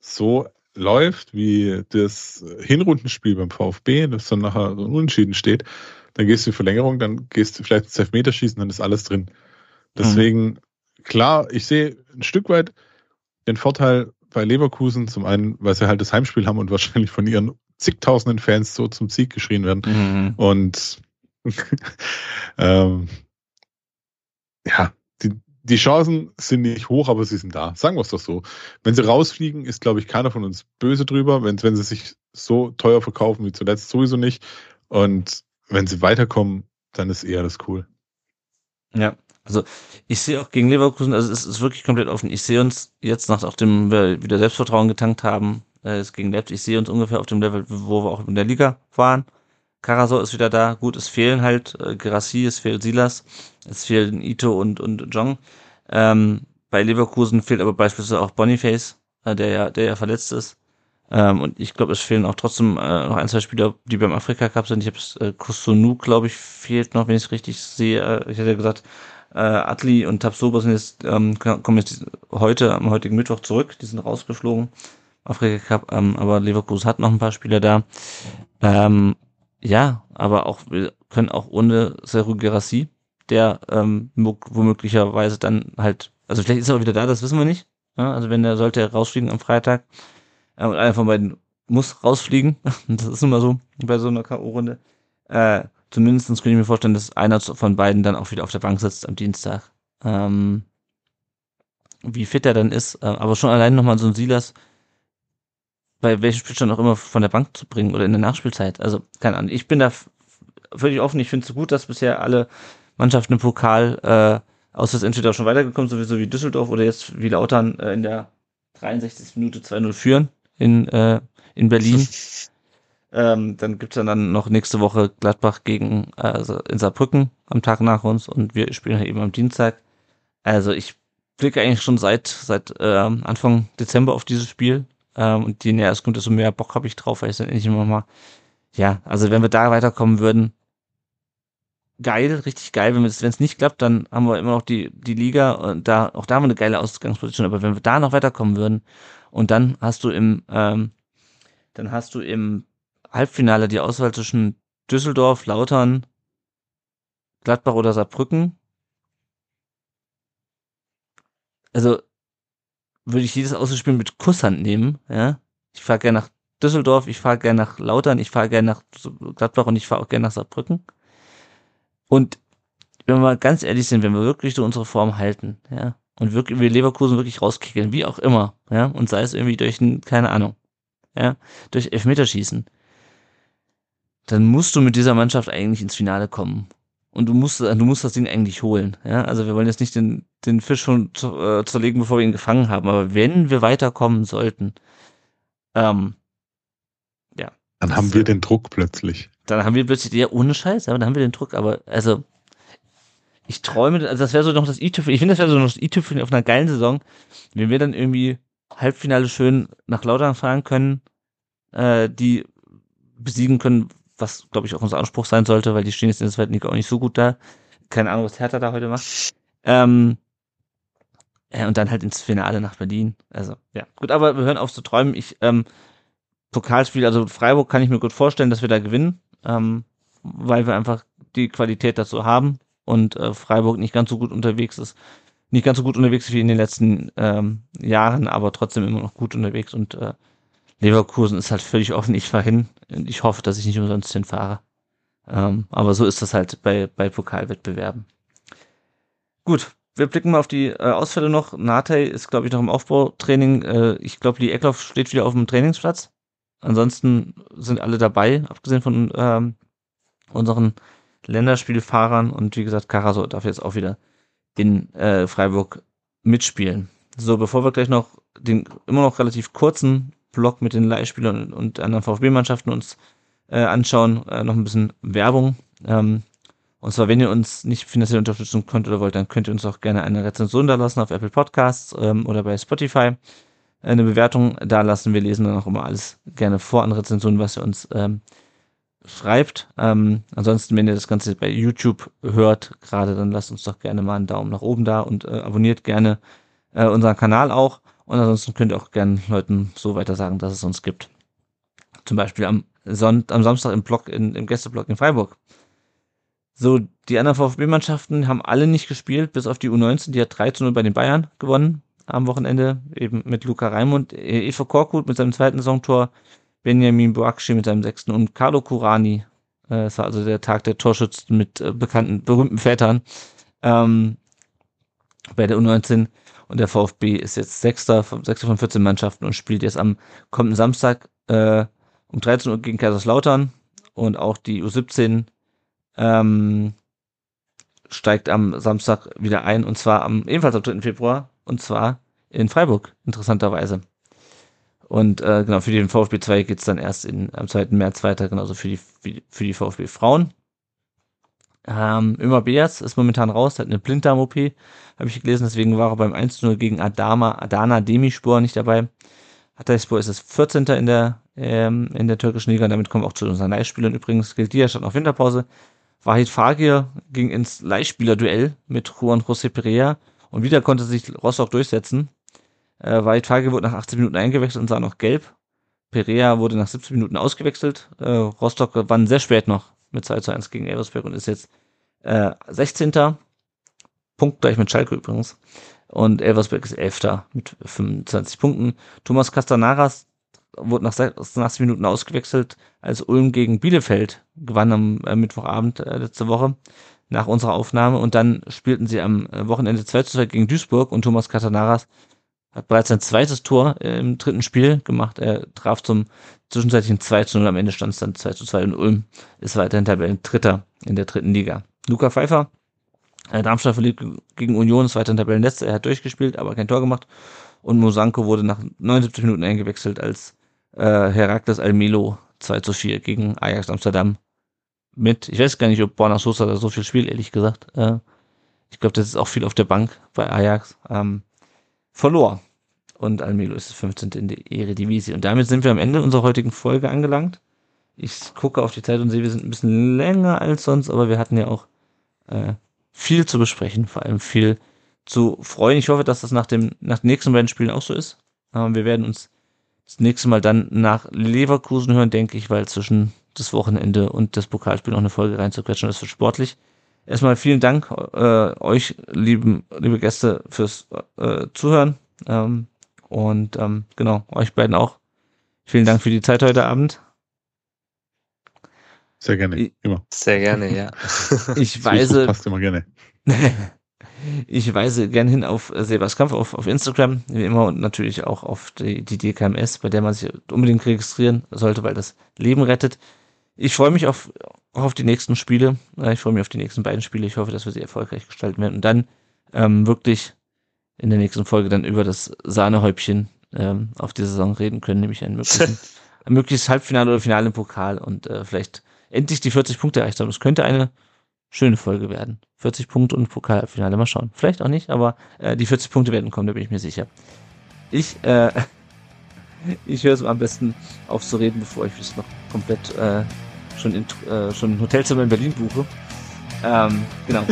so läuft, wie das Hinrundenspiel beim VfB, das dann nachher so unentschieden steht, dann gehst du in Verlängerung, dann gehst du vielleicht ins Elfmeterschießen, dann ist alles drin. Deswegen, mhm. klar, ich sehe ein Stück weit den Vorteil bei Leverkusen, zum einen, weil sie halt das Heimspiel haben und wahrscheinlich von ihren zigtausenden Fans so zum Sieg geschrien werden. Mhm. Und (laughs) ähm, ja, die Chancen sind nicht hoch, aber sie sind da. Sagen wir es doch so. Wenn sie rausfliegen, ist, glaube ich, keiner von uns böse drüber. Wenn, wenn sie sich so teuer verkaufen wie zuletzt, sowieso nicht. Und wenn sie weiterkommen, dann ist eher das cool. Ja, also ich sehe auch gegen Leverkusen, also es ist wirklich komplett offen. Ich sehe uns jetzt, nachdem wir wieder Selbstvertrauen getankt haben, äh, ist gegen Leipzig, ich sehe uns ungefähr auf dem Level, wo wir auch in der Liga waren. Karasor ist wieder da. Gut, es fehlen halt äh, Gerassi, es fehlt Silas, es fehlen Ito und, und Jong. Ähm, bei Leverkusen fehlt aber beispielsweise auch Boniface, äh, der ja, der ja verletzt ist. Ähm, und ich glaube, es fehlen auch trotzdem äh, noch ein, zwei Spieler, die beim Afrika Cup sind. Ich habe äh, Kusunu, glaube ich, fehlt noch, wenn ich es richtig sehe. Äh, ich hätte ja gesagt, äh, Atli und Tabsoba sind jetzt, ähm, kommen jetzt heute, am heutigen Mittwoch zurück. Die sind rausgeflogen. Afrika Cup, ähm, aber Leverkusen hat noch ein paar Spieler da. Ähm, ja, aber auch, wir können auch ohne Seru Gerassi, der ähm, womöglicherweise dann halt, also vielleicht ist er auch wieder da, das wissen wir nicht. Ja, also wenn er sollte rausfliegen am Freitag äh, und einer von beiden muss rausfliegen, (laughs) das ist immer so bei so einer K.O.-Runde. Äh, zumindest könnte ich mir vorstellen, dass einer von beiden dann auch wieder auf der Bank sitzt am Dienstag. Ähm, wie fit er dann ist, äh, aber schon allein nochmal so ein Silas, bei welchem Spielstand auch immer von der Bank zu bringen oder in der Nachspielzeit. Also, keine Ahnung. Ich bin da völlig offen. Ich finde es gut, dass bisher alle Mannschaften im Pokal äh, aus das entweder schon weitergekommen, sowieso wie Düsseldorf oder jetzt wie Lautern äh, in der 63. Minute 2-0 führen in, äh, in Berlin. Ähm, dann gibt's dann, dann noch nächste Woche Gladbach gegen also in Saarbrücken am Tag nach uns und wir spielen halt eben am Dienstag. Also ich blicke eigentlich schon seit seit äh, Anfang Dezember auf dieses Spiel ähm, und je näher es kommt, desto mehr Bock habe ich drauf, weil ich dann endlich immer mal, ja, also wenn wir da weiterkommen würden, geil, richtig geil. Wenn es nicht klappt, dann haben wir immer noch die, die Liga und da, auch da haben wir eine geile Ausgangsposition. Aber wenn wir da noch weiterkommen würden und dann hast du im, ähm, dann hast du im Halbfinale die Auswahl zwischen Düsseldorf, Lautern, Gladbach oder Saarbrücken. Also würde ich jedes Ausspiel mit Kusshand nehmen. Ja, ich fahre gerne nach Düsseldorf, ich fahre gerne nach Lautern, ich fahre gerne nach Gladbach und ich fahre auch gerne nach Saarbrücken. Und wenn wir mal ganz ehrlich sind, wenn wir wirklich so unsere Form halten, ja, und wirklich wir Leverkusen wirklich rauskicken, wie auch immer, ja, und sei es irgendwie durch ein, keine Ahnung, ja, durch Elfmeterschießen, dann musst du mit dieser Mannschaft eigentlich ins Finale kommen. Und du musst, du musst das Ding eigentlich holen. Ja, also wir wollen jetzt nicht den, den Fisch schon äh, zerlegen, bevor wir ihn gefangen haben. Aber wenn wir weiterkommen sollten, ähm, ja. Dann haben wir den Druck plötzlich. Dann haben wir plötzlich, ja, ohne Scheiß, aber dann haben wir den Druck. Aber, also, ich träume, also das wäre so noch das i-Tüpfel, ich finde, das wäre so noch das i-Tüpfel auf einer geilen Saison, wenn wir dann irgendwie Halbfinale schön nach Lautern fahren können, äh, die besiegen können, was, glaube ich, auch unser Anspruch sein sollte, weil die stehen jetzt in der zweiten Liga auch nicht so gut da. Keine Ahnung, was Hertha da heute macht. Ähm, ja, und dann halt ins Finale nach Berlin. Also, ja. Gut, aber wir hören auf zu träumen. Ich, ähm, Pokalspiel, also Freiburg kann ich mir gut vorstellen, dass wir da gewinnen, ähm, weil wir einfach die Qualität dazu haben und äh, Freiburg nicht ganz so gut unterwegs ist. Nicht ganz so gut unterwegs wie in den letzten ähm, Jahren, aber trotzdem immer noch gut unterwegs und äh, Leverkusen ist halt völlig offen. Ich fahre hin und ich hoffe, dass ich nicht umsonst hinfahre. Ähm, aber so ist das halt bei, bei Pokalwettbewerben. Gut, wir blicken mal auf die äh, Ausfälle noch. Nate ist, glaube ich, noch im Aufbautraining. Äh, ich glaube, die Eckloff steht wieder auf dem Trainingsplatz. Ansonsten sind alle dabei, abgesehen von ähm, unseren Länderspielfahrern. Und wie gesagt, Karaso darf jetzt auch wieder in äh, Freiburg mitspielen. So, bevor wir gleich noch den immer noch relativ kurzen Block mit den Leihspielern und anderen VfB-Mannschaften uns äh, anschauen, äh, noch ein bisschen Werbung. Ähm, und zwar, wenn ihr uns nicht finanziell unterstützen könnt oder wollt, dann könnt ihr uns auch gerne eine Rezension da lassen auf Apple Podcasts ähm, oder bei Spotify. Eine Bewertung da lassen. Wir lesen dann auch immer alles gerne vor an Rezensionen, was ihr uns ähm, schreibt. Ähm, ansonsten, wenn ihr das Ganze bei YouTube hört, gerade, dann lasst uns doch gerne mal einen Daumen nach oben da und äh, abonniert gerne äh, unseren Kanal auch. Und ansonsten könnt ihr auch gerne Leuten so weiter sagen, dass es uns gibt. Zum Beispiel am, Sonnt am Samstag im Blog, in, im Gästeblock in Freiburg. So, die anderen VfB-Mannschaften haben alle nicht gespielt, bis auf die U19, die hat 3 zu 0 bei den Bayern gewonnen am Wochenende, eben mit Luca Raimund, Eva Korkut mit seinem zweiten Saisontor, Benjamin Boakshi mit seinem sechsten und Carlo Curani. Äh, es war also der Tag der Torschützen mit äh, bekannten, berühmten Vätern ähm, bei der U19. Und der VfB ist jetzt Sechster, Sechster von 14 Mannschaften und spielt jetzt am kommenden Samstag äh, um 13 Uhr gegen Kaiserslautern. Und auch die U17 ähm, steigt am Samstag wieder ein und zwar am ebenfalls am 3. Februar und zwar in Freiburg, interessanterweise. Und äh, genau, für den VfB 2 geht's dann erst in, am 2. März weiter, genauso für die, für die VfB Frauen. Ähm, Ömer Beas ist momentan raus, hat eine Blinddarm-OP, habe ich gelesen, deswegen war er beim 1-0 gegen Adama, Adana Demispor nicht dabei. Hatayspor ist es 14. in der, ähm, in der türkischen Liga, damit kommen wir auch zu unseren Leihspielern. Übrigens gilt die schon auf Winterpause. Wahid Fagir ging ins Leihspielerduell mit Juan José Perea und wieder konnte sich Rostock durchsetzen. Äh, Wahid Fagir wurde nach 18 Minuten eingewechselt und sah noch gelb. Perea wurde nach 17 Minuten ausgewechselt. Äh, Rostock gewann sehr spät noch mit 2 zu 1 gegen Elversberg und ist jetzt äh, 16. Punkt gleich mit Schalke übrigens. Und Elversberg ist 11. mit 25 Punkten. Thomas Castanaras wurde nach 86 Minuten ausgewechselt, als Ulm gegen Bielefeld gewann am äh, Mittwochabend äh, letzte Woche nach unserer Aufnahme. Und dann spielten sie am äh, Wochenende 2 zu 2 gegen Duisburg und Thomas Castanaras hat bereits sein zweites Tor äh, im dritten Spiel gemacht. Er traf zum zwischenzeitlichen 2 zu 0. Am Ende stand es dann 2 zu 2 und Ulm ist weiterhin Tabellen-Dritter in der dritten Liga. Luca Pfeiffer, äh, Darmstadt verliert gegen Union, ist weiterhin Tabellenletzter. Er hat durchgespielt, aber kein Tor gemacht. Und Mosanko wurde nach 79 Minuten eingewechselt, als äh, Herakles Almelo 2 zu 4 gegen Ajax Amsterdam mit. Ich weiß gar nicht, ob Borna Sosa da so viel spielt, ehrlich gesagt. Äh, ich glaube, das ist auch viel auf der Bank bei Ajax. Ähm, verlor. Und Almelo ist 15. in der Eredivisie. Und damit sind wir am Ende unserer heutigen Folge angelangt. Ich gucke auf die Zeit und sehe, wir sind ein bisschen länger als sonst, aber wir hatten ja auch äh, viel zu besprechen, vor allem viel zu freuen. Ich hoffe, dass das nach dem nach den nächsten beiden Spielen auch so ist. Aber wir werden uns das nächste Mal dann nach Leverkusen hören, denke ich, weil zwischen das Wochenende und das Pokalspiel noch eine Folge reinzuquetschen, das wird sportlich. Erstmal vielen Dank äh, euch, lieben, liebe Gäste, fürs äh, Zuhören. Ähm, und ähm, genau, euch beiden auch. Vielen Dank für die Zeit heute Abend. Sehr gerne, immer. Sehr gerne, ja. (laughs) Ich weise. Passt immer gerne. (laughs) ich weise gern hin auf Sebas Kampf auf, auf Instagram, wie immer, und natürlich auch auf die, die DKMS, bei der man sich unbedingt registrieren sollte, weil das Leben rettet. Ich freue mich auf, auch auf die nächsten Spiele. Ich freue mich auf die nächsten beiden Spiele. Ich hoffe, dass wir sie erfolgreich gestalten werden und dann ähm, wirklich in der nächsten Folge dann über das Sahnehäubchen ähm, auf die Saison reden können, nämlich ein mögliches, (laughs) ein mögliches Halbfinale oder Finale im Pokal und äh, vielleicht endlich die 40 Punkte erreicht haben. Das könnte eine schöne Folge werden. 40 Punkte und Pokalfinale, mal schauen. Vielleicht auch nicht, aber äh, die 40 Punkte werden kommen, da bin ich mir sicher. Ich, äh, (laughs) ich höre es am besten auf zu reden, bevor ich es noch komplett äh, schon, in, äh, schon ein Hotelzimmer in Berlin buche. Ähm, genau.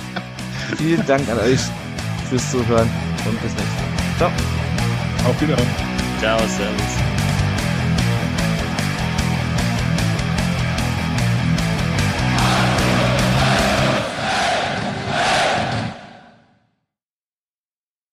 (laughs) Vielen Dank an euch fürs Zuhören und bis nächstes Mal. Ciao. Auf Wiedersehen. Ciao, Servus.